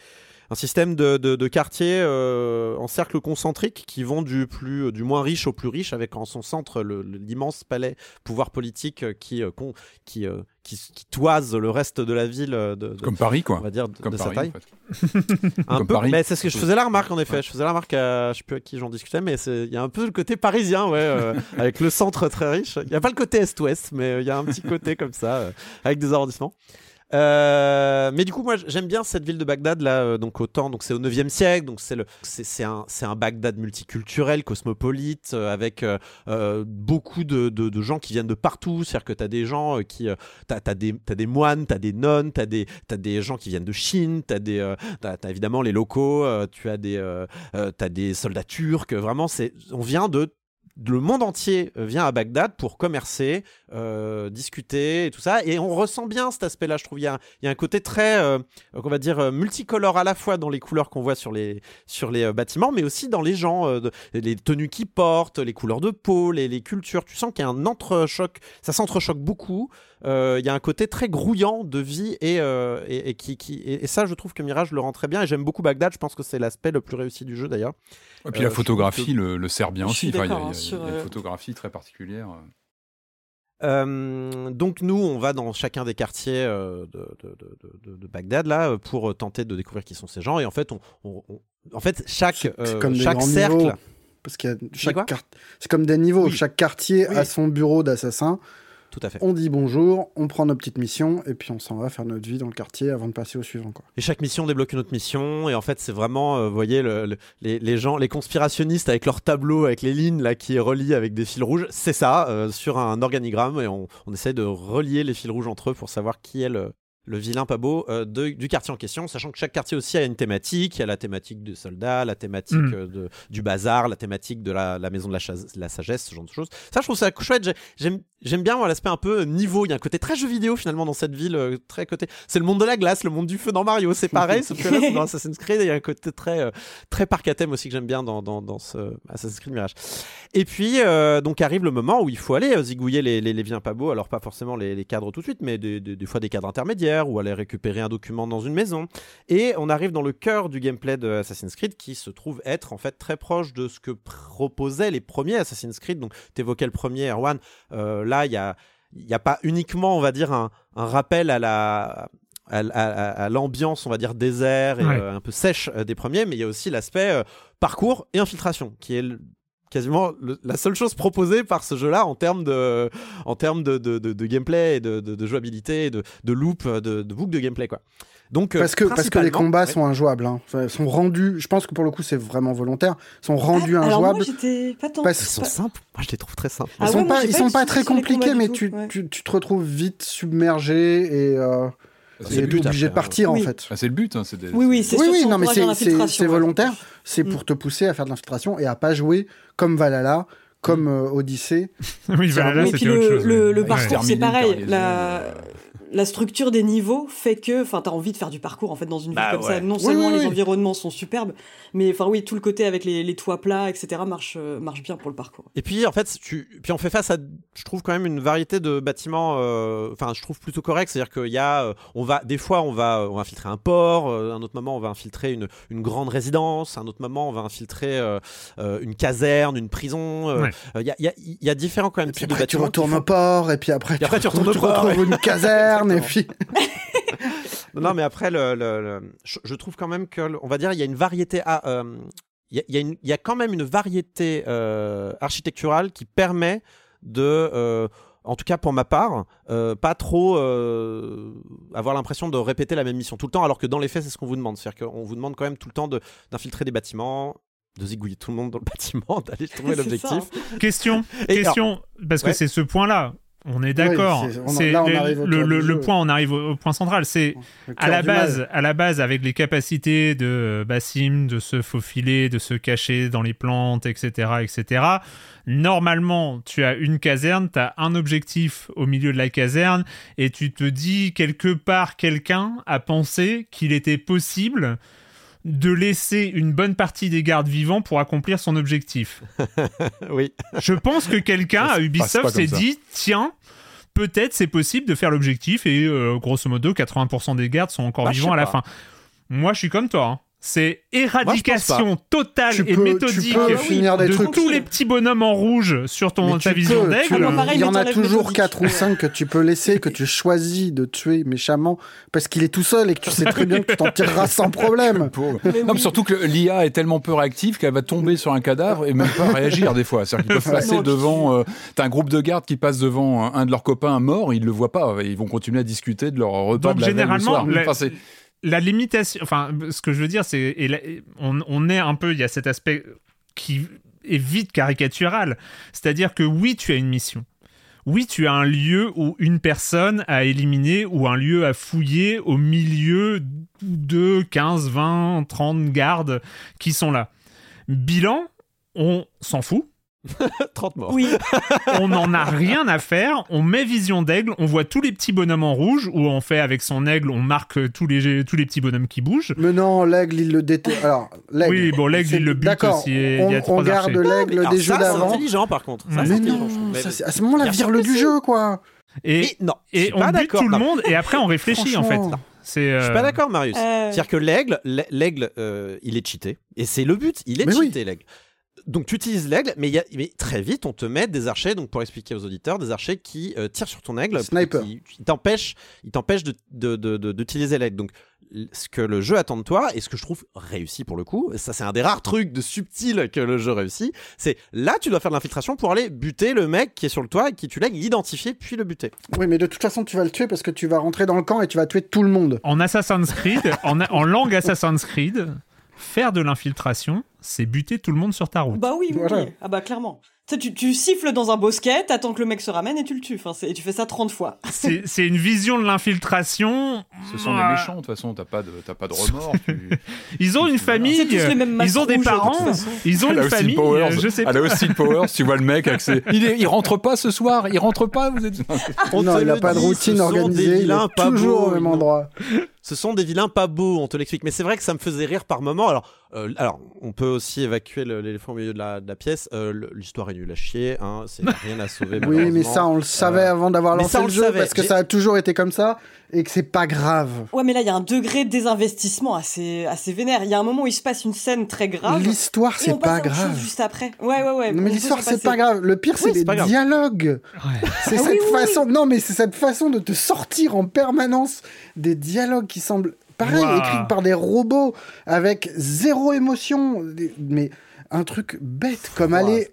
un système de, de, de quartiers euh, en cercle concentrique qui vont du plus du moins riche au plus riche avec en son centre l'immense palais pouvoir politique euh, qui euh, con- qui, euh, qui qui toise le reste de la ville euh, de, de- Comme Paris, quoi. on va dire de, Comme de sa Paris, taille en fait. un Comme peu Paris. mais c'est ce que je faisais la remarque en effet je faisais la remarque à je sais plus à qui j'en discutais mais il y a un peu le côté parisien ouais euh, avec le centre très riche il y a pas le côté est-ouest mais euh, il y a un petit côté comme ça euh, avec des arrondissements euh, mais du coup, moi, j'aime bien cette ville de Bagdad là. euh, donc autant, donc c'est au 9e siècle, donc c'est un, un Bagdad multiculturel, cosmopolite, euh, avec euh, euh, beaucoup de, de, de gens qui viennent de partout. C'est-à-dire que t'as des gens qui, t'as as des, t'as des moines, t'as des nonnes, t'as des, t'as des gens qui viennent de Chine, t'as des, t'as, t'as évidemment les locaux, tu as des, t'as des soldats turcs. Vraiment, on vient de le monde entier euh, vient à Bagdad pour commercer, euh, discuter et tout ça. Et on ressent bien cet aspect-là, je trouve. Il y a, un côté très, euh, on va dire, multicolore à la fois dans les couleurs qu'on voit sur les, bâtiments, mais aussi dans les gens, les tenues qu'ils portent, les couleurs de peau, les, les cultures. Tu sens qu'il y a un entrechoc, ça s'entrechoque beaucoup. Euh, il y a un côté très grouillant de vie et, euh, et, et qui, qui et, et ça, je trouve que Mirage le rend très bien. Et j'aime beaucoup Bagdad. Je pense que c'est l'aspect le plus réussi du jeu d'ailleurs. Et puis Euh, la je photographie que- le, le sert bien Je aussi. Enfin, il y a- d'accord, il y a, hein, sur, il y a une euh, photographie très particulière. Euh, donc nous, on va dans chacun des quartiers euh, de, de, de, de- de Bagdad là euh, pour euh, tenter de découvrir qui sont ces gens. Et en fait, on, on- on- en fait chaque euh, comme chaque cercle. niveaux. Parce qu'il y a chaque c'est comme des niveaux. Oui. Chaque quartier Oui. a son bureau d'assassin. Tout à fait. On dit bonjour, on prend nos petites missions et puis on s'en va faire notre vie dans le quartier avant de passer au suivant. Quoi. Et chaque mission débloque une autre mission. Et en fait, c'est vraiment, euh, vous voyez, le- le- les, les gens, les conspirationnistes avec leur tableau, avec les lignes là qui est relié avec des fils rouges. C'est ça, euh, sur un organigramme. Et on, on essaie de relier les fils rouges entre eux pour savoir qui est le, le vilain pas beau euh, de- du quartier en question. Sachant que chaque quartier aussi a une thématique. Il y a la thématique des soldats, la thématique Mm. euh, de, du bazar, la thématique de la, la maison de la, la sagesse, ce genre de choses. Ça, je trouve ça chouette. J'ai- J'aime J'aime bien l'aspect un peu niveau. Il y a un côté très jeu vidéo finalement dans cette ville. euh, très côté. C'est le monde de la glace, le monde du feu dans Mario. C'est pareil, sauf que là, c'est dans Assassin's Creed. Il y a un côté très, très parc à thème aussi que j'aime bien dans, dans, dans ce Assassin's Creed Mirage. Et puis, donc arrive le moment où il faut aller zigouiller les, les, les vilains pas beaux. Alors, pas forcément les, les cadres tout de suite, mais des, des, des fois des cadres intermédiaires ou aller récupérer un document dans une maison. Et on arrive dans le cœur du gameplay de Assassin's Creed qui se trouve être en fait très proche de ce que proposaient les premiers Assassin's Creed. Donc, t'évoquais le premier, Erwan. Euh, là, il y a n'y a pas uniquement, on va dire, un, un rappel à la à, à- à l'ambiance, on va dire, désert et Ouais. euh, un peu sèche euh, des premiers, mais il y a aussi l'aspect euh, parcours et infiltration, qui est quasiment le- la seule chose proposée par ce jeu-là en termes de, en termes de, de, de- de gameplay et de, de- de jouabilité, et de, de loop, de, de boucle de gameplay, quoi. Donc, euh, Parce que, parce que les combats Ouais. sont injouables. Hein. Enfin, sont rendus, je pense que pour le coup c'est vraiment volontaire, sont rendus Ah, Alors moi, injouables. j'étais pas tant. Parce- Ils sont pas- simples. Moi, je les trouve très simples. Ah ils ouais, sont pas, ils pas sont pas très compliqués, mais tu, ouais. tu, tu te retrouves vite submergé et, euh, C'est but, obligé de partir oui. en fait. Ah, c'est le but. hein, des- Oui, oui, c'est Oui, oui, non, mais c'est- volontaire. C'est Mm. pour te pousser à faire de l'infiltration et à pas jouer comme Valhalla, comme euh, Odyssey. oui, Valhalla, Et puis c'était autre le, chose. le, ouais. le Ouais. parcours, c'est Terminer une pareil. La, euh. La structure des niveaux fait que, enfin, t'as envie de faire du parcours en fait dans une ville Bah comme ouais. ça. Non Oui, seulement oui, les oui. environnements sont superbes, mais enfin oui, tout le côté avec les, les toits plats, etc. marche euh, marche bien pour le parcours. Et puis en fait, tu... puis on fait face à, je trouve quand même une variété de bâtiments. euh, Enfin, je trouve plutôt correct. C'est-à-dire qu'il y a, euh, on va, des fois, on va, on va infiltrer un port. euh, un autre moment, on va infiltrer une, une grande résidence. Un autre moment, on va infiltrer euh, euh, une caserne, une prison. euh, Ouais. euh, Il y, a, il y a- y a différents quand même Et puis types de après tu bâtiments. qui retournes font- au port et puis après, Et après, tu retournes au tu port, retrouves une caserne Non, non, mais après, le, le- le- je, je trouve quand même que, le- on va dire, il y a une variété. à, euh, il y, a, il y a une- il y a quand même une variété euh, architecturale qui permet de, euh, en tout cas pour ma part, euh, pas trop euh, avoir l'impression de répéter la même mission tout le temps, alors que dans les faits, c'est ce qu'on vous demande. C'est-à-dire qu'on vous demande quand même tout le temps de- d'infiltrer des bâtiments, de zigouiller tout le monde dans le bâtiment, d'aller trouver l'objectif. hein. Question, Et question, parce que c'est ce point-là. On est d'accord. c'est- le, point, on arrive au, au point central. C'est à la mal. base, à la base, avec les capacités de Bassim de se faufiler, de se cacher dans les plantes, etc., etc. Normalement, tu as une caserne, tu as un objectif au milieu de la caserne, et tu te dis quelque part, quelqu'un a pensé qu'il était possible de laisser une bonne partie des gardes vivants pour accomplir son objectif. oui. Je pense que quelqu'un à Ubisoft s'est dit tiens, peut-être c'est possible de faire l'objectif et euh, grosso modo 80% des gardes sont encore Bah, vivants à la pas. fin. Moi, je suis comme toi. hein. C'est éradication totale Tu et peux- méthodique peux finir des de trucs- tous les petits bonhommes en rouge sur ton ta vision d'aigle. Ah, il y en a toujours méthodique. 4 ou 5 que tu peux laisser, que tu choisis de tuer méchamment, parce qu'il est tout seul et que tu sais très bien que tu t'en tireras sans problème. Mais Non, mais surtout que l'IA est tellement peu réactive qu'elle va tomber sur un cadavre et même pas réagir des fois. C'est-à-dire qu'ils peuvent passer Non, devant. euh, T'as un groupe de gardes qui passe devant un, un de leurs copains mort, ils le voient pas. Ils vont continuer à discuter de leur repas Donc, de la veille le généralement, soir. la- Enfin, c'est- la limitation, enfin, ce que je veux dire, c'est, on, on est un peu, il y a cet aspect qui est vite caricatural. C'est-à-dire que oui, tu as une mission. Oui, tu as un lieu ou une personne à éliminer ou un lieu à fouiller au milieu de 15, 20, 30 gardes qui sont là. Bilan, on s'en fout. 30 morts. Oui, On n'en a rien à faire. On met vision d'aigle. On voit tous les petits bonhommes en rouge. Ou on fait avec son aigle, on marque tous les, tous les petits bonhommes qui bougent. Mais non, l'aigle, il le déteste. Alors, l'aigle. Oui, bon, l'aigle, c'est- il le bute aussi, et il y a on, on garde l'aigle des jeux c'est d'avant. intelligent par contre. Ça, Mais c'est non, ça, c'est- à ce moment-là, Bien vire sûr le que du jeu, quoi. Et, non, et on bute tout le monde et après on réfléchit en fait. C'est. Je suis euh, pas d'accord, Marius. Euh. C'est-à-dire que l'aigle, l'a- l'aigle, euh, il est cheaté. Et c'est le but, il est Mais oui. cheaté, l'aigle. Donc tu utilises l'aigle, mais, il y a- mais très vite, on te met des archers, donc pour expliquer aux auditeurs, des archers qui euh, tirent sur ton aigle. Sniper. Qui, qui t'empêchent ils t'empêchent de- de- de- de- d'utiliser l'aigle. Donc ce que le jeu attend de toi, et ce que je trouve réussi pour le coup, ça c'est un des rares trucs de subtil que le jeu réussit, c'est là tu dois faire de l'infiltration pour aller buter le mec qui est sur le toit et qui tu l'aigle, l'identifier puis le buter. Oui, mais de toute façon, tu vas le tuer parce que tu vas rentrer dans le camp et tu vas tuer tout le monde. En Assassin's Creed, en, en langue Assassin's Creed, faire de l'infiltration, c'est buter tout le monde sur ta route. Bah oui, oui, Voilà. oui. Ah bah clairement. Tu, sais, tu, tu siffles dans un bosquet, t'attends que le mec se ramène et tu le tues. Enfin, c'est- et tu fais ça 30 fois. C'est c'est une vision de l'infiltration. Ce sont des Ah, méchants, de toute façon, t'as pas de, t'as pas de remords. tu- Ils ont une famille, C'est tous les mêmes ils ont des de parents, ils ont Elle une famille. Powers. euh, Je sais Elle pas. a aussi Powers. Tu vois le mec avec ses... il, est- il rentre pas ce soir. Il rentre pas. Vous êtes. On non, il a pas de routine organisée, il est toujours au même endroit. Ce sont des vilains pas beaux, on te l'explique. Mais c'est vrai que ça me faisait rire par moment. Alors, euh, alors on peut aussi évacuer l'éléphant au milieu de la, de la pièce. Euh, L'histoire est nulle à chier. Hein, c'est rien à sauver. Oui, mais ça, on le savait Euh, avant d'avoir mais lancé ça, on le jeu savait. parce que ça a toujours été comme ça et que c'est pas grave. Ouais, mais là, il y a un degré de désinvestissement assez, assez vénère. Il y a un moment où il se passe une scène très grave. L'histoire, c'est pas grave. juste après. Ouais, ouais, ouais. Non, on mais l'histoire, c'est pas grave. Le pire, c'est Oui, les dialogues. C'est Ah cette oui, oui, façon. Non, mais c'est cette façon de te sortir en permanence des dialogues qui semblent pareil, Ouah. écrits par des robots avec zéro émotion. Mais un truc bête comme aller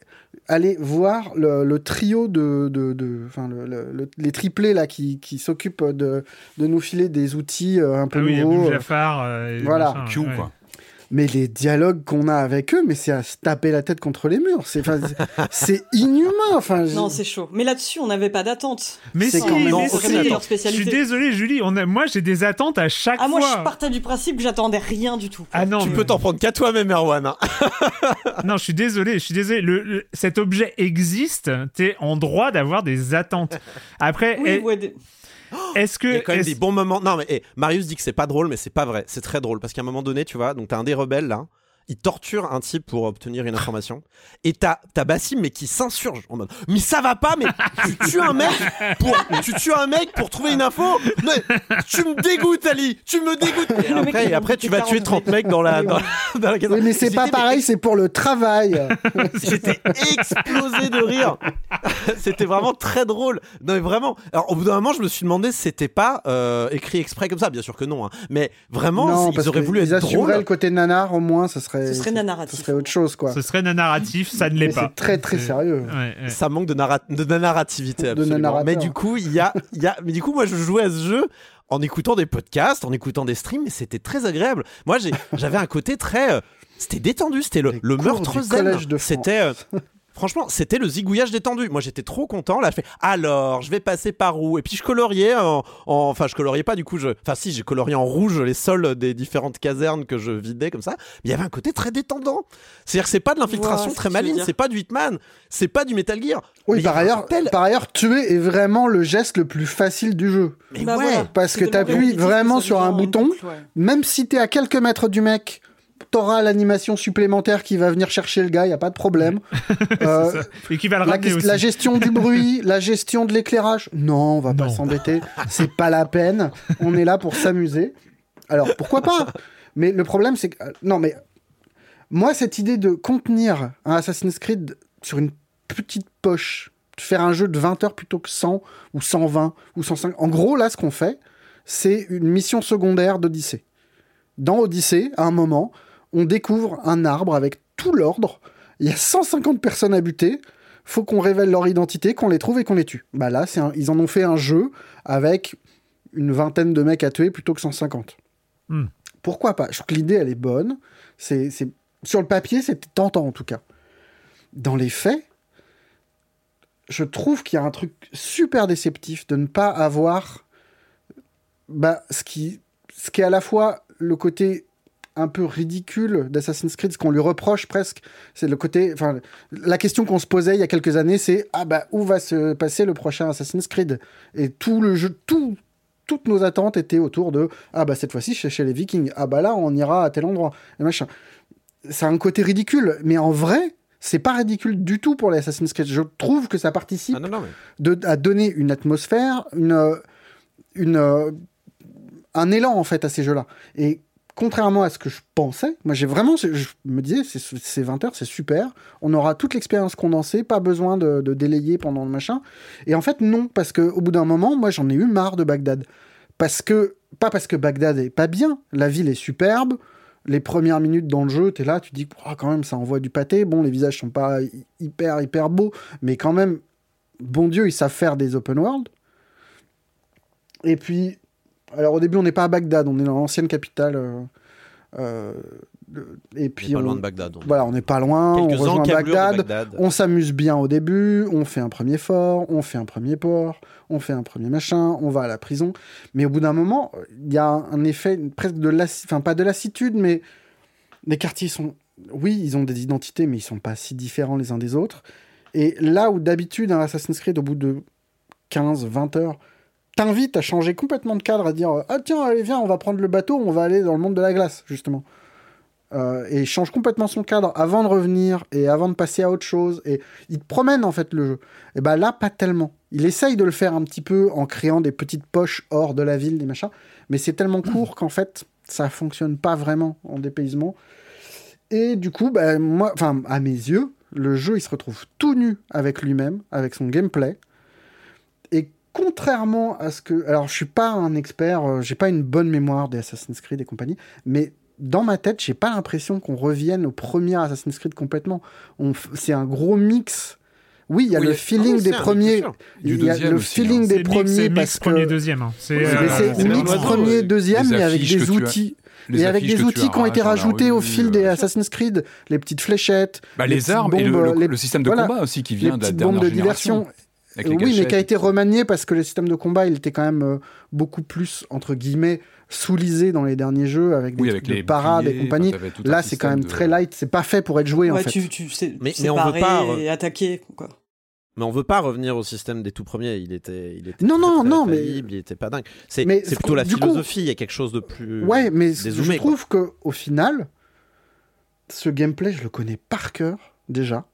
aller voir le, le trio de, de, de- le- le- les triplés là qui, qui s'occupent de, de nous filer des outils euh, un peu Ah oui, nouveaux. Jafar. euh, et Voilà. machin, Q ouais. quoi. Mais les dialogues qu'on a avec eux, mais c'est à se taper la tête contre les murs. C'est, c'est- inhumain. Enfin, Non, c'est chaud. Mais là-dessus, on n'avait pas d'attente. Mais C'est si, quand même- mais Non, si. aucune attente. Je suis spécialité. désolé, Julie. On a, moi, j'ai des attentes à chaque Ah, moi, fois. je partais du principe que j'attendais rien du tout. Ah non, Tu mais- peux t'en prendre qu'à toi-même, Erwan. hein. non, je suis désolé, je suis désolé. Le, le- cet objet existe. T'es en droit d'avoir des attentes. Après, Oui, est- ouais, des- est-ce que Il y a quand même des bons moments. Non, mais eh, Marius dit que c'est pas drôle, mais c'est pas vrai. C'est très drôle parce qu'à un moment donné, tu vois, donc t'as un des rebelles là. Il torture un type pour obtenir une information. Et t'as, t'as Bassim, mais qui s'insurge en mode Mais ça va pas, mais tu tues un mec pour, tu tues un mec pour trouver une info Mais tu me dégoûtes, Ali Tu me dégoûtes Et Le après, et après tu vas tuer 30 mecs dans la, dans, dans la Oui, mais c'est pas pareil, c'est pour le travail. J'étais explosé de rire. c'était vraiment très drôle. Non, mais vraiment. Alors, au bout d'un moment, je me suis demandé si c'était pas euh, écrit exprès comme ça. Bien sûr que non. hein. Mais vraiment, non, ils auraient voulu qu'ils être drôles. le côté nanar, au moins, ce serait. Ce serait nanaratif. Ce serait autre chose, quoi. ce serait narratif Ça ne l'est pas. c'est très très sérieux. Ouais, ouais. Ça manque de, narra- de narrativité, absolument. mais du coup, il y a, il y a. Mais du coup, moi, je jouais à ce jeu en écoutant des podcasts, en écoutant des streams, et c'était très agréable. Moi, j'ai- j'avais un côté très. euh, C'était détendu. C'était le, le meurtre zen. C'était. Franchement, c'était le zigouillage détendu. Moi, j'étais trop content. Là, je fais alors, je vais passer par où? Et puis, je coloriais en, en- Enfin, je coloriais pas, du coup. Je... Enfin, si, j'ai colorié en rouge les sols des différentes casernes que je vidais comme ça. Mais il y avait un côté très détendant. C'est-à-dire que c'est pas de l'infiltration très maligne, c'est pas du Hitman, c'est pas du Metal Gear. Oui, par ailleurs, tel- par ailleurs, tuer est vraiment le geste le plus facile du jeu. Mais Bah ouais. Parce que t'appuies vraiment sur un bouton. boucle, ouais. Même si t'es à quelques mètres du mec, t'auras l'animation supplémentaire qui va venir chercher le gars, y a pas de problème. Euh. Et qui va le la, aussi. la gestion du bruit, la gestion de l'éclairage. Non, on va pas s'embêter. C'est pas la peine. On est là pour s'amuser. Alors pourquoi pas? Mais le problème, c'est que. euh, Non, mais. Moi, cette idée de contenir un Assassin's Creed sur une petite poche, de faire un jeu de 20 heures plutôt que 100 ou 120 ou 105. En gros, là, ce qu'on fait, c'est une mission secondaire d'Odyssée. Dans Odyssée, à un moment, on découvre un arbre avec tout l'ordre. Il y a 150 personnes à buter. Faut qu'on révèle leur identité, qu'on les trouve et qu'on les tue. Bah là, un- ils en ont fait un jeu avec une vingtaine de mecs à tuer plutôt que 150. Hmm. Pourquoi pas? Je trouve que l'idée, elle est bonne. C'est, Sur le papier, c'est tentant en tout cas. Dans les faits, je trouve qu'il y a un truc super déceptif de ne pas avoir bah, ce, qui, ce qui est à la fois le côté un peu ridicule d'Assassin's Creed, ce qu'on lui reproche presque, c'est le côté, enfin, la question qu'on se posait il y a quelques années, c'est ah bah où va se passer le prochain Assassin's Creed? Et tout le jeu, tout, toutes nos attentes étaient autour de ah bah cette fois-ci c'est chez les Vikings, ah bah là on ira à tel endroit et machin. Ça a un côté ridicule, mais en vrai c'est pas ridicule du tout pour les Assassin's Creed. Je trouve que ça participe Ah non, non, mais- de, à donner une atmosphère, une, euh, une, euh, un élan en fait à ces jeux-là. Et contrairement à ce que je pensais, moi j'ai vraiment, je, me disais, c'est- c'est 20 heures, c'est super, on aura toute l'expérience condensée, pas besoin de, délayer pendant le machin. Et en fait non, parce que au bout d'un moment, moi j'en ai eu marre de Bagdad. Parce que, pas parce que Bagdad est pas bien, la ville est superbe, les premières minutes dans le jeu, t'es là, tu te dis, Ah, quand même, ça envoie du pâté. Bon, les visages sont pas hy- hyper, hyper beaux, mais quand même, bon Dieu, ils savent faire des open world. Et puis, alors au début, on n'est pas à Bagdad, on est dans l'ancienne capitale. euh, euh, et puis, pas on- loin de Bagdad, on. Voilà, on n'est pas loin, on Quelques rejoint encablures de Bagdad, Bagdad. on s'amuse bien au début, on fait un premier fort, on fait un premier port, on fait un premier machin, on va à la prison. Mais au bout d'un moment, il y a un effet presque de lassitude, enfin pas de lassitude, mais les quartiers sont, oui, ils ont des identités, mais ils sont pas si différents les uns des autres. Et là où d'habitude, un Assassin's Creed, au bout de 15, 20 heures, t'invite à changer complètement de cadre, à dire Ah tiens, allez, viens, on va prendre le bateau, on va aller dans le monde de la glace, justement. Euh, et il change complètement son cadre avant de revenir et avant de passer à autre chose. Et il te promène en fait le jeu. Et ben là, pas tellement. Il essaye de le faire un petit peu en créant des petites poches hors de la ville, des machins. Mais c'est tellement court qu'en fait, ça fonctionne pas vraiment en dépaysement. Et du coup, ben, moi, enfin, à mes yeux, le jeu, il se retrouve tout nu avec lui-même, avec son gameplay. Et contrairement à ce que. Alors, je suis pas un expert, euh, j'ai pas une bonne mémoire des Assassin's Creed et compagnie, mais dans ma tête, j'ai pas l'impression qu'on revienne au premier Assassin's Creed complètement. On f- C'est un gros mix. Oui, il y a Oui, le ah feeling des premiers. Il y a le aussi, feeling hein. des mix- premiers c'est parce mix que. premier deuxième. hein. C'est euh, Euh, c'est mix premier, deuxième, les mais avec des outils. les et avec des outils qui ont été dans la rajoutés au fil euh, des Assassin's Creed, les petites fléchettes, Bah, les les armes et le, bombes, le- les- le système de voilà, combat aussi qui les vient de la petites bombes dernière de génération. diversion. Avec les oui, mais qui a été remanié parce que le système de combat, il était quand même euh, beaucoup plus, entre guillemets, sous-lisé dans les derniers jeux, avec des Oui, trucs avec les de parades et compagnie. Là, c'est quand même de- très light, c'est pas fait pour être joué, en fait. tu, tu sais Mais- mais on veut pas, euh, et attaquer, quoi. Mais on veut pas revenir au système des tout premiers. Il était, il était Non, très, non, très non, mais- faillible, il était pas dingue. C'est plutôt la coup- philosophie. Il y a quelque chose de plus. Ouais, mais dézoomé, je quoi. trouve que au final, ce gameplay, je le connais par cœur déjà.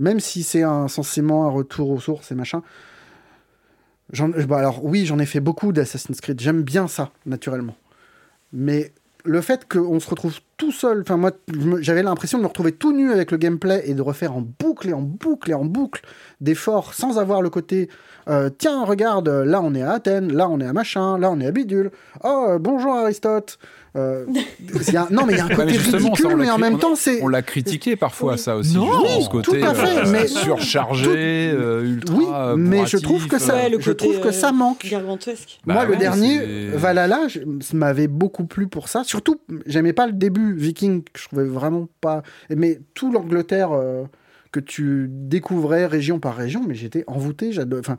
Même si c'est un, censément un retour aux sources et machin. J'en- bah alors oui, j'en ai fait beaucoup d'Assassin's Creed. J'aime bien ça, naturellement. Mais le fait qu'on se retrouve tout seul, enfin moi, j'avais l'impression de me retrouver tout nu avec le gameplay et de refaire en boucle et en boucle et en boucle d'efforts sans avoir le côté euh, tiens, regarde, là on est à Athènes, là on est à machin, là on est à Bidule. Oh, euh, bonjour Aristote. Euh, il y a- non, mais il y a un côté ça, ridicule, on l'a mais en même temps, c'est. On l'a critiqué parfois, ça aussi. Non, justement, ce tout côté à fait, euh, mais- surchargé, euh, ultra. Oui, mais je trouve que ça- euh, Ouais, je trouve que ça manque. Gargantuesque. Bah Moi, le dernier, Valhalla, m'avait beaucoup plu pour ça. Surtout, j'aimais pas le début Viking, que je trouvais vraiment pas. Mais tout l'Angleterre euh, que tu découvrais région par région, mais j'étais envoûté. Enfin,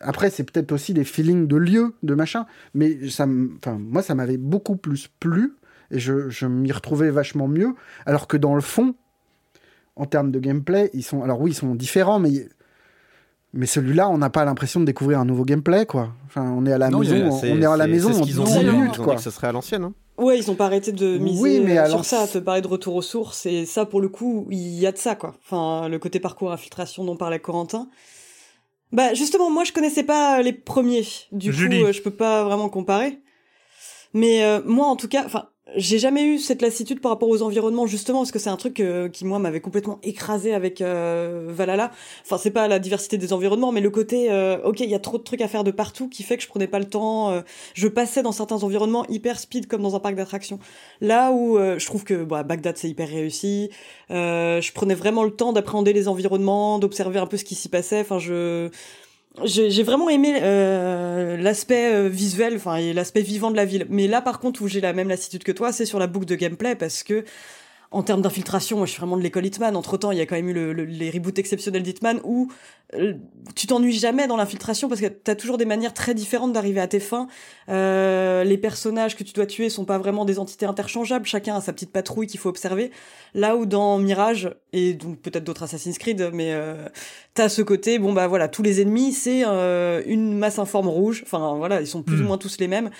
après, c'est peut-être aussi des feelings de lieu, de machin. Mais ça, enfin, moi, ça m'avait beaucoup plus plu et je, je m'y retrouvais vachement mieux. Alors que dans le fond, en termes de gameplay, ils sont. Alors oui, ils sont différents, mais. Mais celui-là, on n'a pas l'impression de découvrir un nouveau gameplay, quoi. Enfin, on est à la Non, maison, on est à la maison qu'ils ont 10 dit. hein. minutes, quoi. dit que ce serait à l'ancienne. hein. Ouais, ils ont pas arrêté de miser Oui, mais alors- sur ça, te parler de retour aux sources, et ça, pour le coup, il y a de ça, quoi. Enfin, le côté parcours infiltration dont parlait Corentin. Bah, justement, moi, je connaissais pas les premiers. Du Julie. coup, euh, je peux pas vraiment comparer. Mais euh, moi, en tout cas, enfin, j'ai jamais eu cette lassitude par rapport aux environnements, justement, parce que c'est un truc euh, qui, moi, m'avait complètement écrasé avec euh, Valhalla. Enfin, c'est pas la diversité des environnements, mais le côté, euh, ok, il y a trop de trucs à faire de partout, qui fait que je prenais pas le temps. euh, je passais dans certains environnements hyper speed, comme dans un parc d'attractions. Là où euh, je trouve que bah, Bagdad, c'est hyper réussi. Euh, je prenais vraiment le temps d'appréhender les environnements, d'observer un peu ce qui s'y passait. Enfin, je j'ai vraiment aimé euh, l'aspect euh, visuel, enfin et l'aspect vivant de la ville. Mais là, par contre, où j'ai la même lassitude que toi, c'est sur la boucle de gameplay parce que en termes d'infiltration, moi je suis vraiment de l'école Hitman. Entre temps, il y a quand même eu le- le- les reboots exceptionnels d'Hitman où euh, tu t'ennuies jamais dans l'infiltration parce que t'as toujours des manières très différentes d'arriver à tes fins. Euh, les personnages que tu dois tuer sont pas vraiment des entités interchangeables. Chacun a sa petite patrouille qu'il faut observer. Là où dans Mirage et donc peut-être d'autres Assassin's Creed, mais euh, t'as ce côté bon bah voilà tous les ennemis c'est euh, une masse informe rouge. Enfin voilà ils sont plus ou moins tous les mêmes.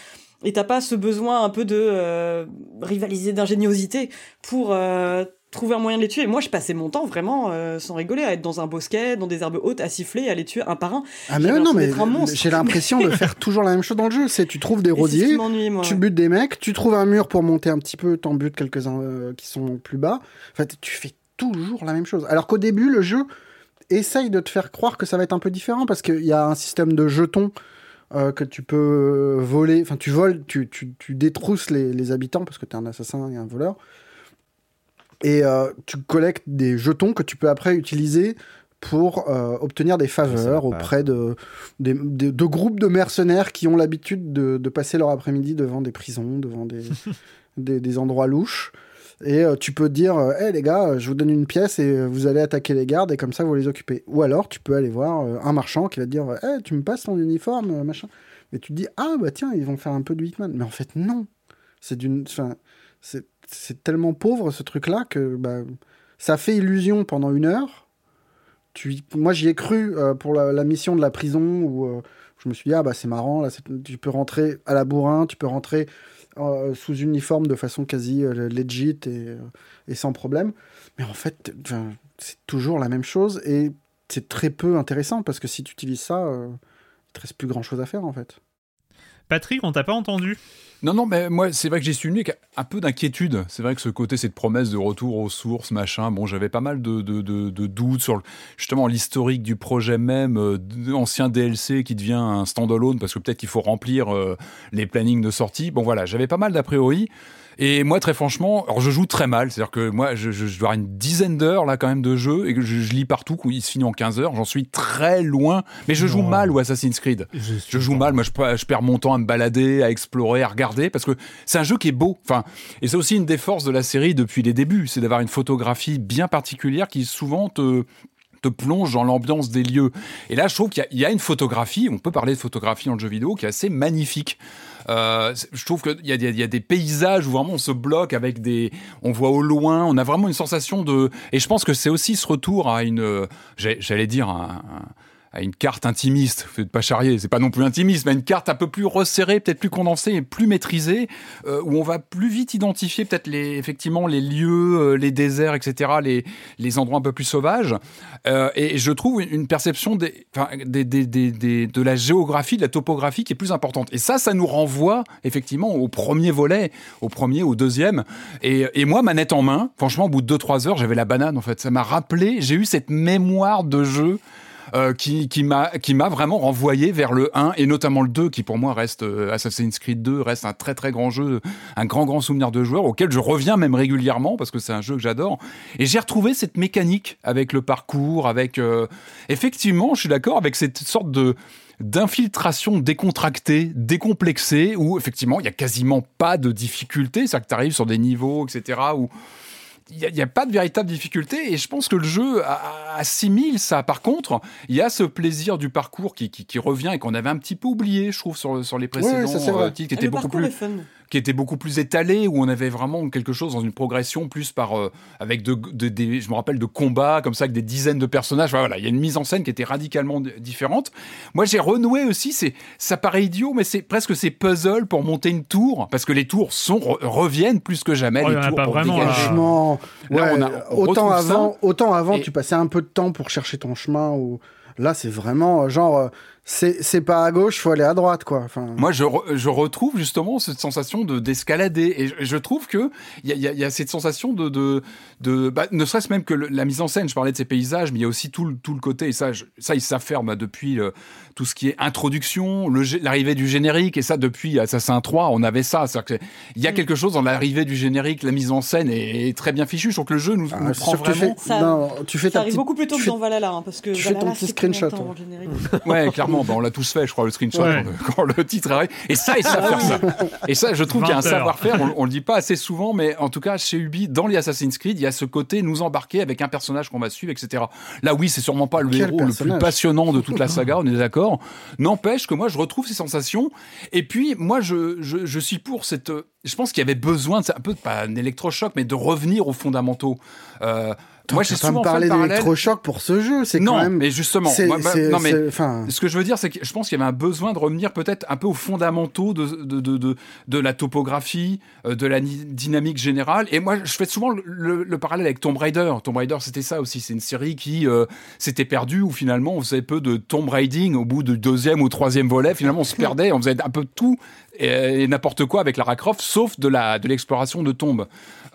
Et t'as pas ce besoin un peu de euh, rivaliser d'ingéniosité pour euh, trouver un moyen de les tuer. Moi, je passais mon temps vraiment, euh, sans rigoler, à être dans un bosquet, dans des herbes hautes, à siffler, à les tuer un par un. Ah mais non, mais j'ai l'impression de faire toujours la même chose dans le jeu. C'est tu trouves des rosiers, tu butes des mecs, tu trouves un mur pour monter un petit peu, t'en butes quelques-uns euh, qui sont plus bas. En fait, tu fais toujours la même chose. Alors qu'au début, le jeu essaye de te faire croire que ça va être un peu différent parce qu'il y a un système de jetons euh, que tu peux voler. Enfin, tu voles, tu, tu, tu détrousses les, les habitants parce que t'es un assassin et un voleur. Et euh, tu collectes des jetons que tu peux après utiliser pour euh, obtenir des faveurs auprès de, de groupes de mercenaires qui ont l'habitude de, de passer leur après-midi devant des prisons, devant des, des, des endroits louches. Et euh, tu peux dire, hé les gars, je vous donne une pièce et euh, vous allez attaquer les gardes et comme ça vous les occupez. Ou alors tu peux aller voir euh, un marchand qui va te dire, hé tu me passes ton uniforme, euh, machin. Et tu te dis, ah bah tiens, ils vont faire un peu de Hitman. Mais en fait, non. C'est d'une. Enfin, c'est tellement pauvre ce truc-là que bah, ça fait illusion pendant une heure. Tu, moi, j'y ai cru euh, pour la, mission de la prison où euh, je me suis dit, ah bah c'est marrant, là, tu peux rentrer à la bourrin, tu peux rentrer euh, sous uniforme de façon quasi euh, legit et, euh, et sans problème. Mais en fait, c'est toujours la même chose et c'est très peu intéressant parce que si tu utilises ça, euh, il te reste plus grand chose à faire en fait. Patrick, on t'a pas entendu Non, non, mais moi, c'est vrai que j'ai su avec un peu d'inquiétude. C'est vrai que ce côté, cette promesse de retour aux sources, machin, bon, j'avais pas mal de, doutes sur justement l'historique du projet même, euh, ancien DLC qui devient un standalone parce que peut-être qu'il faut remplir euh, les plannings de sortie. Bon, voilà, j'avais pas mal d'a priori. Et moi, très franchement, alors je joue très mal. C'est-à-dire que moi, je, je, je dois avoir une dizaine d'heures là quand même de jeu et que je, je lis partout, qu'il se finit en 15 heures. J'en suis très loin. Mais je joue mal ou Assassin's Creed. Je joue mal, moi je, pe- je perds mon temps à me balader, à explorer, à regarder, parce que c'est un jeu qui est beau. Enfin, et c'est aussi une des forces de la série depuis les débuts, c'est d'avoir une photographie bien particulière qui souvent te te plonge dans l'ambiance des lieux. Et là, je trouve qu'il y y, a une photographie, on peut parler de photographie dans le jeu vidéo, qui est assez magnifique. Euh, je trouve qu'il y, y a des paysages où vraiment on se bloque avec des, on voit au loin, on a vraiment une sensation de, et je pense que c'est aussi ce retour à une, euh, j'allais dire à une carte intimiste, faites pas charrier, c'est pas non plus intimiste, mais une carte un peu plus resserrée, peut-être plus condensée et plus maîtrisée, euh, où on va plus vite identifier peut-être les, effectivement les lieux, euh, les déserts, etc., les, les endroits un peu plus sauvages. Euh, et je trouve une perception des, des, des, des- de la géographie, de la topographie qui est plus importante. Et ça, ça nous renvoie effectivement au premier volet, au premier, au deuxième. Et, et moi, manette en main, franchement, au bout de 2-3 heures, j'avais la banane en fait. Ça m'a rappelé, j'ai eu cette mémoire de jeu euh, qui, m'a vraiment renvoyé vers le 1 et notamment le 2 qui pour moi reste euh, Assassin's Creed 2 reste un très très grand jeu un grand grand souvenir de joueur auquel je reviens même régulièrement parce que c'est un jeu que j'adore et j'ai retrouvé cette mécanique avec le parcours avec euh, effectivement je suis d'accord avec cette sorte de d'infiltration décontractée, décomplexée, où effectivement il y a quasiment pas de difficulté, c'est-à-dire que tu arrives sur des niveaux, etc., où il n'y a, il y a pas de véritable difficulté et je pense que le jeu assimile ça. Par contre, il y a ce plaisir du parcours qui, qui, qui revient et qu'on avait un petit peu oublié, je trouve, sur, sur les précédents ça, euh, titres, qui Ah, étaient le beaucoup plus est fun. Qui était beaucoup plus étalé, où on avait vraiment quelque chose dans une progression plus par euh, avec de, de- des, je me rappelle de combats comme ça avec des dizaines de personnages. Enfin, Voilà, il y a une mise en scène qui était radicalement différente. Moi, j'ai renoué aussi. C'est ça paraît idiot, mais c'est presque ces puzzles pour monter une tour parce que les tours sont re- reviennent plus que jamais. Oh, les y a tours pas pour vraiment. Franchement, Là, ouais, on a- on autant avant, autant avant, Et- tu passais un peu de temps pour chercher ton chemin. Ou là, c'est vraiment genre, euh, c'est c'est pas à gauche, faut aller à droite, quoi. Enfin, Moi, je, re- je retrouve justement cette sensation de d'escalader et je, je trouve que il y a, il y a- y a cette sensation de de, de bah, ne serait-ce même que le- la mise en scène. Je parlais de ces paysages, mais il y a aussi tout le tout le côté et ça, je- ça ils faire bah, depuis euh, tout ce qui est introduction, l'arrivée du générique et ça depuis Assassin 3, on avait ça. C'est-à-dire il y a Mm. quelque chose dans l'arrivée du générique, la mise en scène est, est très bien fichue. Je trouve que le jeu nous, ah, nous prend vraiment. fais, Ça- non, tu fais Ça ta arrive petite- beaucoup plus tôt tu que fais- dans Valhalla, hein, parce que tu fais ton petit screenshot, générique Ouais, clairement, bah, on l'a tous fait, je crois, le screenshot Ouais. quand, le- quand le titre arrive. Et ça, ils savent faire ça. Et ça, je trouve qu'il y a un 20 heures. savoir-faire, on, on le dit pas assez souvent, mais en tout cas, chez Ubi, dans les Assassin's Creed, il y a ce côté nous embarquer avec un personnage qu'on va suivre, etc. Là, oui, c'est sûrement pas le Quel héros le plus passionnant de toute la saga, on est d'accord. N'empêche que moi, je retrouve ces sensations. Et puis, moi, je, je, je suis pour cette. Je pense qu'il y avait besoin, de, un peu, pas un électrochoc, mais de revenir aux fondamentaux. Euh, moi, j'ai souvent parallèle. d'électrochoc pour ce jeu, c'est non, quand même. mais justement, moi, bah, non, mais ce que je veux dire, c'est que je pense qu'il y avait un besoin de revenir peut-être un peu aux fondamentaux de, de, de, de, de la topographie, euh, de la dynamique générale. Et moi, je fais souvent le, le- le parallèle avec Tomb Raider. Tomb Raider, c'était ça aussi. C'est une série qui euh, s'était perdue, où finalement, on faisait peu de Tomb Raiding. Au bout du deuxième ou troisième volet, finalement, on se perdait, on faisait un peu tout et, et n'importe quoi avec Lara Croft, sauf de la de l'exploration de tombes.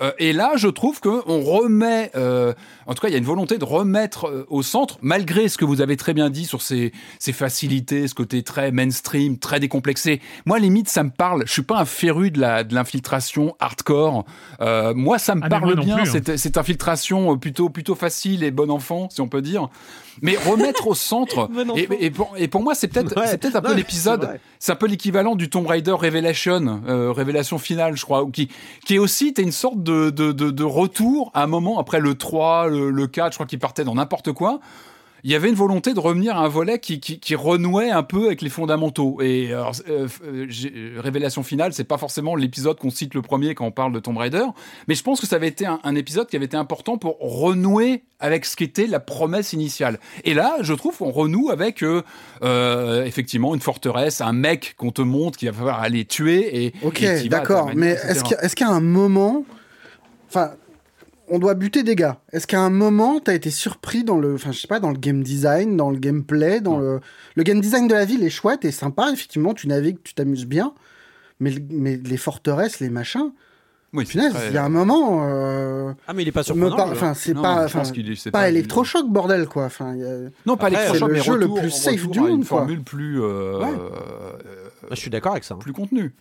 Euh, et là, je trouve que on remet, euh, en tout cas, il y a une volonté de remettre euh, au centre, malgré ce que vous avez très bien dit sur ces, ces facilités, ce côté très mainstream, très décomplexé. Moi, limite, ça me parle. Je suis pas un féru de la de l'infiltration hardcore. Euh, moi, ça me Ah, parle bien plus, hein. cette, cette infiltration euh, plutôt plutôt facile et bon enfant, si on peut dire. Mais remettre au centre. Bon et, pour, et pour moi, c'est peut-être Ouais. c'est peut-être un peu l'épisode. c'est un peu l'équivalent du Tomb Raider Revelation, euh, révélation finale, je crois, ou qui, qui est aussi, t'es une sorte de, de, de, de retour à un moment après le 3, le, le 4, je crois qu'il partait dans n'importe quoi. Il y avait une volonté de revenir à un volet qui, qui, qui renouait un peu avec les fondamentaux. Et alors, euh, euh, euh, révélation finale, c'est pas forcément l'épisode qu'on cite le premier quand on parle de Tomb Raider, mais je pense que ça avait été un, un épisode qui avait été important pour renouer avec ce qu'était la promesse initiale. Et là, je trouve qu'on renoue avec euh, euh, effectivement une forteresse, un mec qu'on te montre qu'il va falloir aller tuer et Ok, d'accord. Mais est-ce qu'il y, y a un moment. Enfin, on doit buter des gars. Est-ce qu'à un moment, t'as été surpris dans le. Enfin, je sais pas, dans le game design, dans le gameplay, dans le. Le game design de la ville est chouette et sympa, effectivement, tu navigues, tu t'amuses bien. Mais, le- mais les forteresses, les machins. Oui, Punaise, il y a un moment. euh, Ah, mais il est pas surprenant. par-. Enfin, c'est pas. enfin, pas pas- électrochoc, bordel, quoi. Enfin, a- Non, pas électrochoc, c'est le mais jeu le plus safe du monde, Une quoi. formule plus, euh, Ouais. euh, Ah, Je suis d'accord avec ça. hein. plus contenue.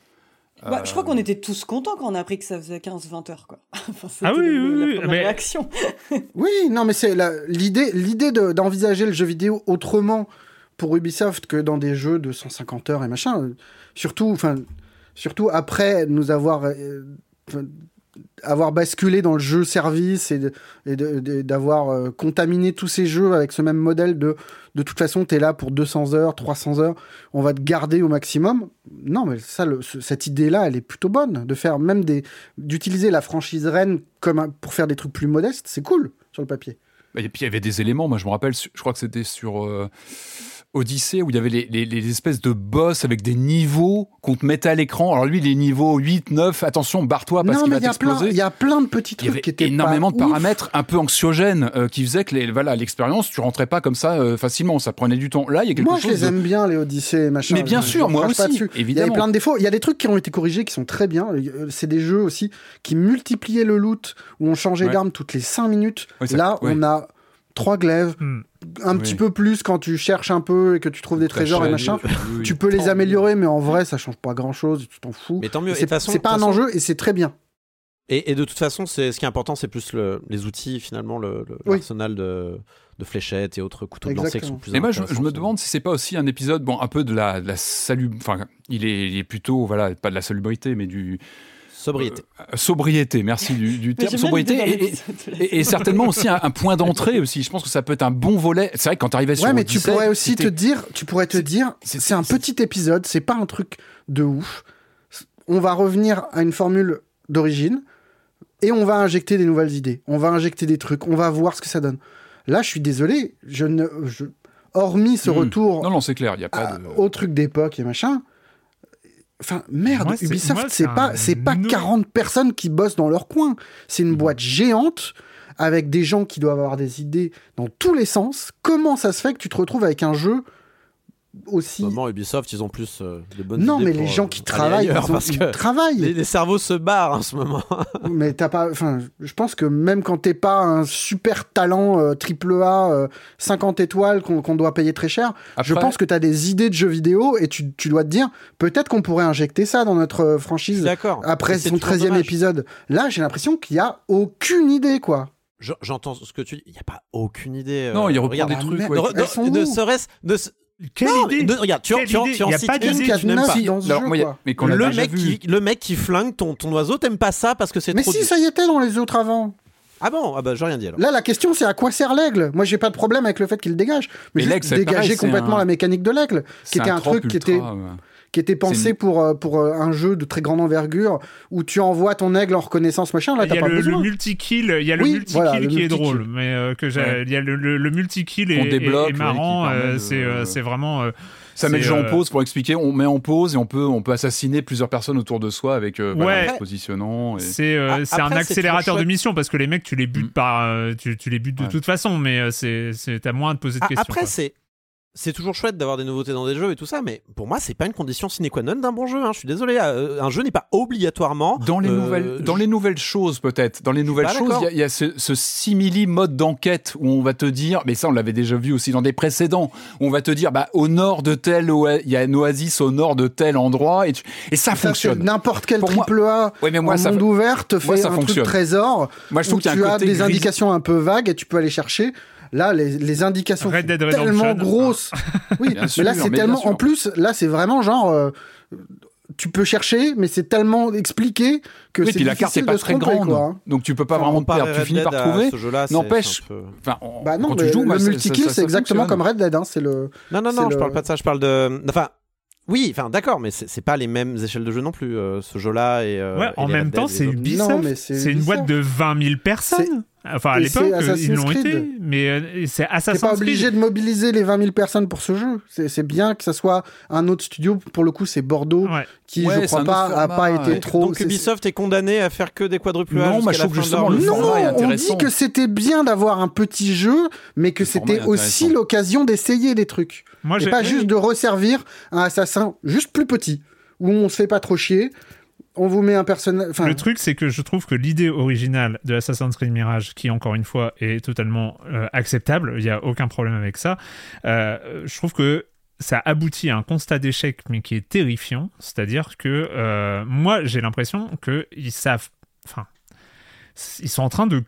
Bah, je crois qu'on était tous contents quand on a appris que ça faisait 15-20 heures, quoi. Enfin, Ah oui, le- oui, la oui, mais- réaction. Oui, non, mais c'est l'idée, l'idée de- d'envisager le jeu vidéo autrement pour Ubisoft que dans des jeux de 150 heures et machin. euh, Surtout, enfin, surtout après nous avoir, euh, avoir basculé dans le jeu service et d'avoir euh, contaminé tous ces jeux avec ce même modèle de de toute façon t'es là pour 200 heures, 300 heures, on va te garder au maximum. Non, mais ça, cette idée-là, elle est plutôt bonne de faire même des, d'utiliser la franchise Rennes comme un- pour faire des trucs plus modestes, c'est cool sur le papier. Et puis il y avait des éléments, moi je me rappelle, je crois que c'était sur euh, Odyssée où il y avait les, les- les espèces de boss avec des niveaux qu'on te mettait à l'écran. Alors lui, les niveaux 8, 9, attention, barre-toi parce non, qu'il mais va il y a plein, t'exploser. il y a plein de petits Il y trucs avait qui étaient énormément pas de ouf. paramètres un peu anxiogènes euh, qui faisaient que les- voilà l'expérience, tu rentrais pas comme ça euh, facilement, ça prenait du temps. Là, il y a quelque Moi, je chose les de- aime bien, les Odyssées et machin. Mais bien Je- sûr, je moi aussi, dessus. Il y évidemment. avait plein de défauts. Il y a des trucs qui ont été corrigés qui sont très bien. Euh, C'est des jeux aussi qui multipliaient le loot, où on changeait Ouais. d'arme toutes les 5 minutes. Ça- Là, ouais. on a trois glaives, Hmm. un Oui. petit peu plus quand tu cherches un peu et que tu trouves des trésors et machin. oui, oui. Tu peux les améliorer, mais en vrai, ça change pas grand chose, tu t'en fous. Mais tant mieux. C'est toute façon- c'est pas un enjeu et c'est très bien. Et, et de toute façon, c'est ce qui est important, c'est plus le- les outils finalement, le, le- Oui. l'arsenal de, de fléchettes et autres couteaux de lancer qui sont plus. Et moi, je, me demande si c'est pas aussi un épisode, bon, un peu de la, de la salut. Enfin, il est, il est plutôt, voilà, pas de la salubrité, mais du. Sobriété. euh, sobriété, merci du, terme sobriété. Et, certainement aussi un, un point d'entrée aussi. Je pense que ça peut être un bon volet. C'est vrai que quand t'arrivais sur Ouais, mais tu pourrais aussi te dire, tu pourrais te dire, c'est- un petit épisode, c'est pas un truc de ouf. On va revenir à une formule d'origine et on va injecter des nouvelles idées. On va injecter des trucs. On va voir ce que ça donne. Là, je suis désolé, je ne, je- hormis ce Hmm. retour Non, non, c'est clair, il n'y a pas à- de. au truc d'époque et machin. Enfin, merde, Moi, Ubisoft, c'est pas, c'est pas no- 40 personnes qui bossent dans leur coin. C'est une boîte géante avec des gens qui doivent avoir des idées dans tous les sens. Comment ça se fait que tu te retrouves avec un jeu aussi. Moment Ubisoft, ils ont plus euh, de bonnes Non, idées mais les pour, gens euh, qui travaillent, ailleurs, ils, ont- parce ils que travaillent. les, les cerveaux se barrent en ce moment. Mais t'as pas. Enfin, je pense que même quand t'es pas un super talent euh, triple A, euh, 50 étoiles qu'on qu'on doit payer très cher, je pense que t'as des idées de jeux vidéo et tu, tu dois te dire peut-être qu'on pourrait injecter ça dans notre franchise D'accord. après son toujours 13e dommage. épisode. Là, j'ai l'impression qu'il y a aucune idée, quoi. Je- J'entends ce que tu dis. Il n'y a pas aucune idée. euh, Non, il reprend des ah, trucs. merde, ouais. de- où ne serait-ce. Quelle Non, idée de- regarde, tu en, Quelle tu en- idée tu en Y a cites pas une d'idée que tu n'aimes pas. Si, dans ce Alors, jeu, moi, il y a- quoi. mais qu'on a Le mec, vu. qui, le mec qui flingue ton, ton oiseau, t'aimes pas ça parce que c'est Mais trop. si, du- ça y était dans les autres avant. Ah bon? Ah bah j'ai rien dit alors. Là, la question, c'est à quoi sert l'aigle? Moi, j'ai pas de problème avec le fait qu'il dégage. Mais, Mais juste l'aigle, c'est dégager pareil, complètement un- la mécanique de l'aigle, qui C'est était un truc qui était ouais. Qui était pensé une- pour, euh, pour euh, un jeu de très grande envergure où tu envoies ton aigle en reconnaissance machin. Là, Il t'as y a pas le, besoin. le multi-kill, il y a le Oui, multi-kill voilà, qui est multi-kill. drôle, mais euh, que Ouais. il y a le, le, le multi-kill est, est- débloque, est marrant, euh, de- c'est euh, c'est vraiment. euh, Ça met le jeu en pause pour expliquer. On met en pause et on peut, on peut assassiner plusieurs personnes autour de soi avec euh, Ouais. en se positionnant. et- C'est euh, un accélérateur de mission parce que les mecs, tu les butes Mm. par, euh, tu, tu les butes de Ouais. toute façon, mais c'est t'as moins à te poser de questions. Après, c'est. C'est toujours chouette d'avoir des nouveautés dans des jeux et tout ça, mais pour moi, c'est pas une condition sine qua non d'un bon jeu. hein. Je suis désolé, euh, un jeu n'est pas obligatoirement. Dans les, euh, nouvelles, dans je- les nouvelles choses, peut-être. Dans les nouvelles choses, il y a, il y a ce, ce simili mode d'enquête où on va te dire, mais ça, on l'avait déjà vu aussi dans des précédents, où on va te dire, bah, au nord de tel, il y a une oasis au nord de tel endroit, et, tu- et ça, fonctionne. N'importe quel Pour moi- triple A Ouais, mais moi, en ça monde ouvert te fait moi, ça un fonctionne. truc trésor Moi, je trouve qu'il y a tu un as côté des gris- indications un peu vagues et tu peux aller chercher. Là, les, les indications Red Dead sont tellement grosses. Oui, Bien mais sûr, là, c'est tellement. En plus, là, c'est vraiment genre. euh, tu peux chercher, mais c'est tellement expliqué que Oui, c'est puis la carte n'est pas très tromper, grande, quoi, hein. donc tu peux pas Enfin, vraiment te perdre. Tu finis par trouver. ce jeu-là, c'est- N'empêche, peu- enfin, on- Bah non, quand tu joues, le ça- multi-kill, c'est exactement fonctionne. comme Red Dead. Hein, c'est le. Non, non, non, je le- parle pas de ça, je parle de. Enfin. Oui, enfin d'accord, mais c'est pas les mêmes échelles de jeu non plus, euh, ce jeu-là et. euh, Ouais, et en même Red temps, c'est. Ubisoft. C'est une boîte de 20 000 personnes. Enfin, à l'époque, c'est euh, ils Assassin's l'ont Creed. été. Mais euh, c'est T'es Assassin's pas Creed. obligé de mobiliser les 20 000 personnes pour ce jeu. C'est bien que ça soit un autre studio. Pour le coup, c'est Bordeaux, Ouais. qui, Ouais, je crois pas, a pas été ouais. trop. Donc Ubisoft est condamné à faire que des quadruple A Non, moi, jusqu'à je trouve justement le vie. format est Non, on dit que c'était bien d'avoir un petit jeu, mais que c'était aussi l'occasion d'essayer des trucs. Moi, Et pas juste de resservir un assassin juste plus petit, où on se fait pas trop chier, on vous met un personnage... Le truc, c'est que je trouve que l'idée originale de Assassin's Creed Mirage, qui encore une fois est totalement euh, acceptable, il n'y a aucun problème avec ça, euh, je trouve que ça aboutit à un constat d'échec, mais qui est terrifiant. C'est-à-dire que euh, moi, j'ai l'impression qu'ils savent. Enfin, ils sont en train de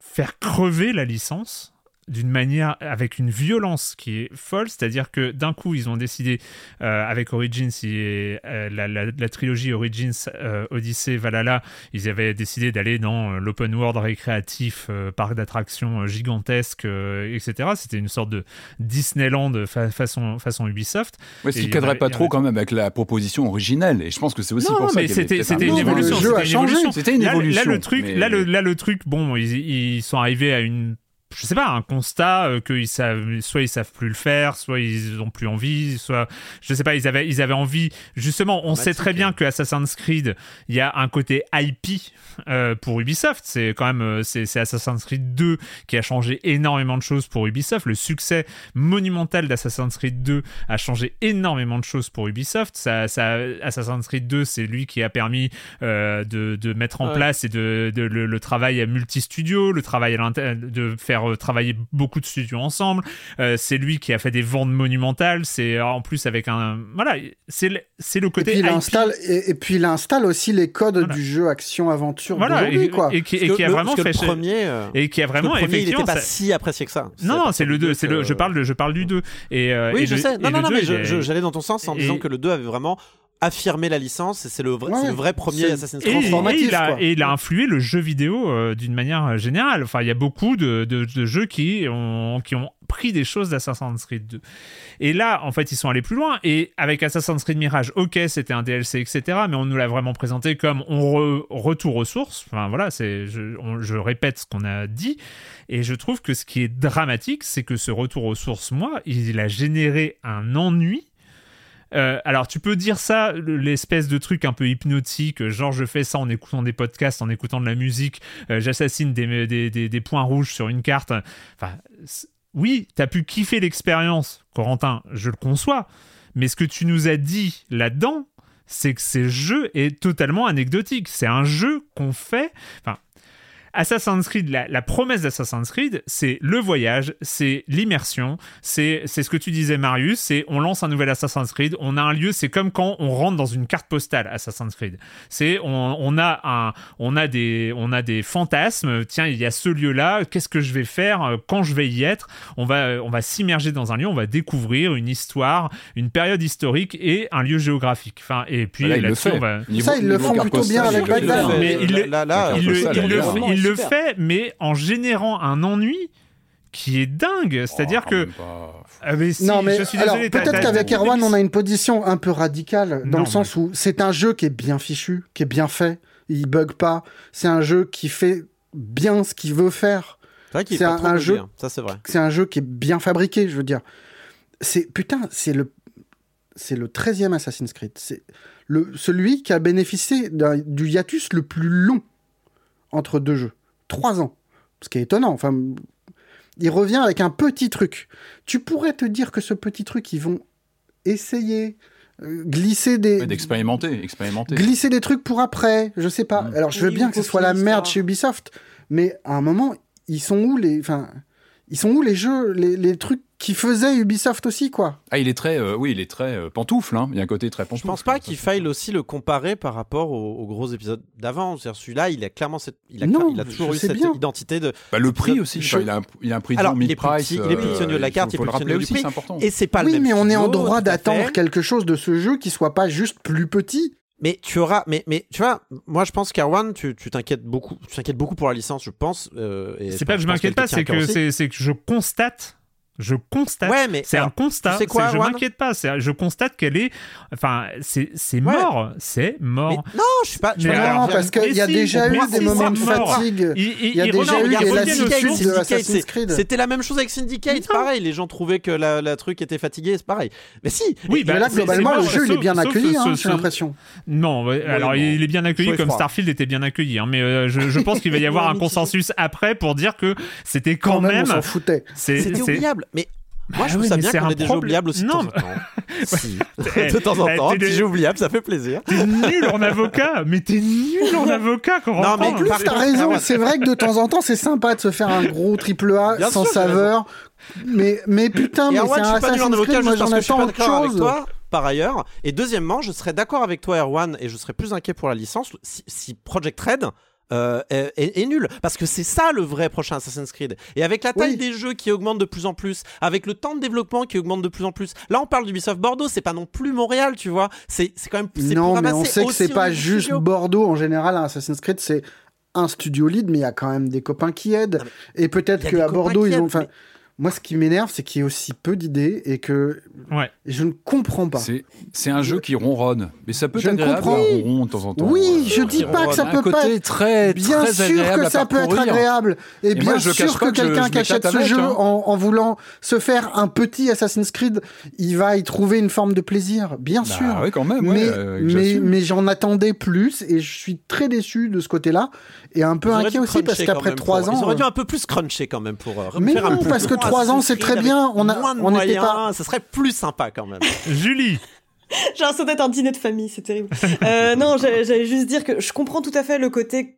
faire crever la licence d'une manière avec une violence qui est folle, c'est-à-dire que d'un coup ils ont décidé euh, avec Origins et euh, la, la- la trilogie Origins, euh, Odyssey, Valhalla, ils avaient décidé d'aller dans euh, l'open world récréatif, euh, parc d'attractions euh, gigantesque, euh, etc. C'était une sorte de Disneyland fa- façon façon Ubisoft. Ouais, ce qui cadrait pas trop avait- quand même avec la proposition originelle. Et je pense que c'est aussi non, pour ça avait c'était un une évolution. C'était une évolution. Une Là, évolution, Là, le truc, mais- là, le, là, le truc, bon, ils, ils sont arrivés à une je sais pas, un constat euh, qu'ils savent, soit ils savent plus le faire, soit ils ont plus envie, soit, je sais pas, ils avaient, ils avaient envie, justement, on sait très bien que Assassin's Creed, il y a un côté IP euh, pour Ubisoft, c'est quand même, euh, c'est c'est Assassin's Creed 2 qui a changé énormément de choses pour Ubisoft, le succès monumental d'Assassin's Creed 2 a changé énormément de choses pour Ubisoft, ça, ça, Assassin's Creed 2, c'est lui qui a permis euh, de, de mettre en Ouais. place et de, de- le, le travail à multi-studio, le travail à de faire euh, travailler beaucoup de studios ensemble. Euh, c'est lui qui a fait des ventes monumentales. C'est euh, en plus avec un voilà, c'est le, c'est le et côté puis, il IP. installe, et, et puis il installe aussi les codes Voilà. du jeu action-aventure voilà d'aujourd'hui, et, quoi. et qui, et a le- vraiment fait le premier, et qui a vraiment le premier, il effectivement était pas ça- si apprécié que ça. non, non, c'est le 2, deux c'est le, je parle de, je parle du 2. Et, euh, Oui, et je le- sais. Non, non, non, 2, mais j'allais dans ton sens en disant que le 2 avait vraiment affirmé la licence et c'est le, vrai- Ouais, c'est le vrai premier Assassin's Et, Creed. et il a, et il a influé le jeu vidéo euh, d'une manière euh, générale. Enfin, il y a beaucoup de, de- de jeux qui ont, qui ont pris des choses d'Assassin's Creed 2. Et là, en fait, ils sont allés plus loin. Et avec Assassin's Creed Mirage, ok, c'était un DLC, etc. Mais on nous l'a vraiment présenté comme on re- retour aux sources. Enfin, voilà, c'est, je, on- je répète ce qu'on a dit. Et je trouve que ce qui est dramatique, c'est que ce retour aux sources, moi, il a généré un ennui euh, alors, tu peux dire ça, le- l'espèce de truc un peu hypnotique, euh, genre je fais ça en écoutant des podcasts, en écoutant de la musique, euh, j'assassine des, points rouges sur une carte. Enfin, oui, t'as pu kiffer l'expérience, Corentin, je le conçois, mais ce que tu nous as dit là-dedans, c'est que ce jeu est totalement anecdotique. C'est un jeu qu'on fait. Assassin's Creed, la, la promesse d'Assassin's Creed, c'est le voyage, c'est l'immersion, c'est c'est ce que tu disais Marius, c'est on lance un nouvel Assassin's Creed, on a un lieu, c'est comme quand on rentre dans une carte postale Assassin's Creed. C'est on, on a un on a des on a des fantasmes, tiens, il y a ce lieu-là, qu'est-ce que je vais faire euh, quand je vais y être? On va on va s'immerger dans un lieu, on va découvrir une histoire, une période historique et un lieu géographique. Enfin et puis là, il le là-dessus fait. on va Niveau- Ça, ils le font plutôt bien avec il le fait. Bagdad. Mais il le- le, super. fait, mais en générant un ennui qui est dingue. C'est-à-dire Oh, que même pas. Ah, mais si, non, mais je suis alors désolé, t'as- peut-être qu'avec Erwan, on a une position un peu radicale, dans Non, le sens où c'est un jeu qui est bien fichu, qui est bien fait, il bug pas. C'est un jeu qui fait bien ce qu'il veut faire. C'est vrai qu'il est C'est pas un, trop un bugué, jeu. hein. Ça, c'est vrai. C'est un jeu qui est bien fabriqué, je veux dire. C'est putain, c'est le c'est le 13e Assassin's Creed. C'est le celui qui a bénéficié du hiatus le plus long entre deux jeux. Trois ans. Ce qui est étonnant. Enfin, il revient avec un petit truc. Tu pourrais te dire que ce petit truc, ils vont essayer euh, glisser des Ouais, D'expérimenter, expérimenter. glisser des trucs pour après. Je sais pas. Mm. Alors je veux Oui, bien que ce soit la merde chez Ubisoft, mais à un moment, ils sont où les, enfin, ils sont où les jeux, les, les trucs qui faisaient Ubisoft aussi, quoi. Ah, il est très, euh, oui, il est très euh, pantoufle. Hein. Il y a un côté très pantoufle. Je pense pas qu'il faille aussi le comparer par rapport aux, aux gros épisodes d'avant. C'est-à-dire, Celui-là, il a clairement cette, il a, Non, il a toujours eu cette bien. identité de. Bah, le prix aussi. je- enfin, il, a un, il a un prix de Alors, il est price. plus petit- il est plus petit au niveau de la carte, il est petit au rappeler niveau du aussi, prix. c'est important. Et c'est pas le oui, mais on est en droit d'attendre quelque chose de ce jeu qui soit pas juste plus petit. Mais tu auras, mais, mais tu vois, moi je pense qu'Arwan, tu tu t'inquiètes beaucoup, tu t'inquiètes beaucoup pour la licence, je pense. euh, C'est pas que je m'inquiète pas, c'est que aussi. c'est que je constate. Je constate. Ouais, mais c'est un constat. tu sais quoi, c'est- je m'inquiète pas. c'est- Je constate qu'elle est. Enfin, c'est c'est Ouais. mort. C'est Mais mort. non, je suis pas. je suis Mais pas- alors, non, parce qu'il y a si, déjà eu si, des moments de mort. fatigue. Il, il- il y a déjà eu des lassitudes de Assassin's Creed. C'était la même chose avec Syndicate, Non. pareil. Les gens trouvaient que la, la truc était fatigué, c'est pareil. Mais si. Oui, bah, mais là, globalement, le jeu, il est bien accueilli, j'ai l'impression. Non, alors il est bien accueilli comme. Starfield était bien accueilli, hein, mais euh, je, pense qu'il va y avoir un consensus après pour dire que c'était quand, même, on s'en foutait. C'était oubliable. Mais moi, Bah je trouve oui, ça bien qu'on ait des jeux oubliables aussi de Non, temps en temps. Si. Eh, De temps en temps, des jeux oubliables, ça fait plaisir. T'es nul en avocat, mais t'es nul en avocat, quand Non, mais En plus, t'as raison, c'est vrai que de temps en temps, c'est sympa de se faire un gros triple A Bien sans sûr, saveur. Mais, mais putain, Et mais Erwan, c'est je un suis pas nul en Assassin's avocat Creed, moi j'en que je suis attends pas autre d'accord avec chose. toi, par ailleurs. Et deuxièmement, je serais d'accord avec toi, Erwan, et je serais plus inquiet pour la licence si, si Project Red euh, est, est- est nul. Parce que c'est ça le vrai prochain Assassin's Creed. Et avec la taille Oui. des jeux qui augmente de plus en plus, avec le temps de développement qui augmente de plus en plus. Là, on parle d'Ubisoft Bordeaux, c'est pas non plus Montréal, tu vois. C'est c'est quand même. Non, mais on sait que c'est pas juste studio. Bordeaux. En général, un Assassin's Creed, c'est un studio lead, mais il y a quand même des copains qui aident. Non, Et peut-être qu'à Bordeaux, ils ont. aident, Enfin, mais- moi, ce qui m'énerve, c'est qu'il y ait aussi peu d'idées et que Ouais. je ne comprends pas. C'est un jeu qui ronronne, mais ça peut Je être ne agréable comprends- un ronron de temps en temps. Oui, Euh, je dis pas que ça peut pas côté être très, Bien très sûr agréable que ça peut être agréable. Et, Et bien moi, je cache sûr que quelqu'un qui achète ce jeu hein. en, en voulant se faire un petit Assassin's Creed, il va y trouver une forme de plaisir, bien Bah sûr. oui, quand même. ouais, mais euh, mais, j'en attendais plus et je suis très déçu de ce côté-là et un peu Ils inquiet aussi parce qu'après trois ans. Ils auraient dû euh, un peu plus cruncher quand même pour Mais non, parce que trois ans, c'est très bien. On a- on n'était pas- Ça serait plus sympa quand même. Julie, J'ai l'impression d'être un dîner de famille, c'est terrible. Euh, non, j'allais juste dire que je comprends tout à fait le côté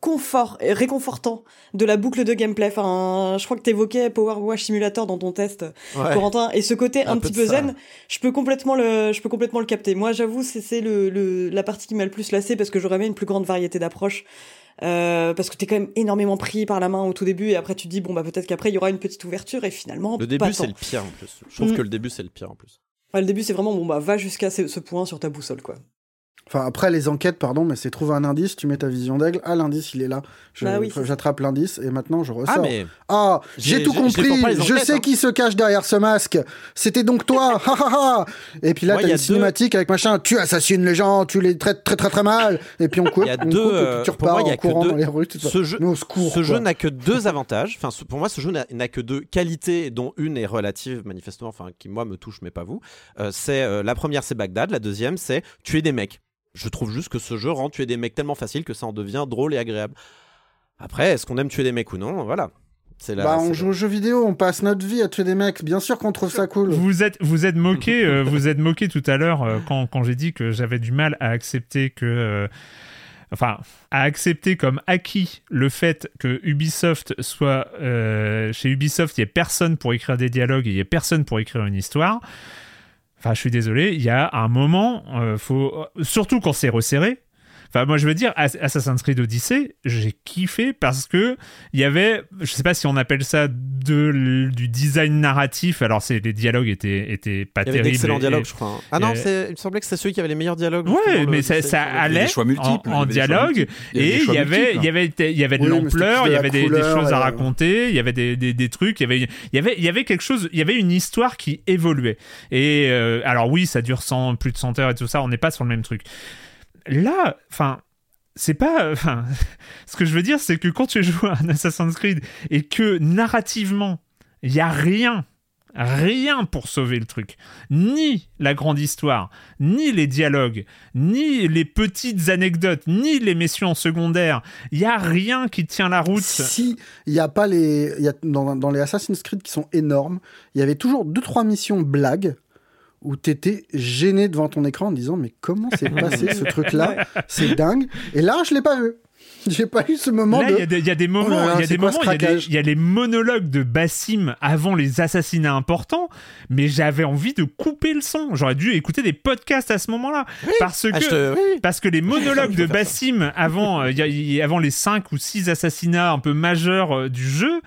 confort et réconfortant de la boucle de gameplay. Enfin, je crois que t'évoquais Power Wash Simulator dans ton test, Ouais. Corentin, et ce côté un, petit peu zen, je peux complètement le, je peux complètement le capter. Moi, j'avoue, c'est c'est le, le, la partie qui m'a le plus lassé parce que j'aurais aimé une plus grande variété d'approches. Euh, parce que t'es quand même énormément pris par la main au tout début et après tu te dis bon bah peut-être qu'après il y aura une petite ouverture et finalement Le début, c'est le pire en plus. Je trouve Mm. que le début, c'est le pire en plus. Ouais, le début c'est vraiment bon bah va jusqu'à ce, ce point sur ta boussole quoi. Enfin, après les enquêtes, pardon, mais c'est trouver un indice, tu mets ta vision d'aigle. Ah, l'indice, il est là. Je- Bah oui. J'attrape l'indice et maintenant je ressors. Ah, mais. Ah, j'ai tout compris. Je sais hein. qui se cache derrière ce masque. C'était donc toi. Ha ha ha. Et puis là, Moi, t'as il y une deux- cinématique avec machin. Tu assassines les gens, tu les traites très très très mal. Et puis on coupe. Il y a on deux, coupe, et euh, puis tu moi, y a en courant deux- dans les rues. tout ça. Ce jeu, Mais au secours. ce jeu n'a que deux avantages. Enfin, ce- pour moi, ce jeu n'a- n'a que deux qualités, dont une est relative, manifestement, enfin, qui moi me touche, mais pas vous. Euh, c'est euh, la première, c'est Bagdad. La deuxième, c'est tuer des mecs. Je trouve juste que ce jeu rend tuer des mecs tellement facile que ça en devient drôle et agréable. Après, est-ce qu'on aime tuer des mecs ou non? Voilà. La. Bah, on joue aux jeux vidéo, on passe notre vie à tuer des mecs. Bien sûr qu'on trouve ça cool. vous êtes vous êtes moqué, euh, vous êtes moqué tout à l'heure euh, quand, quand j'ai dit que j'avais du mal à accepter que euh, enfin à accepter comme acquis le fait que Ubisoft soit euh, chez Ubisoft il y ait personne pour écrire des dialogues et il y ait personne pour écrire une histoire. Enfin, je suis désolé, il y a un moment, euh, faut surtout quand c'est resserré. Enfin, moi, je veux dire, Assassin's Creed Odyssey, j'ai kiffé parce que il y avait, je sais pas si on appelle ça de, du design narratif. Alors, c'est les dialogues étaient étaient pas Il y avait terribles. d'excellents et- dialogues, je crois. hein. Ah non, il me semblait que c'est celui qui avait les meilleurs dialogues. Ouais, mais ça, allait choix multiples, en, en dialogue et il y avait, il y avait, il y avait de c'était l'ampleur, il y avait des, choses à raconter, il y avait des, des, des trucs, il y avait, il y avait, il y avait quelque chose, il y avait une histoire qui évoluait. Et euh, alors oui, ça dure 100, plus de 100 heures et tout ça, on n'est pas sur le même truc. Là, enfin, c'est pas. Enfin, ce que je veux dire, c'est que quand tu joues à un Assassin's Creed et que narrativement, il y a rien, rien pour sauver le truc, ni la grande histoire, ni les dialogues, ni les petites anecdotes, ni les missions secondaires, il y a rien qui tient la route. Si il y a pas les, y a, dans, dans les Assassin's Creed qui sont énormes, il y avait toujours deux trois missions blagues où t'étais gêné devant ton écran en disant mais comment s'est passé ce truc-là C'est dingue. Et là, je l'ai pas vu. J'ai pas eu ce moment Là, de. il y a des- il y, a des moments, Oh il y a des moments, il y a y, les monologues de Bassim avant les assassinats importants, mais j'avais envie de couper le son. J'aurais dû écouter des podcasts à ce moment-là, parce Ah, que je te- oui. parce que les monologues de ça. Bassim avant euh, il y a- il y a- avant les cinq ou six assassinats un peu majeurs euh, du jeu.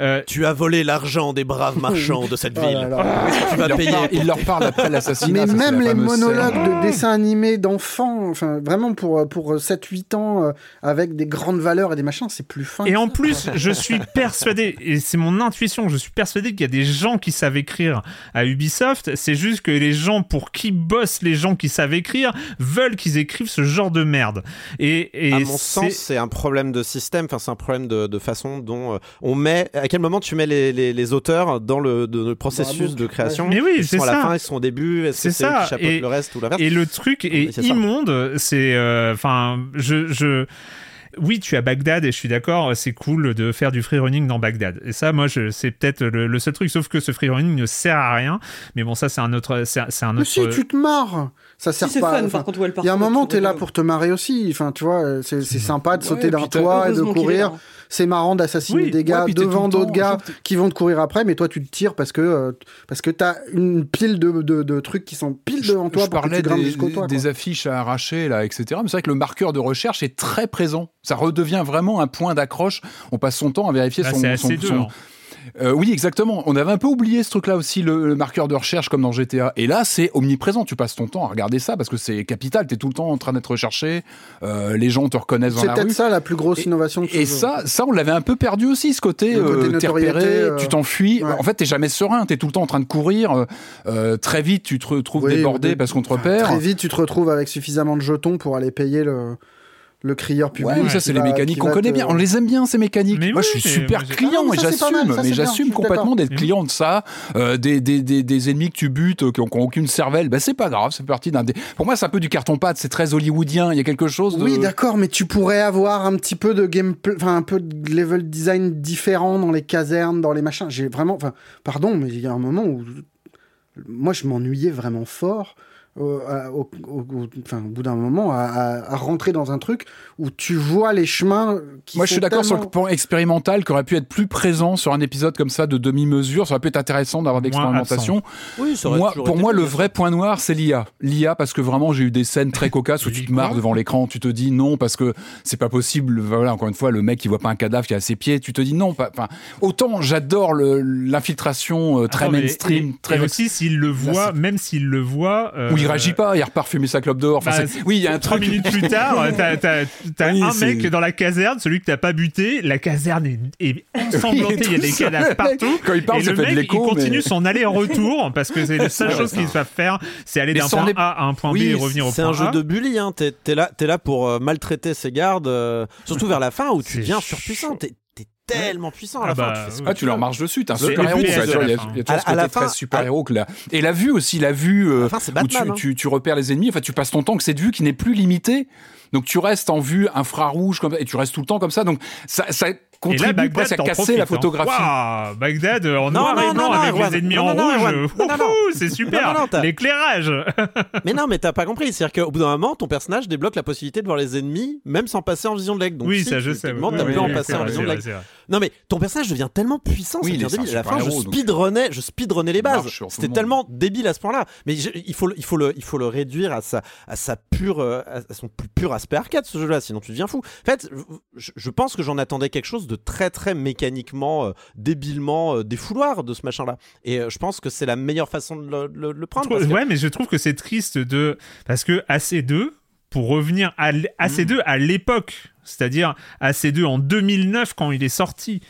Euh, Tu as volé l'argent des braves marchands de cette Oh là ville. là. Tu Il vas leur payer parle- pour- il leur parle après l'assassinat. Mais ça, même la les scène. monologues de dessins animés d'enfants, enfin vraiment pour, pour 7-8 ans, euh, avec des grandes valeurs et des machins, c'est plus fin. Et en ça, plus, je suis persuadé, et c'est mon intuition, je suis persuadé qu'il y a des gens qui savent écrire à Ubisoft. C'est juste que les gens pour qui bossent les gens qui savent écrire veulent qu'ils écrivent ce genre de merde. Et, et à mon c'est- sens, c'est un problème de système, enfin, c'est un problème de, de façon dont euh, on met. À quel moment tu mets les, les, les auteurs dans le, de- le processus de création Mais oui, Ils c'est sont à la ça. fin, ils sont au début, est-ce C'est que c'est eux ça. qui Et- le reste ou l'inverse Et le truc est c'est ça. immonde. C'est, euh, enfin, je, je, oui, tu as Bagdad et je suis d'accord, c'est cool de faire du freerunning dans Bagdad. Et ça, moi, je, c'est peut-être le, le seul truc, sauf que ce freerunning ne sert à rien. Mais bon, ça, c'est un autre, c'est, c'est un Mais autre. si, tu te marres. Ça sert c'est pas. Il y a un moment, tu t'es là pour te marrer aussi. Enfin, tu vois, c'est sympa de sauter Ouais, d'un toit et de courir. là. C'est marrant d'assassiner Oui, des gars ouais, devant d'autres gars genre, qui vont te courir après, mais toi, tu te tires parce que euh, parce que t'as une pile de, de, de trucs qui sont pile devant toi je pour que parlais tu grimpes des, toit. des quoi. affiches à arracher, là, etc. Mais c'est vrai que le marqueur de recherche est très présent. Ça redevient vraiment un point d'accroche. On passe son temps à vérifier Là, son, c'est son-. Euh, oui, exactement. On avait un peu oublié ce truc-là aussi, le, le marqueur de recherche comme dans GTA. Et là, c'est omniprésent. Tu passes ton temps à regarder ça parce que c'est capital. T'es tout le temps en train d'être recherché. Euh, les gens te reconnaissent dans C'est peut-être ça la plus grosse Et- innovation de ce Et jeu. ça, ça, on l'avait un peu perdu aussi, ce côté, euh, t'es notoriété, repéré, euh, tu t'enfuis. ouais. En fait, t'es jamais serein, t'es tout le temps en train de courir. très vite, tu te retrouves Oui, débordé parce qu'on te repère. Très vite, tu te retrouves avec suffisamment de jetons pour aller payer le, le crieur public. Ouais, mais ça, c'est les va- mécaniques qu'on connaît te- bien. On les aime bien, ces mécaniques. Mais moi, oui, je suis super client et j'assume. Mais j'assume complètement d'être Mais client de ça. Euh, des, des, des, des ennemis que tu butes, euh, qui ont, qui ont aucune cervelle, bah, c'est pas grave. C'est partie d'un. Pour moi, c'est un peu du carton-pâte. C'est très hollywoodien. Il y a quelque chose de. Oui, d'accord, mais tu pourrais avoir un petit peu de gameplay, enfin un peu de level design différent dans les casernes, dans les machins. J'ai vraiment, enfin, pardon, mais il y a un moment où moi je m'ennuyais vraiment fort. Au, au- au- enfin, au bout d'un moment, à, à- à rentrer dans un truc où tu vois les chemins qui Moi, je suis d'accord sur le point expérimental qui aurait pu être plus présent sur un épisode comme ça de demi-mesure. Ça aurait pu être intéressant d'avoir de l'expérimentation. Oui, Moi, pour moi, le vrai point noir, c'est l'IA. L'IA, parce que vraiment, j'ai eu des scènes très cocasses où tu te marres devant l'écran. Tu te dis non, parce que c'est pas possible. Voilà, encore une fois, le mec, il voit pas un cadavre qui est à ses pieds. Tu te dis non. pas- Enfin, autant j'adore l'infiltration euh, très non, mais- mainstream, et- très et aussi s'il le voit, même s'il le voit. euh, il réagit pas, il repart fumer sa clope dehors. Enfin, bah, c'est- oui, il y a un Trois truc. minutes plus tard, t'as, t'as- t'as Oui, un c'est- mec dans la caserne, celui que t'as pas buté. La caserne est, est ensanglantée, il y a des cadavres partout. Quand il parle, et ça le fait de mec, l'écho, il continue mais- son aller-retour parce que c'est la seule chose ça. qu'ils savent faire, c'est aller Mais d'un point A à un point B Oui, et revenir au c'est point un jeu A. de bully. Hein. T'es t'es là, t'es là pour euh, maltraiter ses gardes, euh, surtout vers la fin où tu C'est deviens surpuissant. T'es tellement puissant à la Ah fin. bah, tu fais ce que Ah, tu leur marches dessus, t'es un Le- super le héros. but, quoi, c'est tu vois, Il y a, toujours ce À- à la côté très fin- super héros que là. Et la vue aussi, la vue euh, la fin, c'est où tu, hein. tu, tu repères les ennemis. Enfin, tu passes ton temps que cette vue qui n'est plus limitée. Donc tu restes en vue infrarouge comme ça, et tu restes tout le temps comme ça. Donc ça, ça contribue Bagdad presque à casser la hein. photographie. Waouh, Bagdad euh, en Non, noir non, et blanc non, avec les ennemis Non, en non, rouge. C'est super. L'éclairage. Mais non, mais t'as pas compris. C'est-à-dire qu'au bout d'un moment, ton personnage débloque la possibilité de voir les ennemis, même sans passer en vision de. Donc, oui, si, ça je tu- sais. oui, t'as oui, pu en passer en vrai, vision de vrai. Non mais ton personnage devient tellement puissant, Oui, il débile. À la fin, je speedrunnais, je speedrunnais les bases. C'était tellement débile à ce point-là. Mais je- il faut, le- il faut le, il faut le réduire à sa, à sa pure, euh, à son plus pur aspect arcade ce jeu-là. Sinon, tu deviens fou. En fait, je, je pense que j'en attendais quelque chose de très, très mécaniquement, euh, débilement euh, défouloir de ce machin-là. Et euh, je pense que c'est la meilleure façon de le, le- le prendre. Trouve- parce que- Ouais, mais je trouve que c'est triste de parce que AC2 pour revenir à l- AC2 à l'époque, c'est-à-dire AC2 en 2009 quand il est sorti.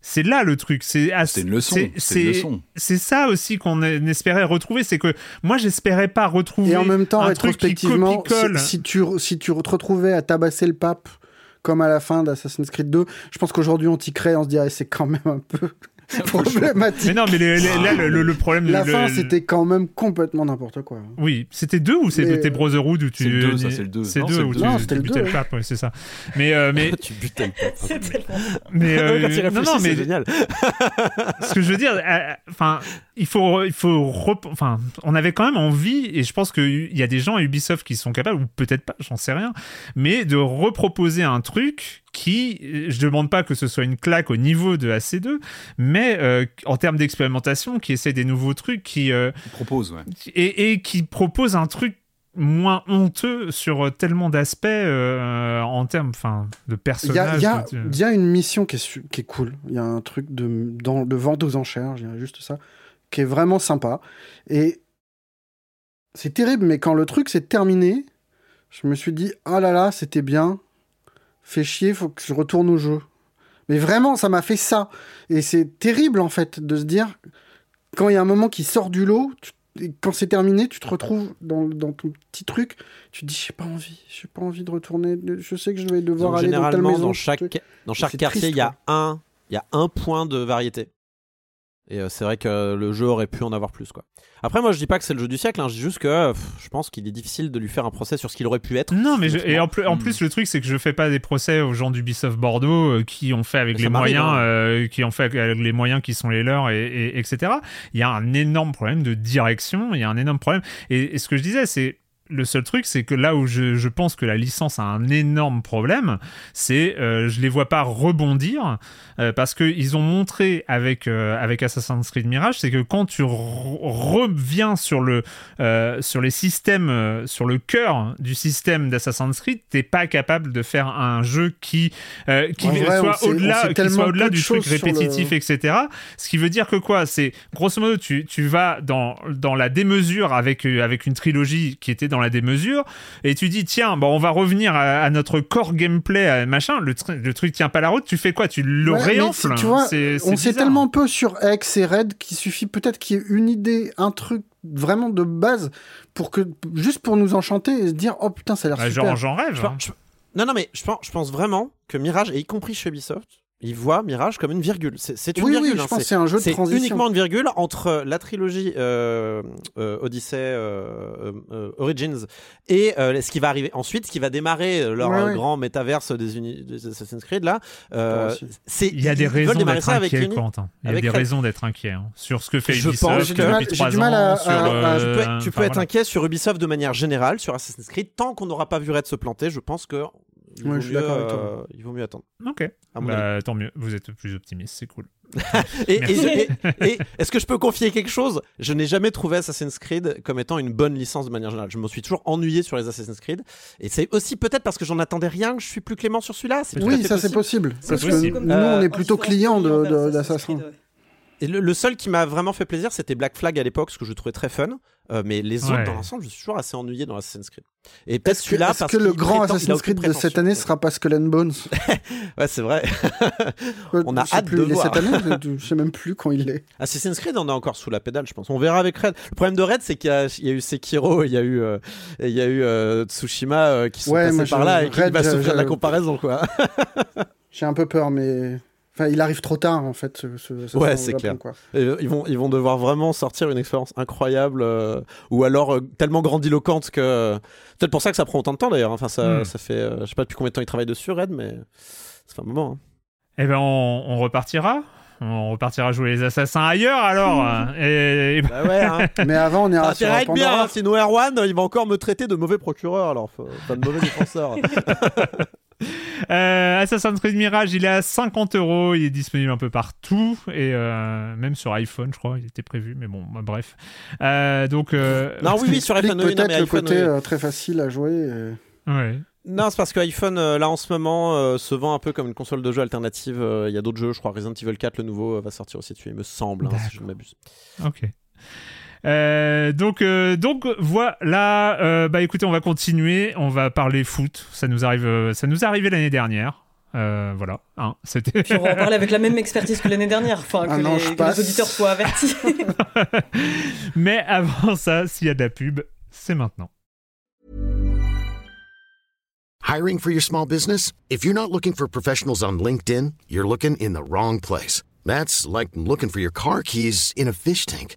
C'est là le truc, c'est une leçon, c'est- c'est une c'est- leçon. C'est ça aussi qu'on espérait retrouver, c'est que moi j'espérais pas retrouver Et en même temps, un truc qui rétrospectivement, si, si tu, si tu te retrouvais à tabasser le pape comme à la fin d'Assassin's Creed 2, je pense qu'aujourd'hui on t'y crée, on se dirait c'est quand même un peu problématique. Mais non, mais les- les- là le, le- le problème La le- fin, le- c'était quand même complètement n'importe quoi. Oui, c'était deux ou c'était euh, Brotherhood où tu c'est deux, ça, c'est le deux. C'est Non, deux où tu, Non, tu c'était le butais deux, le pape, ouais, c'est ça. Mais euh, mais tu butais le pape. C'est tellement. mais euh, non non mais c'est génial. ce que je veux dire, euh, enfin, il faut, il faut, rep- enfin, on avait quand même envie, et je pense qu'il y a des gens à Ubisoft qui sont capables, ou peut-être pas, j'en sais rien, mais de reproposer un truc qui, euh, je demande pas que ce soit une claque au niveau de AC2, mais euh, en termes d'expérimentation, qui essaie des nouveaux trucs, qui euh, propose, ouais. et, et qui propose un truc moins honteux sur tellement d'aspects euh, en termes enfin de Il y a, personnages il y a- de- il y a une mission qui est, su- qui est cool. Il y a un truc de, dans, de vente aux enchères, je dirais juste ça, qui est vraiment sympa. Et c'est terrible, mais quand le truc s'est terminé, je me suis dit, ah là là, c'était bien. Fait chier, faut que je retourne au jeu. Mais vraiment, ça m'a fait ça. Et c'est terrible, en fait, de se dire, quand il y a un moment qui sort du lot, tu- et quand c'est terminé, tu te retrouves dans, dans ton petit truc, tu te dis, j'ai pas envie, j'ai pas envie de retourner, je sais que je vais devoir Donc, aller dans telle généralement, maison. dans chaque, dans chaque quartier, triste, il y a quoi. un, il y a un point de variété. Et euh, c'est vrai que le jeu aurait pu en avoir plus, quoi. Après, moi, je dis pas que c'est le jeu du siècle. hein, je dis juste que pff, je pense qu'il est difficile de lui faire un procès sur ce qu'il aurait pu être. Non, mais je- et en, plus, en Hmm. plus, le truc, c'est que je fais pas des procès aux gens d'Ubisoft Bordeaux euh, qui ont fait avec Mais les moyens, hein. euh, qui ont fait avec les moyens qui sont les leurs, et, et- etc. Il y a un énorme problème de direction. Il y a un énorme problème. Et, et ce que je disais, c'est le seul truc, c'est que là où je, je pense que la licence a un énorme problème, c'est euh, je les vois pas rebondir euh, parce que ils ont montré avec euh, avec Assassin's Creed Mirage, c'est que quand tu re- reviens sur le euh, sur les systèmes, sur le cœur du système d'Assassin's Creed, t'es pas capable de faire un jeu qui qui, vrai, soit au-delà, au-delà du truc répétitif, le- etc. Ce qui veut dire que quoi C'est grosso modo, tu, tu vas dans, dans la démesure avec, avec une trilogie qui était dans la démesure, et tu dis, tiens, bon, on va revenir à, à notre core gameplay, à machin, le, tr- le truc tient pas la route, tu fais quoi? Tu le Ouais, réenfles? tu vois, on sait tellement peu sur X et Red qu'il suffit peut-être qu'il y ait une idée, un truc vraiment de base pour que juste pour nous enchanter et se dire oh putain ça a l'air Bah, super. genre, j'en rêve. Je pense- je- Non, non, mais je pense, je pense vraiment que Mirage, et y compris chez Ubisoft, ils voient Mirage comme une virgule. C'est c'est une Oui, oui, virgule. je hein, pense que c'est un jeu de C'est transition. uniquement une virgule entre la trilogie euh, euh, Odyssey, euh, euh, Origins et euh, ce qui va arriver ensuite, ce qui va démarrer euh, leur Ouais, euh, ouais. grand métaverse des, uni- des Assassin's Creed là. euh, c'est Il y a des raisons d'être inquiet, Uni- Quentin. Il y a avec des Red. raisons d'être inquiet hein, sur ce que fait Je Ubisoft pense J'ai que- du mal- depuis j'ai du trois mal à- ans. sur, à- à- euh, Tu peux être, tu peux enfin, être voilà. inquiet sur Ubisoft de manière générale, sur Assassin's Creed, tant qu'on n'aura pas vu Red se planter, je pense que il, Ouais, vaut, je suis mieux, d'accord avec toi. euh, il vaut mieux attendre. Ok, bah, tant mieux. Vous êtes plus optimiste, c'est cool. Et, et- Merci. et- et est-ce que je peux confier quelque chose? Je n'ai jamais trouvé Assassin's Creed comme étant une bonne licence de manière générale. Je me suis toujours ennuyé sur les Assassin's Creed. Et c'est aussi peut-être parce que j'en attendais rien que je suis plus clément sur celui-là. Oui, ça c'est possible. possible parce possible. que nous on est plutôt clients de, de- d'Assassin. Et le, le seul qui m'a vraiment fait plaisir, c'était Black Flag à l'époque, ce que je trouvais très fun. Euh, mais les autres, Ouais. dans l'ensemble, je suis toujours assez ennuyé dans Assassin's Creed. Et peut-être Est-ce que, celui-là, est-ce parce que le grand prétend- Assassin's Creed de cette année sera pas Skull and Bones? Ouais, c'est vrai. On a hâte plus, de il est voir. cette année, je je sais même plus quand il est. Assassin's Creed, on est encore sous la pédale, je pense. On verra avec Red. Le problème de Red, c'est qu'il y, a- il y a eu Sekiro, il y a eu, euh, et il y a eu euh, Tsushima euh, qui sont Ouais, passés par là et qui Red, va se je- faire de la comparaison, quoi. J'ai un peu peur, mais enfin il arrive trop tard en fait. Ce, ce- ce Ouais, c'est clair. quoi. Et, euh, ils, vont, ils vont devoir vraiment sortir une expérience incroyable, euh, ou alors euh, tellement grandiloquente que. Peut-être pour ça que ça prend autant de temps d'ailleurs. Enfin, ça, Hmm. ça fait. euh, je sais pas depuis combien de temps ils travaillent dessus, Red, mais ça fait un moment. hein. Eh ben, on, on repartira. On repartira jouer les assassins ailleurs alors. et- Bah ouais, hein. Mais avant, on ira Ça sur être bien, Pandora. hein, sinon Erwan, il va encore me traiter de mauvais procureur, alors, enfin de mauvais défenseur. Euh, Assassin's Creed Mirage, il est à 50 euros. Il est disponible un peu partout et euh, même sur iPhone, je crois. Il était prévu, mais bon, bah, bref. Euh, donc, euh, non, oui, oui, sur iPhone, oui, non, peut-être mais le iPhone, côté oui. euh, très facile à jouer. et- ouais. Non, c'est parce que iPhone, là en ce moment, euh, se vend un peu comme une console de jeu alternative. Il y a d'autres jeux, je crois Resident Evil 4, le nouveau, va sortir aussi dessus, il me semble, hein, si je ne m'abuse. Ok. Euh, donc, euh, donc voilà. Euh, bah écoutez, on va continuer. On va parler foot. Ça nous arrive. euh, ça nous est arrivé l'année dernière. Euh, voilà. Hein, C'était. Puis on va en parler avec la même expertise que l'année dernière, enfin que, Ah les, que les auditeurs soient avertis. Mais avant ça, s'il y a de la pub, c'est maintenant. Hiring for your small business? If you're not looking for professionals on LinkedIn, you're looking in the wrong place. That's like looking for your car keys in a fish tank.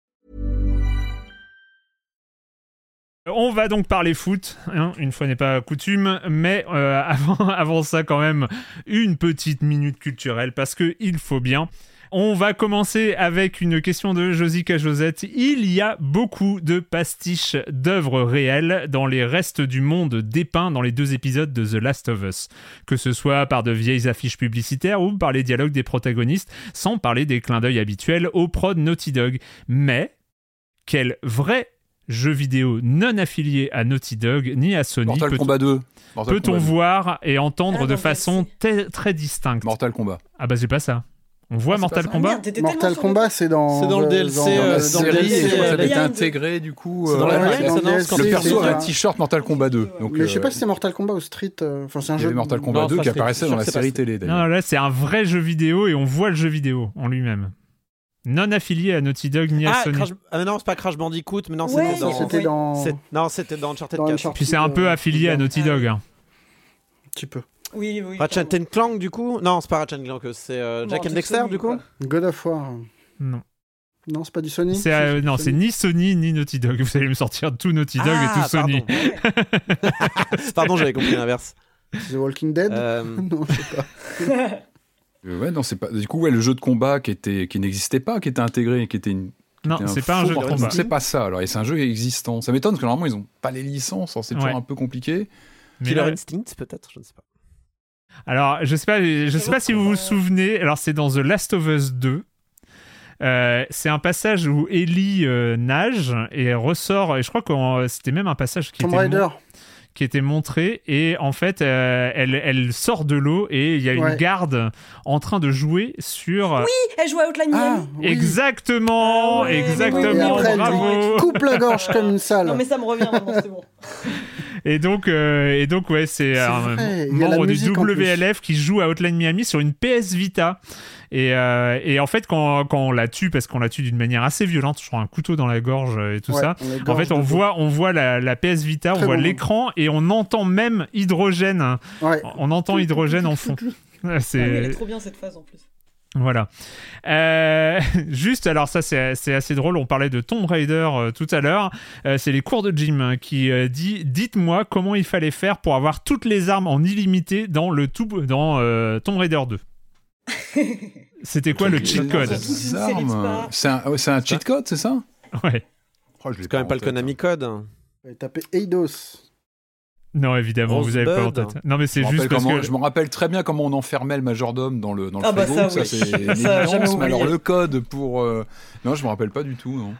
On va donc parler foot, hein, une fois n'est pas coutume, mais euh, avant, ça quand même une petite minute culturelle parce que il faut bien. On va commencer avec une question de Josica Josette. Il y a beaucoup de pastiches d'œuvres réelles dans les restes du monde dépeints dans les deux épisodes de The Last of Us, que ce soit par de vieilles affiches publicitaires ou par les dialogues des protagonistes, sans parler des clins d'œil habituels au prod Naughty Dog. Mais quel vrai jeu vidéo non affilié à Naughty Dog ni à Sony Mortal peut- Kombat 2. Mortal peut-on Kombat 2. voir et entendre Ah, de façon très distincte Mortal Kombat. Ah bah c'est pas ça. On voit Ah, Mortal. Kombat Merde, t'étais Mortal Kombat, c'est dans. Le DLC, dans- euh, Dans la dans série, le DLC, et je crois que ça avait été Behind. intégré du coup. C'est dans la euh, dans ça, le non, DLC, perso a un t-shirt Mortal Kombat 2. Donc, Mais je sais euh, pas si c'est Mortal Kombat ou Street. euh, Enfin, c'est un il y jeu. avait Mortal Kombat Non, 2 c'est qui pas apparaissait dans la série télé Non, là c'est un vrai jeu vidéo et on voit le jeu vidéo en lui-même. Non affilié à Naughty Dog ni à Ah, Sony. Crash... ah, non, c'est pas Crash Bandicoot, mais non, Ouais, c'était dans. Dans. c'est- Non, c'était dans Uncharted Dans 4. Uncharted. Puis c'est un peu euh, affilié à. Naughty Dog. hein. Un petit peu. Oui, oui. Ratchet pardon. and Clank, du coup? Non, c'est pas Ratchet and Clank, c'est euh, Jack and Dexter, Sony, du coup? quoi. God of War. Non. Non, c'est pas du Sony? C'est euh, non, c'est ni Sony ni Naughty Dog. Vous allez me sortir tout Naughty Dog et tout Ah, Sony. Pardon, Pardon j'avais compris l'inverse. The Walking Dead? Euh, Non, je sais pas. Euh, Ouais, non, c'est pas. Du coup, ouais, le jeu de combat qui était, qui n'existait pas, qui était intégré, qui était une. qui Non, c'est pas un jeu de combat. C'est pas ça. Alors, et c'est un jeu existant. Ça m'étonne parce que normalement ils ont pas les licences. alors C'est toujours Ouais. un peu compliqué. Mais Killer là- Instinct, peut-être, je ne sais pas. Alors, je sais pas, je sais pas si vous vous souvenez. Alors, c'est dans The Last of Us 2. Euh, c'est un passage où Ellie euh, nage et ressort. Et je crois que c'était même un passage qui Tomb était, Raider. Qui était montré. Et en fait, euh, elle, elle sort de l'eau et il y a une garde en train de jouer sur. Oui, elle joue à Outline Ah, Miami. oui. Exactement, Ah ouais, exactement, après, elle bravo. coupe la gorge comme une salle. Non, mais ça me revient c'est bon. Et donc, euh, et donc ouais, c'est un membre du. WLF qui joue à Outline Miami sur une PS Vita. Et, euh, et en fait, quand, quand on la tue, parce qu'on la tue d'une manière assez violente, je crois un couteau dans la gorge et tout Ouais, ça. En fait, on voit, on voit la, la PS Vita, on voit bon l'écran et on entend même hydrogène. Ouais. On entend hydrogène en fond. Ah C'est est trop bien cette phase en plus. voilà. Euh, juste, alors ça c'est assez drôle. On parlait de Tomb Raider euh, tout à l'heure. Euh, c'est les cours de Jim hein, qui euh, dit dites-moi comment il fallait faire pour avoir toutes les armes en illimité dans le tout dans euh, Tomb Raider 2. C'était quoi le cheat code spas. C'est un, ouais, un cheat code, c'est ça Ouais. Oh, C'est quand même pas le. Konami Code. Et taper Eidos. Non, évidemment, vous avez pas en tête. Non, mais Je c'est me, juste rappelle parce comment- que je me rappelle très bien comment on enfermait le majordome dans le, dans le Ah bah frigo. ça, ça, oui. c'est alors le code pour. euh, Non, je me rappelle pas du tout. Non.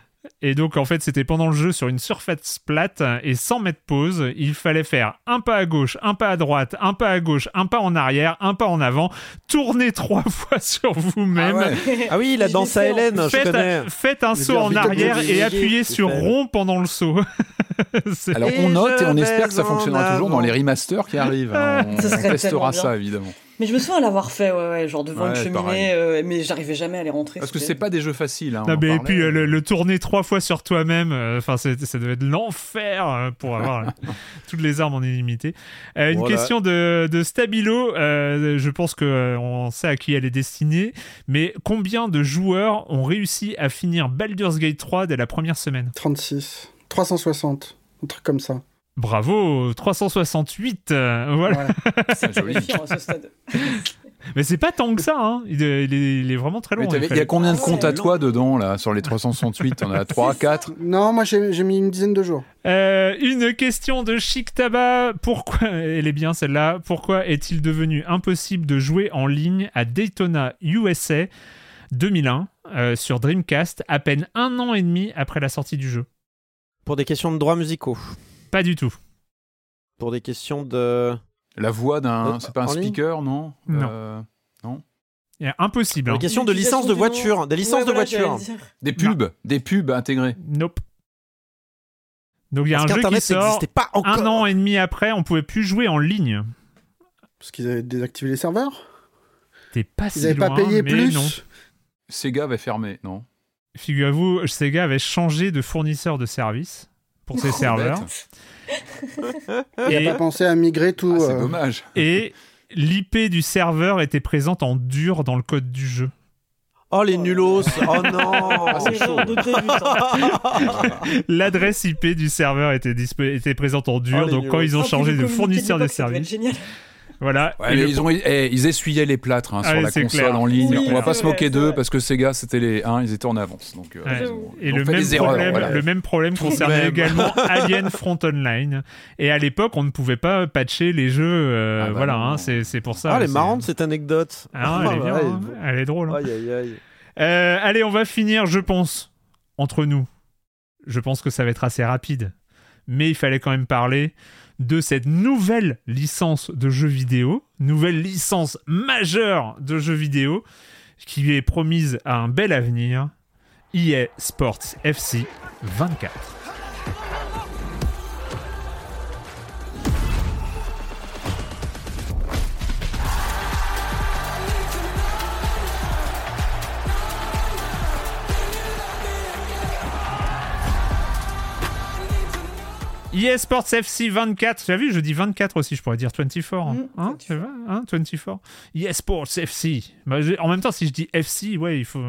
Et donc, en fait, c'était pendant le jeu sur une surface plate et sans mettre pause. Il fallait faire un pas à gauche, un pas à droite, un pas à gauche, un pas en arrière, un pas en avant, tourner trois fois sur vous-même. Ah ouais. Ah oui, la Je danse à Hélène, je Faites, connais. un, faites un saut en arrière et appuyez sur fait. rond pendant le saut. Alors on note et on je espère que ça fonctionnera toujours dans les remasters qui arrivent. hein. On, Ça serait on testera ça bien. évidemment. Mais je me souviens l'avoir fait, ouais, ouais, genre devant Ouais, une cheminée, euh, mais j'arrivais jamais à les rentrer. Parce que c'est pas des jeux faciles. Hein, on Non, mais et puis euh, le, le tourner trois fois sur toi-même, euh, enfin ça devait être l'enfer euh, pour avoir toutes les armes en illimité. Euh, une Voilà. question de, de Stabilo, euh, je pense que euh, on sait à qui elle est destinée, mais combien de joueurs ont réussi à finir Baldur's Gate 3 dès la première semaine? 36. 360. Un truc comme ça. Bravo, 368, euh, voilà. Voilà. C'est à ce stade. Mais c'est pas tant que ça, hein. il, est, il vraiment très long. Il Il y a combien de Ah, comptes à toi dedans, là, sur les 368 On a 3, 4 Non, moi j'ai j'ai mis une dizaine de jours. Euh, une question de Chic Tabac. Pourquoi, elle est bien celle-là, pourquoi est-il devenu impossible de jouer en ligne à Daytona USA 2001 euh, sur Dreamcast à peine un an et demi après la sortie du jeu? Pour des questions de droits musicaux. Pas du tout. Pour des questions de. La voix d'un. Euh, C'est pas un en ligne speaker, non Non. Euh, Il y a impossible. Pour hein. des questions de licence de voiture. Des licences Ouais, de voiture. Des pubs, des pubs intégrés. Nope. Donc il y a Parce un jeu qui sort pas encore. un an et demi après, on pouvait plus jouer en ligne. Parce qu'ils avaient désactivé les serveurs? T'es pas Ils si n'avaient pas payé mais plus? non. Sega va fermer, non? Figurez-vous, Sega avait changé de fournisseur de service pour ses serveurs. Il Et- n'a pas pensé à migrer tout. Ah, c'est euh, dommage. et l'IP du serveur était présente en dur dans le code du jeu. Oh les nulos. Oh non. Ah, débutant. L'adresse IP du serveur était, présente en dur, Oh, donc quand ils ont changé de fournisseur de service, Génial. Voilà. Ouais, Et mais le- ils, ont, eh, ils essuyaient les plâtres hein, Ah sur la console clair. en ligne. Oui, on va pas se moquer d'eux parce que Sega, c'était les 1, ils étaient en avance. Donc, euh, Ouais. ils ont- Et le fait même, erreurs. problème, voilà. le même problème concernait même. également Alien Front Online. Et à l'époque, on ne pouvait pas patcher les jeux. euh, Ah bah voilà, hein, c'est pour ça. Ah, elle est c'est- marrante cette anecdote. Ah, elle est bien, Ouais. hein. elle est drôle. hein. Aïe aïe aïe. Euh, allez, on va finir, je pense, entre nous. Je pense que ça va être assez rapide. Mais il fallait quand même parler de cette nouvelle licence de jeux vidéo, nouvelle licence majeure de jeux vidéo, qui est promise à un bel avenir. EA Sports FC 24. EA Sports FC 24, tu as vu, je dis 24 aussi, je pourrais dire 24. Hein, Mm, hein, tu vois, hein, 24. EA Sports FC. Bah, je- en même temps, si je dis FC, ouais, il faut.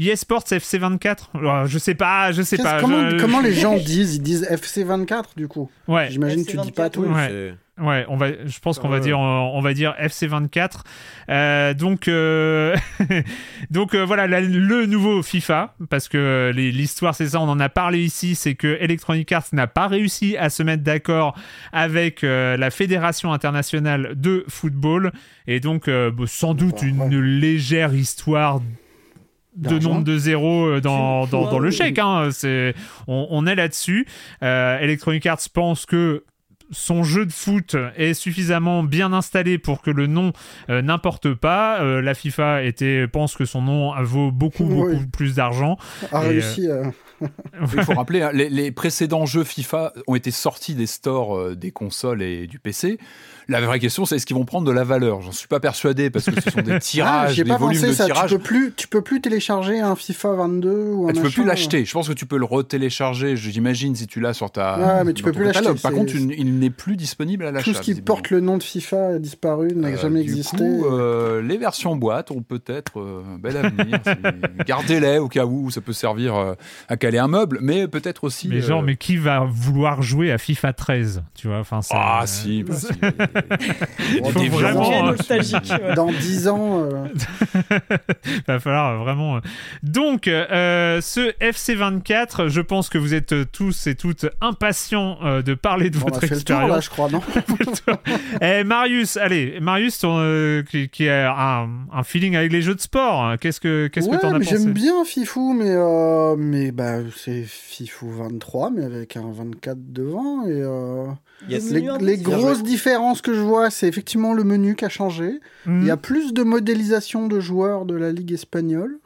EA Sports FC 24. Alors, je sais pas, je sais pas. comment, je- comment les gens disent? Ils disent FC24 du coup. Ouais, J'imagine que tu dis pas tout. FC24, Ouais. Ouais, on va, je pense qu'on va dire, on va dire FC24. Euh, donc, euh, donc euh, voilà, la- le nouveau FIFA, parce que l'histoire c'est ça, on en a parlé ici, c'est que Electronic Arts n'a pas réussi à se mettre d'accord avec euh, la Fédération internationale de football, et donc euh, bon, sans doute une légère histoire de nombre de zéros euh, dans, dans, dans le chèque. Hein, on, on est là-dessus. Euh, Electronic Arts pense que son jeu de foot est suffisamment bien installé pour que le nom euh, n'importe pas. Euh, la FIFA était, pense que son nom vaut beaucoup, Oui. beaucoup plus d'argent. A Et, réussi à. Il faut rappeler, hein, les, les précédents jeux FIFA ont été sortis des stores euh, des consoles et du PC. La vraie question, c'est est-ce qu'ils vont prendre de la valeur? J'en suis pas persuadé parce que ce sont des Ah, tirages, j'ai des pas volumes pensé de ça. tirage. Tu peux plus, tu peux plus télécharger un FIFA 22 ou un Ah, tu peux plus l'acheter. Je pense que tu peux le retélécharger, j'imagine, si tu l'as sur ta. Ouais, mais tu peux plus l'acheter. Par contre, il, il n'est plus disponible à euh, l'achat. Tout ce qui porte le nom de FIFA a disparu, n'a Euh, jamais du existé. coup, euh, les versions boîte ont peut-être euh, un bel avenir. Gardez-les au cas où ça peut servir euh, à caler un meuble, mais peut-être aussi. Mais genre, euh, mais qui va vouloir jouer à FIFA 13 Tu vois, enfin, Ah si, bah, si. Il faut Des vraiment, euh, nostalgique. ouais. Dans 10 ans, euh, va falloir vraiment. euh. Donc, euh, ce FC24, je pense que vous êtes tous et toutes impatients euh, de parler de on a votre fait le tour là, expérience. je crois, non Eh, Marius, allez, Marius, ton, euh, qui, qui a un, un feeling avec les jeux de sport, hein. qu'est-ce que qu'est-ce ouais, que t'en as pensé j'aime bien Fifou, mais euh, mais bah c'est Fifou 23, mais avec un 24 devant et euh, Yes. Les, grosses différences que je vois, c'est effectivement le menu qui a changé. Mhm. Il y a plus de modélisation de joueurs de la ligue espagnole.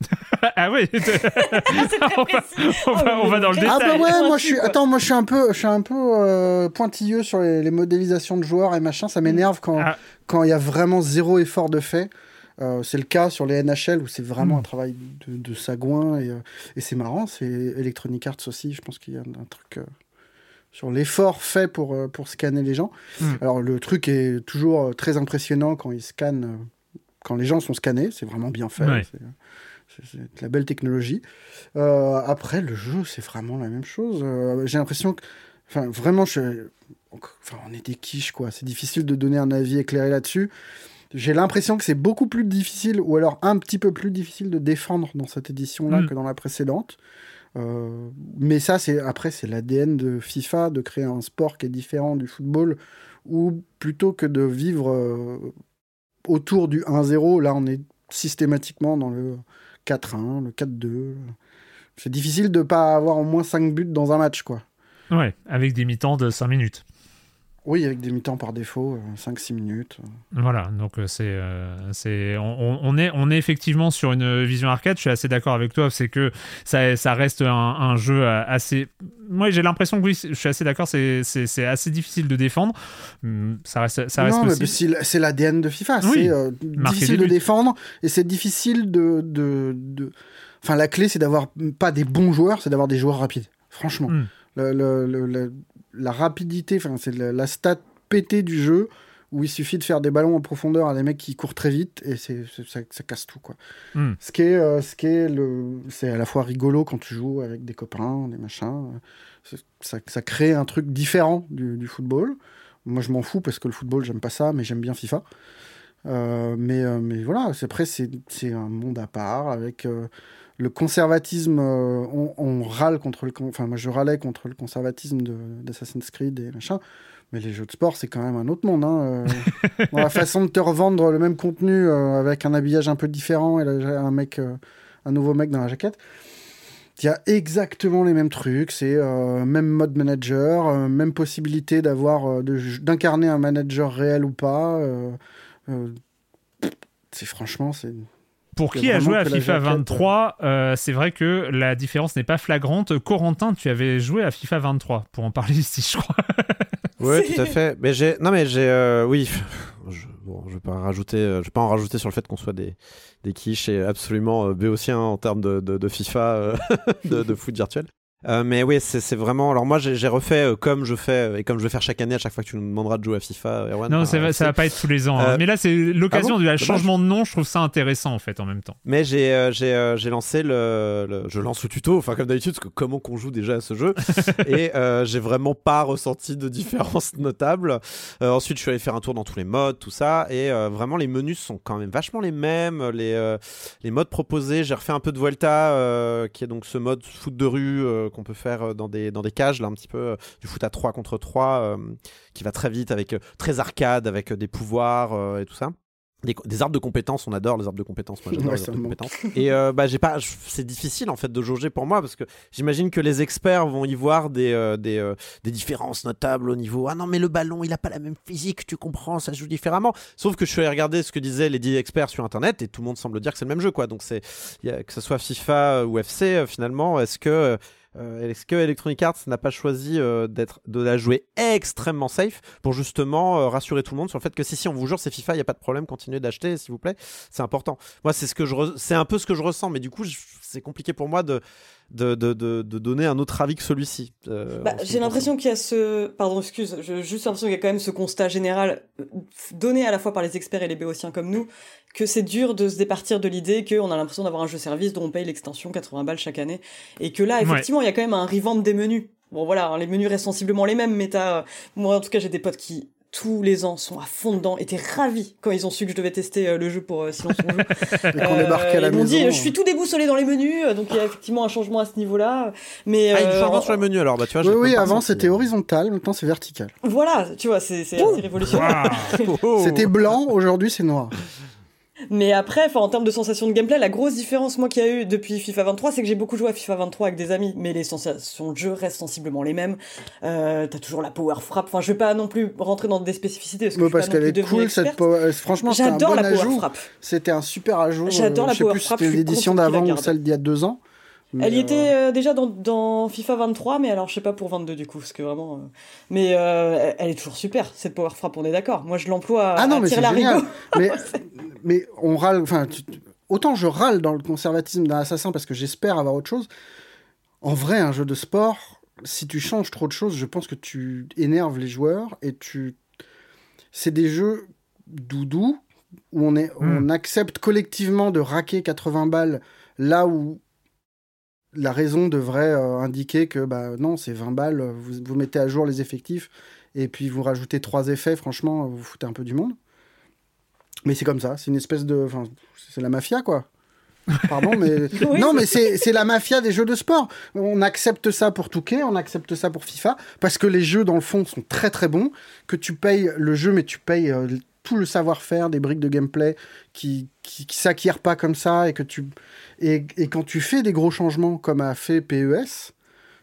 ah oui. on, va, on, va, on va dans le Ah détail. bah ouais, moi je suis. Attends, moi je suis un peu, je suis un peu euh, pointilleux sur les, les modélisations de joueurs et machin. Ça m'énerve quand Ah. quand il y a vraiment zéro effort de fait. Euh, c'est le cas sur les NHL où c'est vraiment Mm. un travail de, de sagouin et, euh, et c'est marrant. C'est Electronic Arts aussi. Je pense qu'il y a un, un truc euh, sur l'effort fait pour euh, pour scanner les gens. Mm. Alors le truc est toujours euh, très impressionnant quand ils scannent, euh, quand les gens sont scannés. C'est vraiment bien fait. Ouais. C'est- de la belle technologie. Euh, après, le jeu, c'est vraiment la même chose. Euh, J'ai l'impression que. Enfin, vraiment, je, enfin, on est des quiches, quoi. C'est difficile de donner un avis éclairé là-dessus. J'ai l'impression que c'est beaucoup plus difficile, ou alors un petit peu plus difficile de défendre dans cette édition-là Mm. que dans la précédente. Euh, mais ça, c'est après, c'est l'ADN de FIFA de créer un sport qui est différent du football, ou plutôt que de vivre euh, autour du 1-0, là, on est systématiquement dans le 4-1, le 4-2. C'est difficile de pas avoir au moins 5 buts dans un match, quoi. Ouais, avec des mi-temps de 5 minutes. Oui, avec des mi-temps par défaut, 5-6 minutes. Voilà, donc euh, c'est, euh, c'est, on, est, on est effectivement sur une vision arcade. Je suis assez d'accord avec toi, c'est que ça, ça reste un, un jeu assez. Moi, j'ai l'impression que oui, je suis assez d'accord. C'est, c'est, c'est assez difficile de défendre. Hum, Ça reste, ça reste non, mais c'est l'ADN de FIFA. Oui, c'est euh, difficile de défendre et c'est difficile de, de, de- Enfin, la clé, c'est d'avoir pas des bons joueurs, c'est d'avoir des joueurs rapides. Franchement. Mm. Le- le- le- le- la rapidité, enfin, c'est la, la stat pétée du jeu où il suffit de faire des ballons en profondeur à des mecs qui courent très vite et c'est ça, ça casse tout, quoi. Mm. Ce qui est, euh, ce qui est le, c'est à la fois rigolo quand tu joues avec des copains, des machins. Ça, ça crée un truc différent du, du football. Moi, je m'en fous parce que le football, j'aime pas ça, mais j'aime bien FIFA. Euh, mais, euh, mais voilà, c'est- après, c'est c'est un monde à part avec le conservatisme. euh, on, on râle contre le. Enfin, moi, je râlais contre le conservatisme d'Assassin's Creed et machin. Mais les jeux de sport, c'est quand même un autre monde. Hein, euh. Dans la façon de te revendre le même contenu euh, avec un habillage un peu différent et là, un mec, un nouveau mec dans la jaquette. Il y a exactement les mêmes trucs, c'est même mode manager, même possibilité d'avoir d'incarner un manager réel ou pas. c'est franchement, c'est Pour qui a joué à FIFA jaquette, 23, euh, c'est vrai que la différence n'est pas flagrante. Corentin, tu avais joué à FIFA 23, pour en parler ici, je crois. Oui, tout à fait. Mais j'ai, non, mais j'ai, euh, oui. Je, bon, je vais pas rajouter, euh, je vais pas en rajouter sur le fait qu'on soit des, des quiches et absolument euh, béotiens en termes de, de, de FIFA, euh, de, de foot virtuel. Euh, mais oui, c'est vraiment. Alors moi, j'ai refait euh, comme je fais euh, et comme je vais faire chaque année à chaque fois que tu nous demanderas de jouer à FIFA. Erwan, non, c'est vrai, ça va pas être tous les ans. hein. Mais là, c'est l'occasion ah bon du changement de nom. Je trouve ça intéressant, en fait, en même temps. Mais j'ai euh, j'ai lancé le, le- je lance le tuto enfin comme d'habitude parce que comment qu'on joue déjà à ce jeu et j'ai vraiment pas ressenti de différence notable. Ensuite je suis allé faire un tour dans tous les modes tout ça et vraiment les menus sont quand même vachement les mêmes les les modes proposés j'ai refait un peu de Vuelta qui est donc ce mode foot de rue qu'on peut faire euh, dans des dans des cages là un petit peu euh, du foot à 3 contre 3 euh, qui va très vite avec très arcade avec des pouvoirs et tout ça. Des, des arbres de compétences, on adore les arbres de compétences. Moi, j'adore Ouais, les arbres de compétences. Et euh, bah, j'ai pas, c'est difficile en fait de jauger pour moi parce que j'imagine que les experts vont y voir des euh, des, euh, des différences notables au niveau. Ah non, mais le ballon, il a pas la même physique, tu comprends, ça joue différemment. Sauf que je suis allé regarder ce que disaient les 10 experts sur internet et tout le monde semble dire que c'est le même jeu quoi. Donc c'est, que ce soit FIFA ou FC, finalement, est-ce que euh, est-ce que Electronic Arts n'a pas choisi euh, d'être de la jouer extrêmement safe pour justement euh, rassurer tout le monde sur le fait que si si on vous jure c'est FIFA, il y a pas de problème, continuez d'acheter s'il vous plaît, c'est important. Moi c'est ce que je c'est un peu ce que je ressens, mais du coup je- c'est compliqué pour moi de de, de, de, de donner un autre avis que celui-ci. euh, Bah, j'ai l'impression qu'il y a ce. Pardon, excuse, j'ai juste l'impression qu'il y a quand même ce constat général euh, donné à la fois par les experts et les béotiens comme nous, que c'est dur de se départir de l'idée qu'on a l'impression d'avoir un jeu service dont on paye l'extension 80 balles chaque année. Et que là, effectivement, il y a quand même un revamp des menus. Bon, voilà, hein, les menus restent sensiblement les mêmes, mais t'as. Moi, en tout cas, j'ai des potes qui. Tous les ans sont à fond dedans, étaient ravis quand ils ont su que je devais tester euh, le jeu pour euh, Silence on joue. À la ils m'ont dit, je suis tout déboussolé dans les menus, euh, donc il y a effectivement un changement à ce niveau-là. Mais Ah, il y a du euh, changement en- sur le menu alors, bah tu vois. Oui, oui, avant c'était horizontal, maintenant c'est vertical. Voilà, tu vois, c'est révolutionnaire. C'était blanc, aujourd'hui c'est noir. Mais après, en termes de sensation de gameplay, la grosse différence, moi, qu'il y a eu depuis FIFA 23, c'est que j'ai beaucoup joué à FIFA 23 avec des amis, mais les sensations de jeu restent sensiblement les mêmes. Euh, t'as toujours la power frappe. Enfin, je vais pas non plus rentrer dans des spécificités. Parce, que Ouais, parce qu'elle est cool cette power. Franchement, c'était un J'adore bon la power frappe. C'était un super ajout. J'adore euh, la power plus si frappe, C'était l'édition d'avant ou celle d'il y a deux ans. Mais, Elle y euh, était euh, déjà dans, dans FIFA 23, mais alors je sais pas pour 22 du coup, parce que vraiment. euh, Mais euh, elle est toujours super, cette power frappe, on est d'accord. Moi je l'emploie à, Ah non, à mais tirer c'est la génial. mais, mais on râle. Enfin, tu- autant je râle dans le conservatisme d'un assassin parce que j'espère avoir autre chose. En vrai, un jeu de sport, si tu changes trop de choses, je pense que tu énerves les joueurs et tu. C'est des jeux doudou où on, est, on accepte collectivement de raquer 80 balles là où la raison devrait euh, indiquer que bah non, c'est 20 balles, vous, vous mettez à jour les effectifs et puis vous rajoutez trois effets, franchement, vous foutez un peu du monde. Mais c'est comme ça, c'est une espèce de. Enfin, c'est la mafia, quoi. Pardon, mais. Oui, non, mais c'est c'est la mafia des jeux de sport. On accepte ça pour Touquet, on accepte ça pour FIFA, parce que les jeux, dans le fond, sont très très bons. Que tu payes le jeu, mais tu payes euh, tout le savoir-faire des briques de gameplay qui, qui, qui s'acquièrent pas comme ça. Et, que tu... et, et quand tu fais des gros changements, comme a fait PES,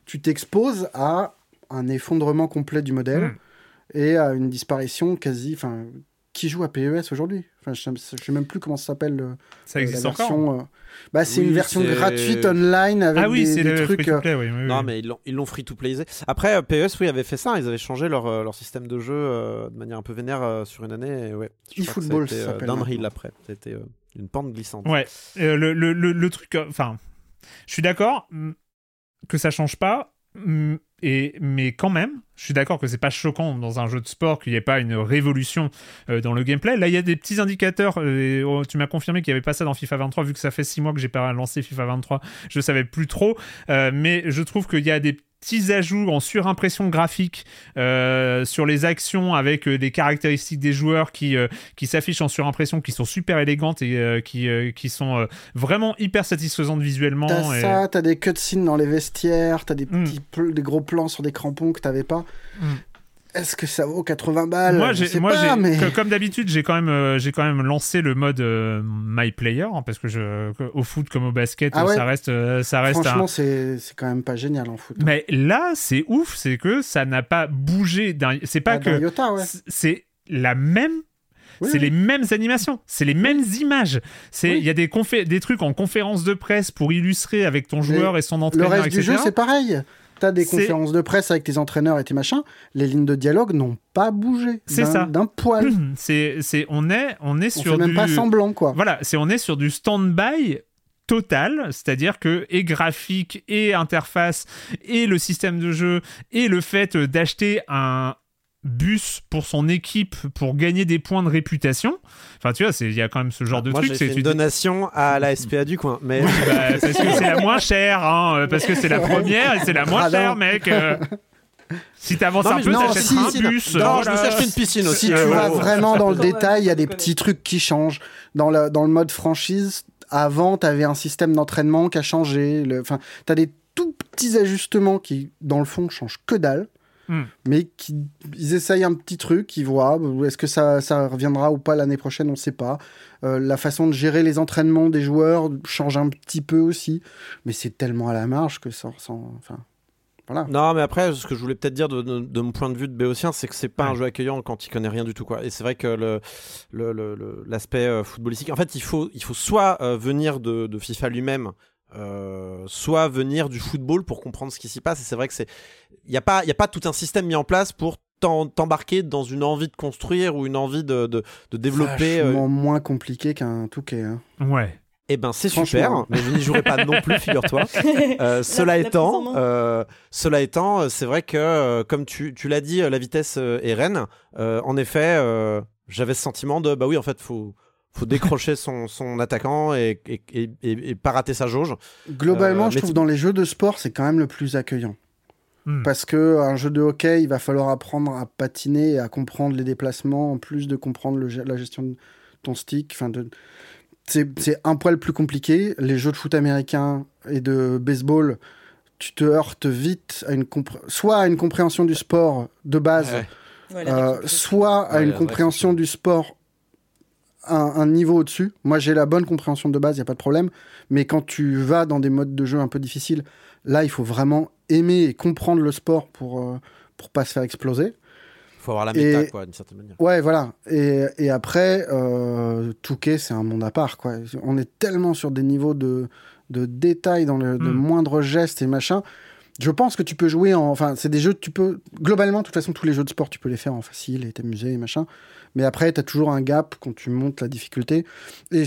tu t'exposes à un effondrement complet du modèle Mm. et à une disparition quasi. Enfin, qui joue à PES aujourd'hui? Enfin, je ne sais même plus comment ça s'appelle. le- Ça existe la encore version, euh, bah, c'est Oui, une version gratuite online avec Ah oui, des, c'est des le trucs. free to euh, play, oui. oui, Non, oui. mais ils l'ont, ils l'ont free to playisé. Après, euh, PES, oui, avait fait ça. Ils avaient changé leur, leur système de jeu euh, de manière un peu vénère euh, sur une année. et ouais, eFootball, ça euh, s'appelle downhill après. C'était euh, une pente glissante. Ouais, euh, le, le, le, truc, euh, enfin, je suis d'accord que ça change pas, et, mais quand même, je suis d'accord que c'est pas choquant dans un jeu de sport qu'il n'y ait pas une révolution euh, dans le gameplay. Là, il y a des petits indicateurs, oh, tu m'as confirmé qu'il n'y avait pas ça dans FIFA 23, vu que ça fait six mois que j'ai pas lancé FIFA 23, je savais plus trop, mais je trouve qu'il y a des petits ajouts en surimpression graphique euh, sur les actions avec euh, des caractéristiques des joueurs qui, euh, qui s'affichent en surimpression, qui sont super élégantes et euh, qui, euh, qui sont euh, vraiment hyper satisfaisantes visuellement. T'as et- ça, t'as des cutscenes dans les vestiaires, t'as des, Mm. petits pl- des gros plans sur des crampons que t'avais pas. Mm. Est-ce que ça vaut 80 balles Moi, Je j'ai, sais moi, pas, j'ai- mais... co- comme d'habitude, j'ai quand même, euh, j'ai quand même lancé le mode euh, My Player hein, parce que je, que- au foot comme au basket, Ah ouais ça reste, euh, ça reste Franchement, c'est c'est quand même pas génial en foot. Mais là, c'est ouf, c'est que ça n'a pas bougé. C'est pas Ah, d'un que. ouais. c'est- la même. C'est oui. les mêmes animations, c'est les mêmes images. C'est il Oui. y a des trucs en conférence de presse pour illustrer avec ton joueur et son Le entraîneur, reste etc. du jeu, c'est pareil. T'as des conférences de presse avec tes entraîneurs et tes machins. Les lignes de dialogue n'ont pas bougé. C'est ça. D'un poil. c'est c'est on est on est On sur fait même du pas semblant, quoi. voilà, c'est on est sur du stand-by total, c'est-à-dire que et graphique et interface et le système de jeu et le fait euh, d'acheter un bus pour son équipe pour gagner des points de réputation. Enfin, tu vois, c'est il y a quand même ce genre de Moi, truc. c'est tu une donation à la SPA du coin. Mais Bah, parce que c'est la moins chère, hein, euh, parce que c'est la première et c'est la moins Ah, chère, mec. euh. Si t'avances un peu, non, t'achèteras si, un si, bus. non, je me suis acheté une piscine aussi. Si tu euh, vas ouais, ouais. vraiment dans le détail, il y a des petits trucs qui changent. Dans le, dans le mode franchise, avant, tu avais un système d'entraînement qui a changé. Le- Enfin, tu as des tout petits ajustements qui, dans le fond, changent que dalle. Hmm. Mais qui, ils essayent un petit truc, ils voient. Est-ce que ça, ça reviendra ou pas l'année prochaine On ne sait pas. Euh, la façon de gérer les entraînements des joueurs change un petit peu aussi. Mais c'est tellement à la marge que ça ressemble. Enfin, voilà. Non, mais après, ce que je voulais peut-être dire de, de- de mon point de vue de Béotien, c'est que c'est pas un jeu accueillant quand il connaît rien du tout, quoi. Et c'est vrai que le, le- le- le- l'aspect euh, footballistique, en fait, il faut, il faut soit euh, venir de, de FIFA lui-même, euh, soit venir du football pour comprendre ce qui s'y passe. Et c'est vrai que c'est, il n'y a pas, il y a pas tout un système mis en place pour t'embarquer dans une envie de construire ou une envie de, de, de développer. euh, moins compliqué qu'un Touquet. Hein. Ouais. eh ben c'est super, mais vous n'y jouerez pas non plus, figure-toi. Euh, cela étant, euh, cela étant, c'est vrai que comme tu, tu l'as dit, la vitesse est reine. Euh, en effet, euh, j'avais ce sentiment de bah oui, en fait, faut faut décrocher son, son attaquant et, et, et, pas rater sa jauge. Globalement, Euh, je trouve dans les jeux de sport, c'est quand même le plus accueillant. Hmm. Parce que un jeu de hockey, il va falloir apprendre à patiner et à comprendre les déplacements, en plus de comprendre le la gestion de ton stick. Enfin, de... c'est un poil plus compliqué. Les jeux de foot américains et de baseball, tu te heurtes vite à une compré- soit à une compréhension du sport de base, Ouais. Euh, soit à Ouais, une compréhension du sport un, un niveau au-dessus. Moi, j'ai la bonne compréhension de base, il y a pas de problème. Mais quand tu vas dans des modes de jeu un peu difficiles, là, il faut vraiment aimer et comprendre le sport pour euh, pour pas se faire exploser. faut avoir la méta, Et- quoi, d'une certaine manière. Ouais, voilà. Et, et après, euh, Touquet, c'est un monde à part, quoi. On est tellement sur des niveaux de, de détails dans le de Mm. moindres gestes et machin. Je pense que tu peux jouer en. Enfin, c'est des jeux que tu peux. Globalement, de toute façon, tous les jeux de sport, tu peux les faire en facile et t'amuser et machin. Mais après, tu as toujours un gap quand tu montes la difficulté. Et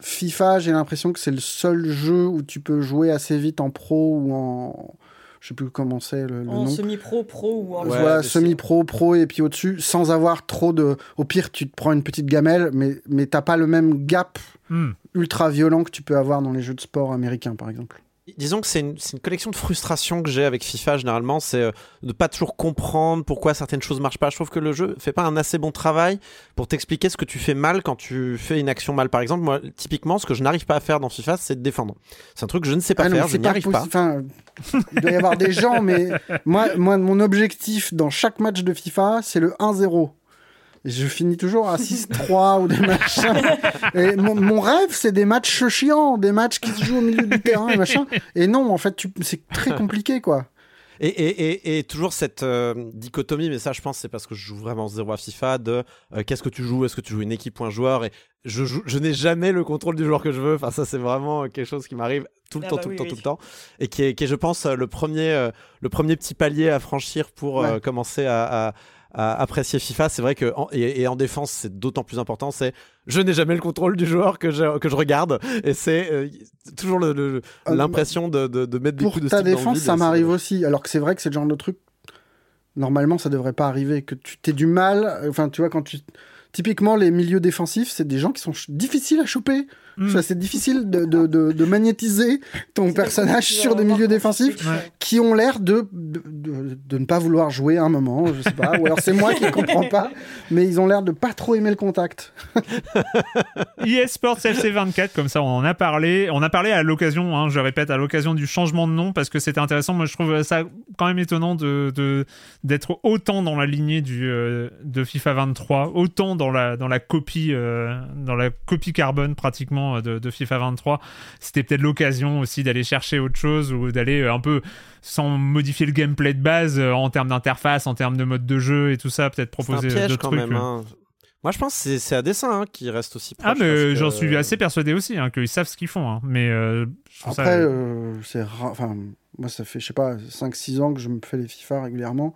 FIFA, j'ai l'impression que c'est le seul jeu où tu peux jouer assez vite en pro ou en. Je sais plus comment c'est le, le En nom. semi-pro, pro ou en Ouais, Soit mais semi-pro, pro et puis au-dessus, sans avoir trop de. Au pire, tu te prends une petite gamelle, mais, mais t'as pas le même gap Hmm. ultra violent que tu peux avoir dans les jeux de sport américains, par exemple. Disons que c'est une, collection de frustrations que j'ai avec FIFA généralement, c'est euh, de pas toujours comprendre pourquoi certaines choses marchent pas. Je trouve que le jeu fait pas un assez bon travail pour t'expliquer ce que tu fais mal quand tu fais une action mal. Par exemple, moi, typiquement, ce que je n'arrive pas à faire dans FIFA, c'est de défendre. C'est un truc que je ne sais pas Ah faire, je n'y arrive pas. Enfin, il doit y avoir des gens, mais moi, moi, mon objectif dans chaque match de FIFA, c'est le 1-0. Je finis toujours à 6-3 ou des machins. Et mon, mon rêve, c'est des matchs chiants, des matchs qui se jouent au milieu du terrain et machin. Et non, en fait, c'est très compliqué, quoi. Et, et, et, et toujours cette euh, dichotomie, mais ça je pense c'est parce que je joue vraiment zéro à FIFA, de euh, qu'est-ce que tu joues, est-ce que tu joues une équipe ou un joueur, et je, n'ai jamais le contrôle du joueur que je veux, enfin ça c'est vraiment quelque chose qui m'arrive tout le Ah temps, bah tout le oui, temps, oui. tout le temps, et qui est, qui est, je pense euh, le premier, euh, le premier petit palier à franchir pour euh, Ouais. commencer à, à- à apprécier FIFA. C'est vrai que en, et, et en défense c'est d'autant plus important, c'est je n'ai jamais le contrôle du joueur que je, que je regarde, et c'est euh, toujours le- le- Euh, l'impression de, de, de mettre des Pour coups de ta dans le défense, vide, ça m'arrive aussi. Alors que c'est vrai que c'est le genre de truc. Normalement, ça devrait pas arriver. Que tu t'aies du mal. Enfin, tu vois, quand tu. Typiquement, les milieux défensifs, c'est des gens qui sont difficiles à choper. Mm. C'est difficile de, de, de- de magnétiser ton personnage sur des milieux comment défensifs. Ouais. qui ont l'air de, de, de- de ne pas vouloir jouer à un moment, je sais pas. Ou alors c'est moi qui ne comprends pas, mais ils ont l'air de pas trop aimer le contact. EA Sports FC 24, comme ça on en a parlé. On a parlé à l'occasion, hein, je répète, à l'occasion du changement de nom parce que c'était intéressant. Moi je trouve ça quand même étonnant de, de- d'être autant dans la lignée du, euh, de FIFA 23, autant dans la, dans la copie, euh, dans la copie carbone pratiquement euh, de, de FIFA 23. C'était peut-être l'occasion aussi d'aller chercher autre chose ou d'aller euh, un peu sans modifier le gameplay de base euh, en termes d'interface, en termes de mode de jeu et tout ça, peut-être proposer d'autres quand trucs. même. hein. Moi, je pense que c'est- à dessein hein, qui reste aussi proche. Ah, mais que- j'en suis assez persuadé aussi, hein, qu'ils savent ce qu'ils font. hein. Mais euh, Après, ça... euh, c'est ra- enfin, moi, ça fait, je sais pas, 5-6 ans que je me fais les FIFA régulièrement.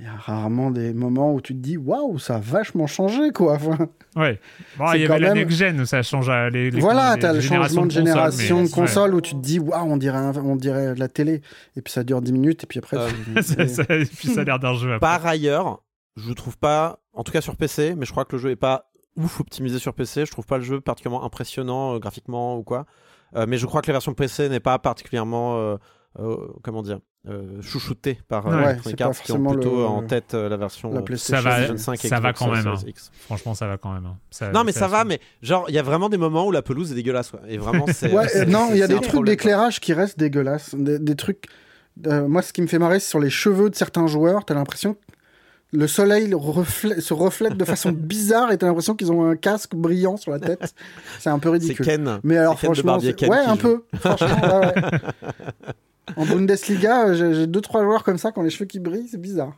Il y a rarement des moments où tu te dis, waouh, ça a vachement changé, quoi. Enfin, Ouais. Bon, il y quand avait la même- next-gen où ça change euh, les, les voilà, les t'as le changement de génération mais- de console où tu te dis, waouh, on dirait, un- on dirait de la télé. Et puis ça dure 10 minutes, et puis après. Euh, Ça- ça- et puis ça a l'air d'un jeu. après. Par ailleurs, je trouve pas, en tout cas sur PC, mais je crois que le jeu est pas ouf optimisé sur PC. Je trouve pas le jeu particulièrement impressionnant euh, graphiquement ou quoi. Euh, mais je crois que la version PC n'est pas particulièrement, euh, euh, comment dire, euh, chouchoutée par euh, Ouais, Electronic c'est Arts qui ont forcément plutôt le- en tête euh, la version la euh, PlayStation. Ça va, PlayStation 5 et ça va Xbox quand même. Series hein. X. Franchement, ça va quand même. hein. Ça- Non, mais ça va, mais genre, il y a vraiment des moments où la pelouse est dégueulasse. Quoi. Et vraiment, c'est. Ouais, c'est- non, il y a c'est des trucs d'éclairage qui restent dégueulasses. Des, des trucs. euh, moi, ce qui me fait marrer, c'est sur les cheveux de certains joueurs. T'as l'impression que le soleil reflè- se reflète de façon bizarre et t'as l'impression qu'ils ont un casque brillant sur la tête. C'est un peu C'est ridicule. Ken. Mais alors, C'est Ken de franchement, c'est- Ken ouais, un joue. peu. Franchement, ouais, ouais. En Bundesliga, j'ai deux trois joueurs comme ça quand les cheveux qui brillent, c'est bizarre.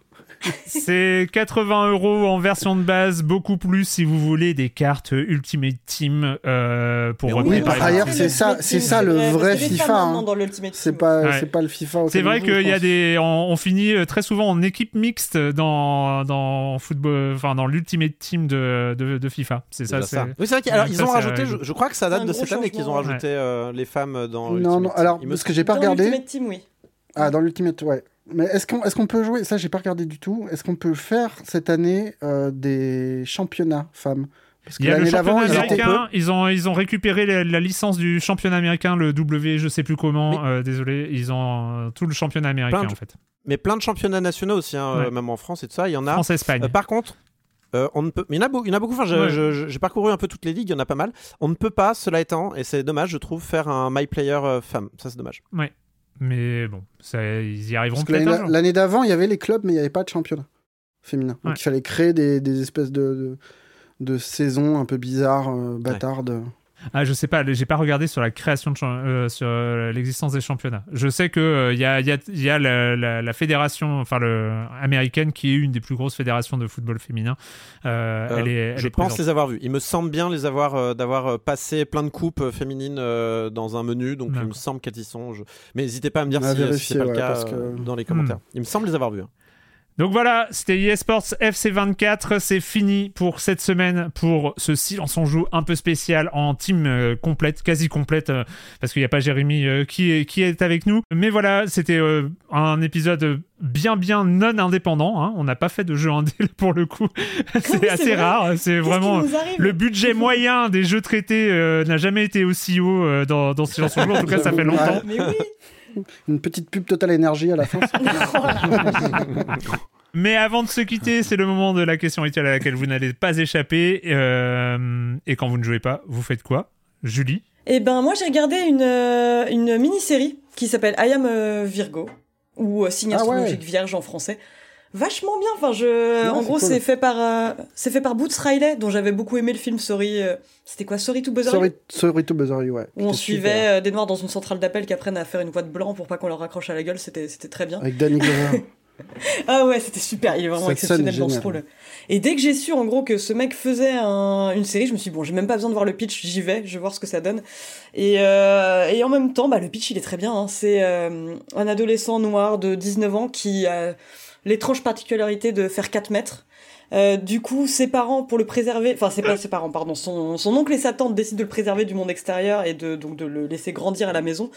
C'est 80 euros en version de base, beaucoup plus si vous voulez des cartes Ultimate Team euh, pour Mais oui, repérer par les ailleurs, parties. c'est ça- c'est ça le vrai FIFA, hein. maintenant dans l'Ultimate C'est Team. pas, Ouais. c'est pas le FIFA. C'est vrai qu'il y a des, on, on finit euh, très souvent en équipe mixte dans dans football, enfin dans l'Ultimate Team de, de, de FIFA. C'est ça. Déjà c'est- ça. Oui, c'est vrai qu'ils alors, ils ont rajouté, je, je crois que ça date de cette année qu'ils ont ouais. rajouté euh, les femmes dans Non, Ultimate non, Team. alors, parce que j'ai pas regardé. Oui. Ah, dans l'Ultimate, ouais. Mais est-ce qu'on est qu'on peut jouer Ça, j'ai pas regardé du tout. Est-ce qu'on peut faire cette année euh, des championnats femmes? Parce que Il y a le l'année d'avant, championnat ils étaient. américain, ils ont, ils ont récupéré la, la licence du championnat américain, le W, je sais plus comment, Mais- euh, désolé, ils ont euh, tout le championnat américain de- en fait. Mais plein de championnats nationaux aussi, hein, Ouais. même en France et tout ça, il y en a. France-Espagne. Euh, par contre, euh, on ne peut. mais Il y en a beaucoup. Il y en a beaucoup. Enfin, Ouais. j'ai parcouru un peu toutes les ligues. Il y en a pas mal. On ne peut pas, cela étant, et c'est dommage, je trouve, faire un my player euh, femme. Ça, c'est dommage. Mais bon, ça, ils y arriveront peut-être un l'année d'avant, il y avait les clubs, mais il n'y avait pas de championnat féminin. Donc Ouais. il fallait créer des, des espèces de, de, de saison un peu bizarre, euh, bâtarde. Ah, je sais pas, j'ai pas regardé sur la création de euh, sur euh, l'existence des championnats. Je sais que euh, il y a, il y a- il y a la, la- la fédération, enfin le américaine, qui est une des plus grosses fédérations de football féminin. Euh, Euh, elle est, elle je est pense présente. les avoir vus. Il me semble bien les avoir euh, d'avoir euh, passé plein de coupes euh, féminines euh, dans un menu, donc il me semble qu'elles y sont. Je- Mais n'hésitez pas à me dire si, si c'est pas le cas que- euh, dans les commentaires. Il me semble les avoir vus. Donc voilà, c'était eSports FC24. C'est fini pour cette semaine pour ce silence on joue un peu spécial en team euh, complète, quasi complète, euh, parce qu'il n'y a pas Jérémy euh, qui, est, qui est avec nous. Mais voilà, c'était euh, un épisode bien bien non indépendant. hein. On n'a pas fait de jeu indé pour le coup. c'est c'est assez vrai. rare. C'est vraiment le budget moyen des jeux traités euh, n'a jamais été aussi haut euh, dans, dans silence joue. En tout cas, ça fait longtemps. Mais oui. Une petite pub Total Énergie à la fin. Mais avant de se quitter, c'est le moment de la question rituelle à laquelle vous n'allez pas échapper. Euh, et quand vous ne jouez pas, vous faites quoi? Julie? Eh ben moi j'ai regardé une, euh, une mini-série qui s'appelle I Am euh, Virgo ou signe Ah ouais. astrologique vierge en français. Vachement bien. Enfin je, en c'est gros cool. c'est fait par euh, c'est fait par Boots Riley dont j'avais beaucoup aimé le film Sorry. euh, C'était quoi Sorry to Bother You? Sorry, sorry to you, ouais. Où on suivait euh, des noirs dans une centrale d'appel qui apprennent à faire une voix de blanc pour pas qu'on leur raccroche à la gueule. C'était c'était très bien. Avec Danny Glover. Ah ouais, c'était super. Il est vraiment exceptionnel dans ce rôle. Et dès que j'ai su en gros que ce mec faisait un- une série, je me suis dit, bon, j'ai même pas besoin de voir le pitch, j'y vais, je vais voir ce que ça donne. Et, euh, et en même temps, bah, le pitch il est très bien. hein. C'est euh, un adolescent noir de 19 ans qui a l'étrange particularité de faire 4 mètres. Euh, du coup, ses parents, pour le préserver, enfin, c'est pas ses parents, pardon, son, oncle et sa tante décident de le préserver du monde extérieur et de, donc de le laisser grandir à la maison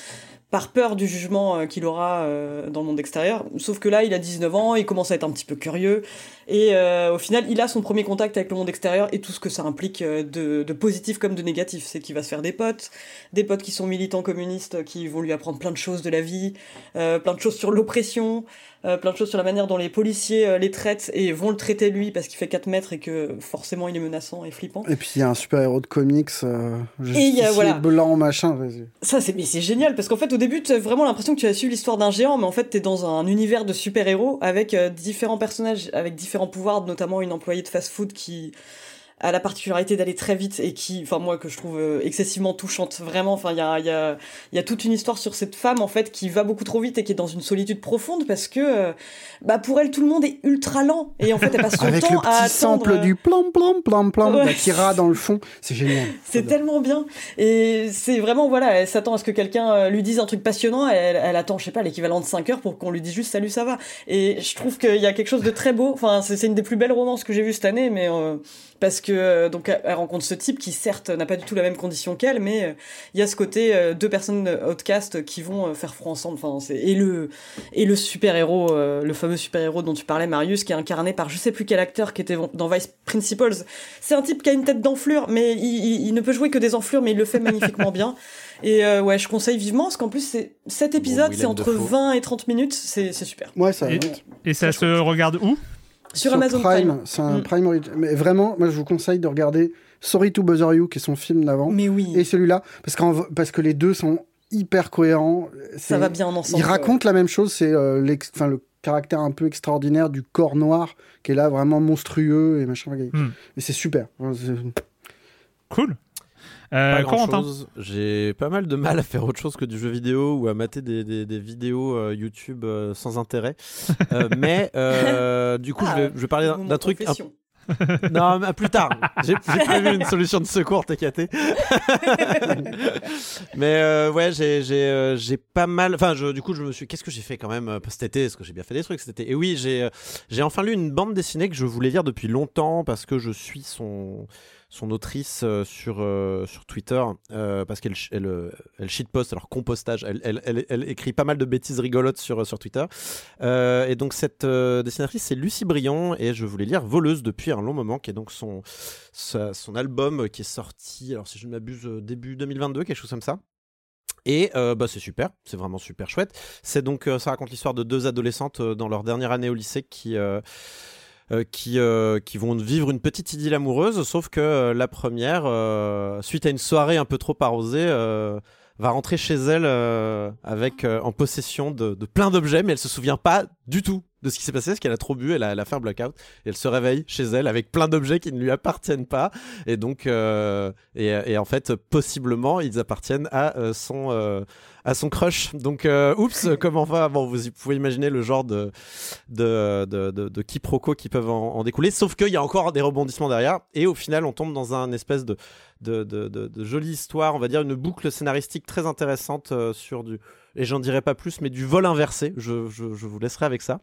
par peur du jugement euh, qu'il aura euh, dans le monde extérieur. Sauf que là, il a 19 ans, il commence à être un petit peu curieux, et euh, au final, il a son premier contact avec le monde extérieur et tout ce que ça implique euh, de, de positif comme de négatif. C'est qu'il va se faire des potes, des potes qui sont militants communistes, qui vont lui apprendre plein de choses de la vie, euh, plein de choses sur l'oppression, euh, plein de choses sur la manière dont les policiers euh, les traitent et vont le traiter lui parce qu'il fait 4 mètres et que forcément il est menaçant et flippant. Et puis il y a un super héros de comics, euh, Et y a, voilà. blanc, machin. Ça, c'est mais c'est génial parce qu'en fait, au début, tu as vraiment l'impression que tu as su l'histoire d'un géant, mais en fait, tu es dans un univers de super-héros avec euh, différents personnages, avec différents pouvoirs, notamment une employée de fast-food qui a la particularité d'aller très vite et qui, enfin moi que je trouve euh, excessivement touchante, vraiment. Enfin, il y a, il y, a, y a toute une histoire sur cette femme en fait qui va beaucoup trop vite et qui est dans une solitude profonde parce que, euh, bah pour elle, tout le monde est ultra lent et en fait, elle passe son Avec temps le à petit attendre. sample euh, du plam plam plam plam Ouais. d'Akira dans le fond. C'est génial. C'est tellement bien. Et c'est vraiment, voilà, elle s'attend à ce que quelqu'un lui dise un truc passionnant. Elle, elle attend, je sais pas, l'équivalent de 5 heures pour qu'on lui dise juste salut, ça va. Et je trouve qu'il y a quelque chose de très beau. Enfin, c'est c'est une des plus belles romances que j'ai vues cette année, mais euh, parce que euh, donc elle rencontre ce type qui certes n'a pas du tout la même condition qu'elle, mais euh, il y a ce côté euh, deux personnes outcast qui vont faire front ensemble. Enfin, c'est et le et le super héros, le fameux super héros dont tu parlais, Marius, qui est incarné par je sais plus quel acteur qui était dans Vice Principals. C'est un type qui a une tête d'enflure, mais il, il- il ne peut jouer que des enflures, mais il le fait magnifiquement bien. Et euh, ouais, je conseille vivement parce qu'en plus c'est cet épisode, c'est entre Dafoe. 20 et 30 minutes, c'est c'est super. Ouais, ça. Et, et ça se regarde où? Sur, Amazon Prime. c'est un Mm. Prime Origin. Mais vraiment, moi je vous conseille de regarder Sorry to Bother You, qui est son film d'avant, Mais oui, et celui-là, parce, v- parce que les deux sont hyper cohérents. ça va bien ensemble. Il raconte la même chose, c'est euh, le caractère un peu extraordinaire du corps noir, qui est là vraiment monstrueux et machin. Hmm. Et c'est super. Cool. Euh, Pas grand Corentin chose. J'ai pas mal de mal à faire autre chose que du jeu vidéo ou à mater des, des- des vidéos euh, YouTube euh, sans intérêt. Euh, mais euh, du coup, Ah, je, vais, je vais parler d'un- truc. un-. Non, mais plus tard. J'ai j'ai prévu une solution de secours, t'inquiète. mais euh, ouais, j'ai j'ai euh, j'ai pas mal. Enfin, je, du coup, je me suis. Qu'est-ce que j'ai fait quand même euh, cet été? Parce que j'ai bien fait des trucs cet été? Et oui, j'ai euh, j'ai enfin lu une bande dessinée que je voulais lire depuis longtemps parce que je suis son son autrice euh, sur, euh, sur Twitter euh, parce qu'elle elle, elle shitpost, alors compostage, elle, elle, elle, écrit pas mal de bêtises rigolotes sur, sur Twitter. Et donc cette dessinatrice c'est Lucie Briand et je voulais lire Voleuse depuis un long moment qui est donc son, son album qui est sorti, alors si je ne m'abuse, début 2022, quelque chose comme ça. Et bah, c'est super, c'est vraiment super chouette. C'est donc ça raconte l'histoire de deux adolescentes dans leur dernière année au lycée qui qui, euh, qui vont vivre une petite idylle amoureuse, sauf que euh, la première, euh, suite à une soirée un peu trop arrosée, euh, va rentrer chez elle euh, avec euh, en possession de, de plein d'objets, mais elle se souvient pas du tout de ce qui s'est passé, parce qu'elle a trop bu, elle a, elle a fait un blackout, et elle se réveille chez elle avec plein d'objets qui ne lui appartiennent pas, et donc, euh, et, et en fait, possiblement, ils appartiennent à euh, son, euh, à son crush. Donc, euh, oups, comment va? Bon, vous pouvez imaginer le genre de, de, de, de, de quiproquos qui peuvent en, en découler, sauf qu'il y a encore des rebondissements derrière, et au final, on tombe dans un espèce de, de, de, de, de jolie histoire, on va dire une boucle scénaristique très intéressante euh, sur du, et j'en dirai pas plus, mais du vol inversé. Je, vous laisserai avec ça.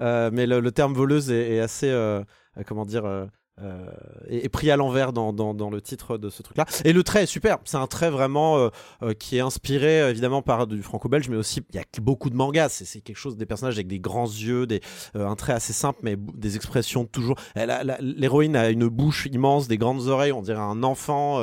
Euh, mais le, terme voleuse est, assez, euh, comment dire, euh, est, est pris à l'envers dans, dans, dans le titre de ce truc-là. Et le trait est super. C'est un trait vraiment euh, euh, qui est inspiré euh, évidemment par du franco-belge, mais aussi il y a beaucoup de mangas. C'est quelque chose des personnages avec des grands yeux, des euh, un trait assez simple, mais des expressions toujours. L'héroïne a une bouche immense, des grandes oreilles. On dirait un enfant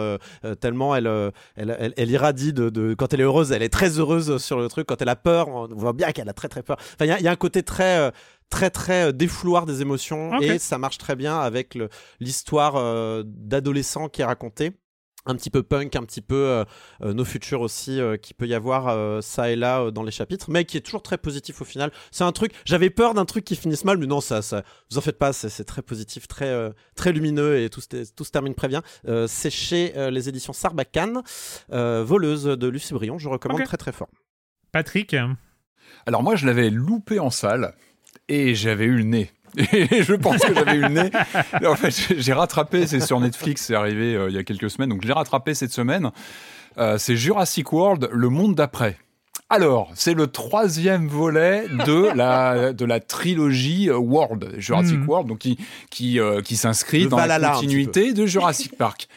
tellement elle, elle, elle, irradie de, de quand elle est heureuse, elle est très heureuse sur le truc. Quand elle a peur, on voit bien qu'elle a très très peur. Enfin, il y y a un côté très très très euh, défouloir des émotions et ça marche très bien avec l'histoire euh, d'adolescent qui est racontée un petit peu punk, un petit peu euh, euh, nos futurs aussi, euh, qui peut y avoir euh, ça et là euh, dans les chapitres, mais qui est toujours très positif au final. C'est un truc, j'avais peur d'un truc qui finisse mal, mais non, ça, ça vous en faites pas, c'est très positif, très, euh, très lumineux et tout, se- tout se termine très bien. Euh, c'est chez euh, les éditions Sarbacane, euh, voleuse de Lucie Brion, je recommande très très fort. Patrick Alors moi, je l'avais loupé en salle et j'avais eu le nez. Et je pense que j'avais eu le nez. En fait, j'ai rattrapé, c'est sur Netflix, c'est arrivé euh, il y a quelques semaines, donc je l'ai rattrapé cette semaine. Euh, c'est Jurassic World, le monde d'après. Alors, c'est le troisième volet de la, de la trilogie euh, World, Jurassic Mhm. World, donc qui, qui, euh, qui s'inscrit dans Valhalla, la continuité de Jurassic Park.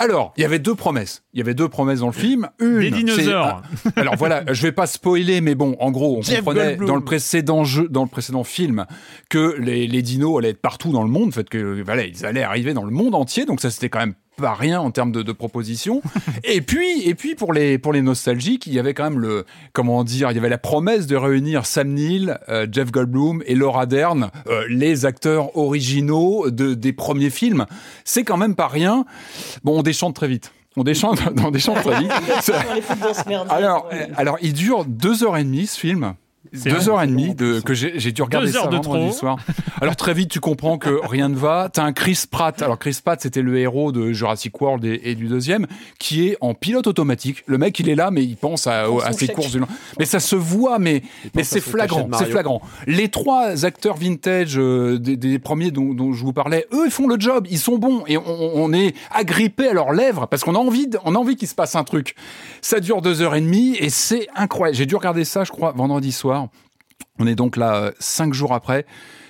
Alors, il y avait deux promesses. Il y avait deux promesses dans le film. Une, Des dinosaures. alors voilà, je vais pas spoiler, mais bon, en gros, on Jeff comprenait Goldblum. dans le précédent jeu, dans le précédent film, que les, les dinos allaient être partout dans le monde, fait que voilà, ils allaient arriver dans le monde entier, donc ça c'était quand même pas rien en termes de, de propositions. et puis, et puis pour les pour les nostalgiques, il y avait quand même le comment dire, il y avait la promesse de réunir Sam Neill, euh, Jeff Goldblum et Laura Dern, euh, les acteurs originaux de, des premiers films. C'est quand même pas rien. Bon, on déchante très vite. On déchante, on déchante très vite. Alors, euh, alors, il dure deux heures et demie ce film. C'est Deux heures et demie de, que j'ai dû regarder ça de vendredi trop. soir. Alors très vite tu comprends que rien ne va. T'as un Chris Pratt. Alors Chris Pratt c'était le héros de Jurassic World et, et du deuxième qui est en pilote automatique. Le mec il est là mais il pense à, ses chèque. courses. du- Mais ça se voit mais mais c'est flagrant. C'est flagrant. Les trois acteurs vintage euh, des, des premiers dont, dont je vous parlais, eux ils font le job. Ils sont bons et on, on est agrippé à leurs lèvres parce qu'on a envie de- on a envie qu'il se passe un truc. Ça dure deux heures et demie et c'est incroyable. J'ai dû regarder ça je crois vendredi soir. On est donc là euh, cinq jours après.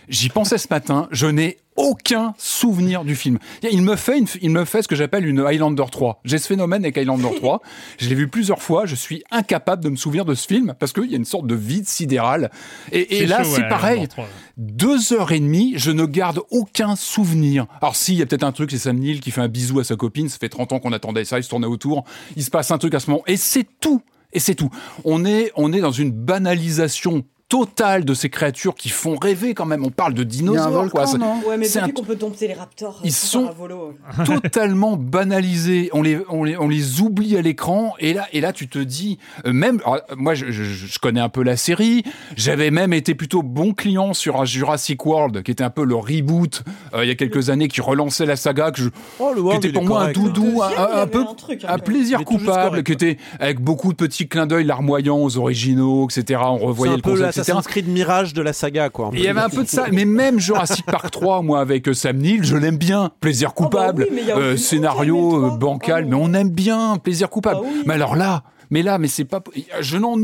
J'y pensais ce matin. Je n'ai aucun souvenir du film. Il me fait, une- il me fait ce que j'appelle une Highlander 3. J'ai ce phénomène avec Highlander 3. Je l'ai vu plusieurs fois. Je suis incapable de me souvenir de ce film parce qu'il y a une sorte de vide sidéral. Et, là, c'est ouais, pareil. Highlander 3. Deux heures et demie, je ne garde aucun souvenir. Alors si, il y a peut-être un truc, c'est Sam Neill qui fait un bisou à sa copine, ça fait 30 ans qu'on attendait ça, il se tournait autour, il se passe un truc à ce moment, et c'est tout. Et c'est tout. On est, on est dans une banalisation totale de ces créatures qui font rêver quand même. On parle de Il y a un dinosaures, volcan, quoi. C'est- Ouais, mais c'est depuis un- qu'on peut dompter les raptors, Ils tout sont- euh. totalement banalisés. On les, on les, on les oublie à l'écran. Et là, et là, tu te dis, euh, même, alors, moi, je, je- je connais un peu la série. J'avais même été plutôt bon client sur un Jurassic World, qui était un peu le reboot euh, il y a quelques années, qui relançait la saga, que je, Oh, le qui World, était pour moi un doudou, Le un, peu, un truc, un un peu. plaisir coupable, correct, qui était avec beaucoup de petits clins d'œil larmoyants aux originaux, etc. On revoyait le concept, etc. l'Assassin's Creed Mirage de la saga, quoi. il y avait un peu de ça, mais même Jurassic Park 3, moi avec euh, Sam Neill, je l'aime bien. Plaisir bah coupable, euh, scénario euh, bancal, Ah mais on aime bien, plaisir coupable. Bah oui. Mais alors là, mais là, mais c'est pas, je n'en,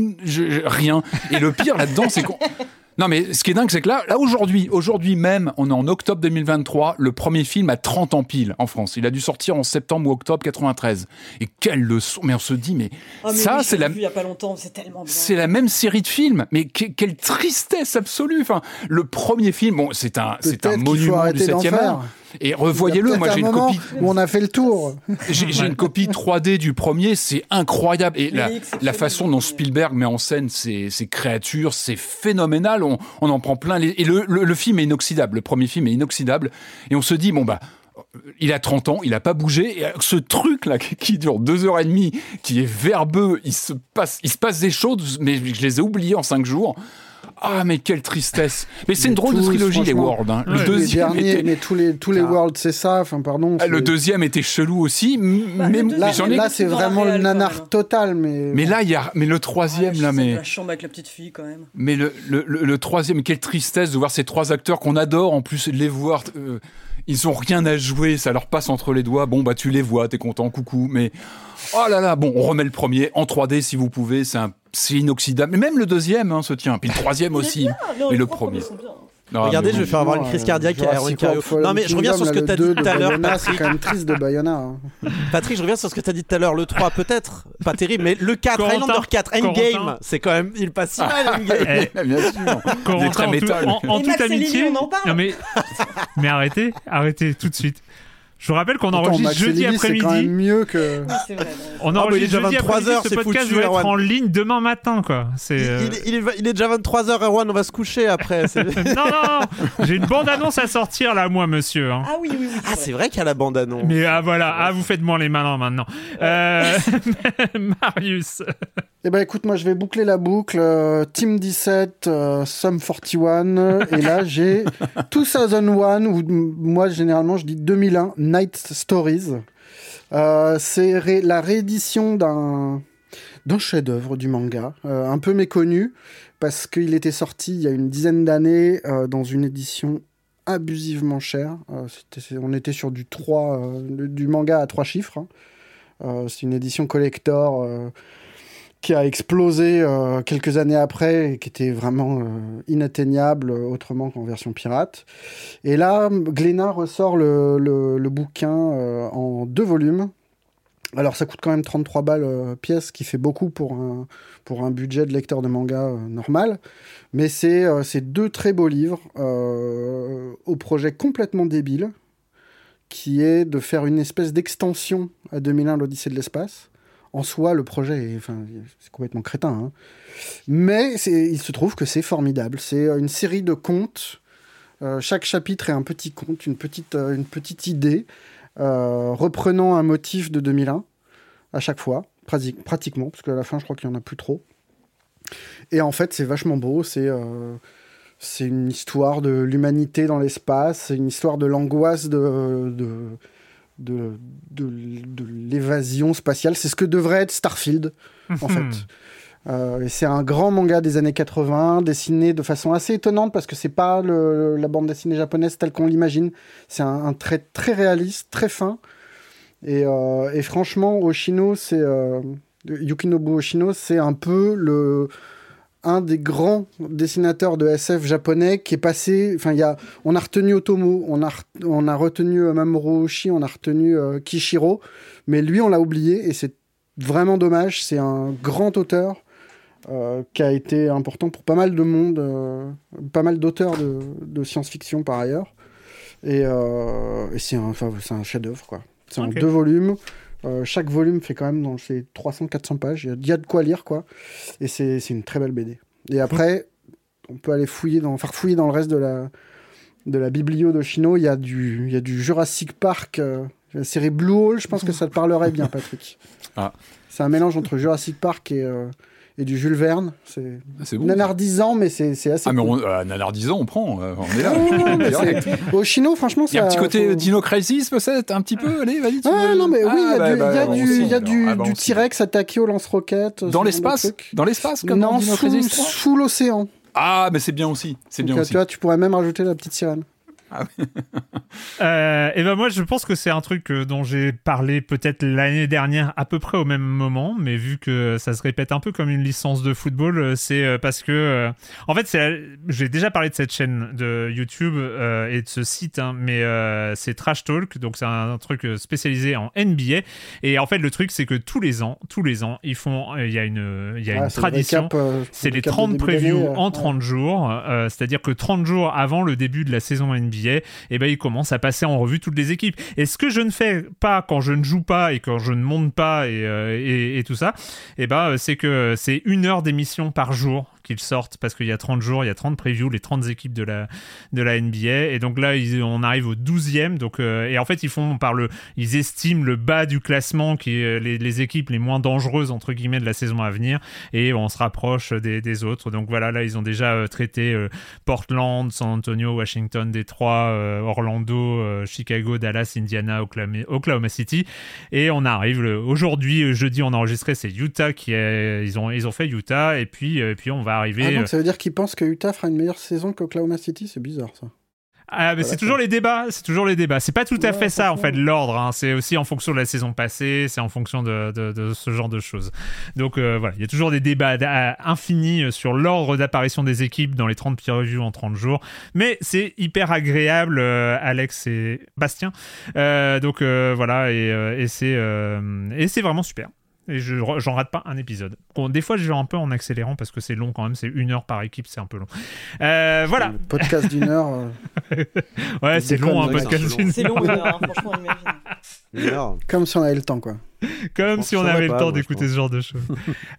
rien. Et le pire là-dedans, c'est qu'on. Non mais ce qui est dingue, c'est que là, là aujourd'hui, aujourd'hui même, on est en octobre 2023, le premier film a 30 ans pile en France. Il a dû sortir en septembre ou octobre 93. Et quelle leçon Mais on se dit, mais, mais ça, oui, c'est la, vu il y a pas longtemps, c'est tellement bien. c'est la même série de films, mais que- quelle tristesse absolue. Enfin, le premier film, bon, c'est un, c'est un monument du arrêter d'en 7e faire. art. Et revoyez-le, moi j'ai un une copie. où on a fait le tour. J'ai une copie 3D du premier, c'est incroyable. Et la, façon dont. Spielberg met en scène ces, ces créatures, c'est phénoménal. On, on en prend plein les. Et le, le- le film est inoxydable. Le premier film est inoxydable. Et on se dit, bon, bah. Il a 30 ans, il a pas bougé. Et ce truc-là qui- qui dure deux heures et demie, qui est verbeux, il se passe, il se passe des choses, mais je les ai oubliées en cinq jours. Ah, mais quelle tristesse. Mais c'est une drôle de trilogie, les. Worlds. hein. Le Ouais. Les deuxième derniers, était... mais tous les, tous les Ah. Worlds, c'est ça. Enfin, pardon. Ah, Le deuxième était chelou aussi, Bah, mais, Là, j'en ai- là c'est vraiment le nanar total, mais. mais là, il y a, mais le troisième, Ouais, là, mais, La chambre avec la petite fille, quand même. mais le, le, le, le troisième, quelle tristesse de voir ces trois acteurs qu'on adore, en plus les voir, euh, ils ont rien à jouer, ça leur passe entre les doigts. Bon, bah, tu les vois, t'es content, coucou, mais oh là là, bon, on remet le premier en 3D si vous pouvez, c'est un, c'est inoxydable. Mais même le deuxième hein, se tient, puis le troisième aussi. Ah, non, les le premier. Non, Regardez, je vais faire avoir une crise cardiaque à Cario. Non, mais je reviens sur ce que tu as dit tout à l'heure, Patrick. C'est quand même triste de Bayona. hein. Patrick, je reviens sur ce que tu as dit tout à l'heure. Le 3, peut-être, pas terrible, mais le 4, Corentin, Highlander 4, Endgame, c'est quand même. Il passe si mal, Endgame. Eh, Bien sûr. Corentin, en, tout- métal. en- en Et toute et amitié. on en parle non mais, mais arrêtez, arrêtez tout de suite. Je vous rappelle qu'on enregistre et jeudi Lily, C'est après-midi. mieux que. Oui, vrai. On Ah, bah, enregistre déjà jeudi 23 après-midi. Ce podcast doit être Erwan. en ligne demain matin, quoi. C'est. Il, euh, il- il est, il est déjà 23h, Erwan, on va se coucher après. non, non, non. J'ai une bande-annonce à sortir là, moi, monsieur. hein. Ah oui, oui, oui. Ah, c'est vrai qu'il y a la bande-annonce. Mais ah voilà, ah vous faites moins les malins maintenant. Euh, Marius. Eh ben écoute, moi je vais boucler la boucle. euh, Team 17, euh, Sum 41. et là j'ai 2001, ou m- moi généralement je dis 2001, Night Stories. Euh, c'est la réédition d'un chef-d'œuvre du manga, euh, un peu méconnu, parce qu'il était sorti il y a une dizaine d'années euh, dans une édition abusivement chère. On était sur du 3, euh, le- du manga à trois chiffres. hein. C'est une édition collector qui a explosé euh, quelques années après et qui était vraiment euh, inatteignable euh, autrement qu'en version pirate. Et là, Glénat ressort le, bouquin en deux volumes. Alors ça coûte quand même 33 balles pièce, qui fait beaucoup pour un, pour un budget de lecteur de manga normal. Mais c'est deux très beaux livres au projet complètement débile, qui est de faire une espèce d'extension à 2001 l'Odyssée de l'espace. En soi, le projet est, enfin, c'est complètement crétin. hein. Mais il se trouve que c'est formidable. C'est euh, une série de contes. Euh, chaque chapitre est un petit conte, une petite, euh, une petite idée, reprenant un motif de 2001 à chaque fois, prati- pratiquement, parce qu'à la fin, je crois qu'il n'y en a plus trop. Et en fait, c'est vachement beau. C'est une histoire de l'humanité dans l'espace, c'est une histoire de l'angoisse de, de, de, de l'évasion spatiale. C'est ce que devrait être Starfield, en fait. Euh, et c'est un grand manga des années 80, dessiné de façon assez étonnante parce que c'est pas le- la bande dessinée japonaise telle qu'on l'imagine. C'est un, un trait très réaliste, très fin. Et, euh, et franchement, Oshino, c'est euh, Yukinobu Oshino, c'est un peu le un des grands dessinateurs de SF japonais qui est passé. Enfin, il y a, on a retenu Otomo, on a, on a retenu euh, Mamoru Oshii, on a retenu euh, Kishiro, mais lui, on l'a oublié et c'est vraiment dommage. C'est un grand auteur euh, qui a été important pour pas mal de monde, euh, pas mal d'auteurs de, de science-fiction par ailleurs. Et, et c'est un, enfin, c'est un chef-d'œuvre, quoi. C'est en deux volumes. Euh, chaque volume fait quand même dans ses 300-400 pages. Il y, a- il y a de quoi lire, quoi. Et c'est une très belle BD. Et après, on peut aller fouiller dans, faire fouiller dans le reste de la, de la biblio de Chino. Il y a du, y a du Jurassic Park, euh, la série Blue Hole. Je pense que ça te parlerait bien, Patrick. Ah. C'est un mélange entre Jurassic Park et, euh, et du Jules Verne. C'est Ah, c'est bon. nanardisant, mais c'est c'est assez. Ah, mais cool. on, euh, nanardisant, on prend, euh, on est là. Non, c'est- Au Chino, franchement, Il y a un petit côté faut- Dino Crisis, peut-être, un petit peu. Allez, vas-y. Ah non, mais oui, il y a Ah, du, bah, il y a bah, du, du. Ah, bah, du. T-Rex attaqué au lance-roquettes. ce Dans l'espace. Dans l'espace, comme Non, sous, Crisis 3 sous l'océan. Ah, mais c'est bien aussi. C'est bien euh, aussi. Tu vois, tu pourrais même rajouter la petite sirène. Euh, et ben moi je pense que c'est un truc euh, dont j'ai parlé peut-être l'année dernière à peu près au même moment, mais vu que ça se répète un peu comme une licence de football, euh, c'est parce que euh, en fait c'est j'ai déjà parlé de cette chaîne de YouTube euh, et de ce site, hein, mais euh, c'est Trash Talk, donc c'est un, un truc spécialisé en NBA. Et en fait le truc c'est que tous les ans, tous les ans ils font, euh, il y a une, il y a Ah, une le tradition. récap, C'est le les récap de 30 début previews en ouais. 30 jours, euh, c'est-à-dire que 30 jours avant le début de la saison NBA, et ben ils commencent à passer en revue toutes les équipes. Et ce que je ne fais pas quand je ne joue pas et quand je ne monte pas et, euh, et, tout ça, et ben c'est que c'est une heure d'émission par jour qu'ils sortent parce qu'il y a 30 jours, il y a 30 previews, les 30 équipes de la, de la NBA. Et donc là, on arrive au 12e. Donc, euh, et en fait, ils font par le, ils estiment le bas du classement qui est euh, les, équipes les moins dangereuses, entre guillemets, de la saison à venir. Et on se rapproche des, autres. Donc voilà, là, ils ont déjà euh, traité Portland, San Antonio, Washington, Détroit, Orlando, Chicago, Dallas, Indiana, Oklahoma, Oklahoma City. Et on arrive aujourd'hui, jeudi, on a enregistré, c'est Utah qui est, ils ont, ils ont fait Utah. Et puis, euh, puis on va arriver. Ah, euh, donc ça veut dire qu'ils pensent que Utah fera une meilleure saison qu'Oklahoma City C'est bizarre ça. Ah, mais c'est toujours les débats, c'est toujours les débats. C'est pas tout à Ouais, fait ça, en fait, l'ordre. hein. C'est aussi en fonction de la saison passée, c'est en fonction de, de- de ce genre de choses. Donc euh, voilà, il y a toujours des débats à- infinis euh, sur l'ordre d'apparition des équipes dans les 30 peer reviews en 30 jours. Mais c'est hyper agréable, euh, Alex et Bastien. Euh, donc euh, voilà, et, euh, euh, et c'est vraiment super. Et je j'en rate pas un épisode. Bon, des fois, je vais un peu en accélérant parce que c'est long quand même. C'est une heure par équipe, c'est un peu long. Euh, voilà. Podcast d'une heure. euh, Ouais, c'est long un podcast d'une C'est long, une heure, hein, franchement, imagine. Une heure. Comme si on avait le temps, quoi. Comme si on avait le temps d'écouter ce genre de choses.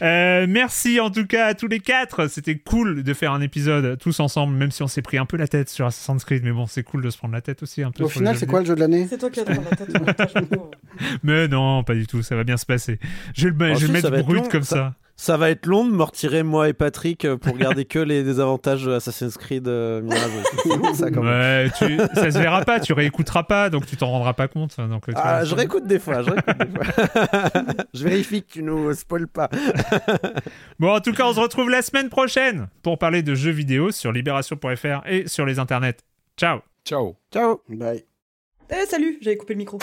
Euh, merci en tout cas à tous les quatre. C'était cool de faire un épisode tous ensemble, même si on s'est pris un peu la tête sur Assassin's Creed. Mais bon, c'est cool de se prendre la tête aussi un peu. Au final, c'est quoi le jeu de l'année C'est toi qui as la tête. Mais non, pas du tout. Ça va bien se passer. Je vais le, Oh, je si, mettre brut comme ça- ça. Ça va être long de me retirer moi et Patrick euh, pour garder que les désavantages de Assassin's Creed euh, Mirage. C'est long, ça quand même. Ouais, tu, ça se verra pas. Tu réécouteras pas, donc tu t'en rendras pas compte. Donc, tu Ah, vois, je réécoute des fois, je réécoute des fois. je vérifie que tu nous spoil pas. Bon, en tout cas, on se retrouve la semaine prochaine pour parler de jeux vidéo sur libération.fr et sur les internets. Ciao. Ciao. Ciao Bye. Eh, salut, j'avais coupé le micro.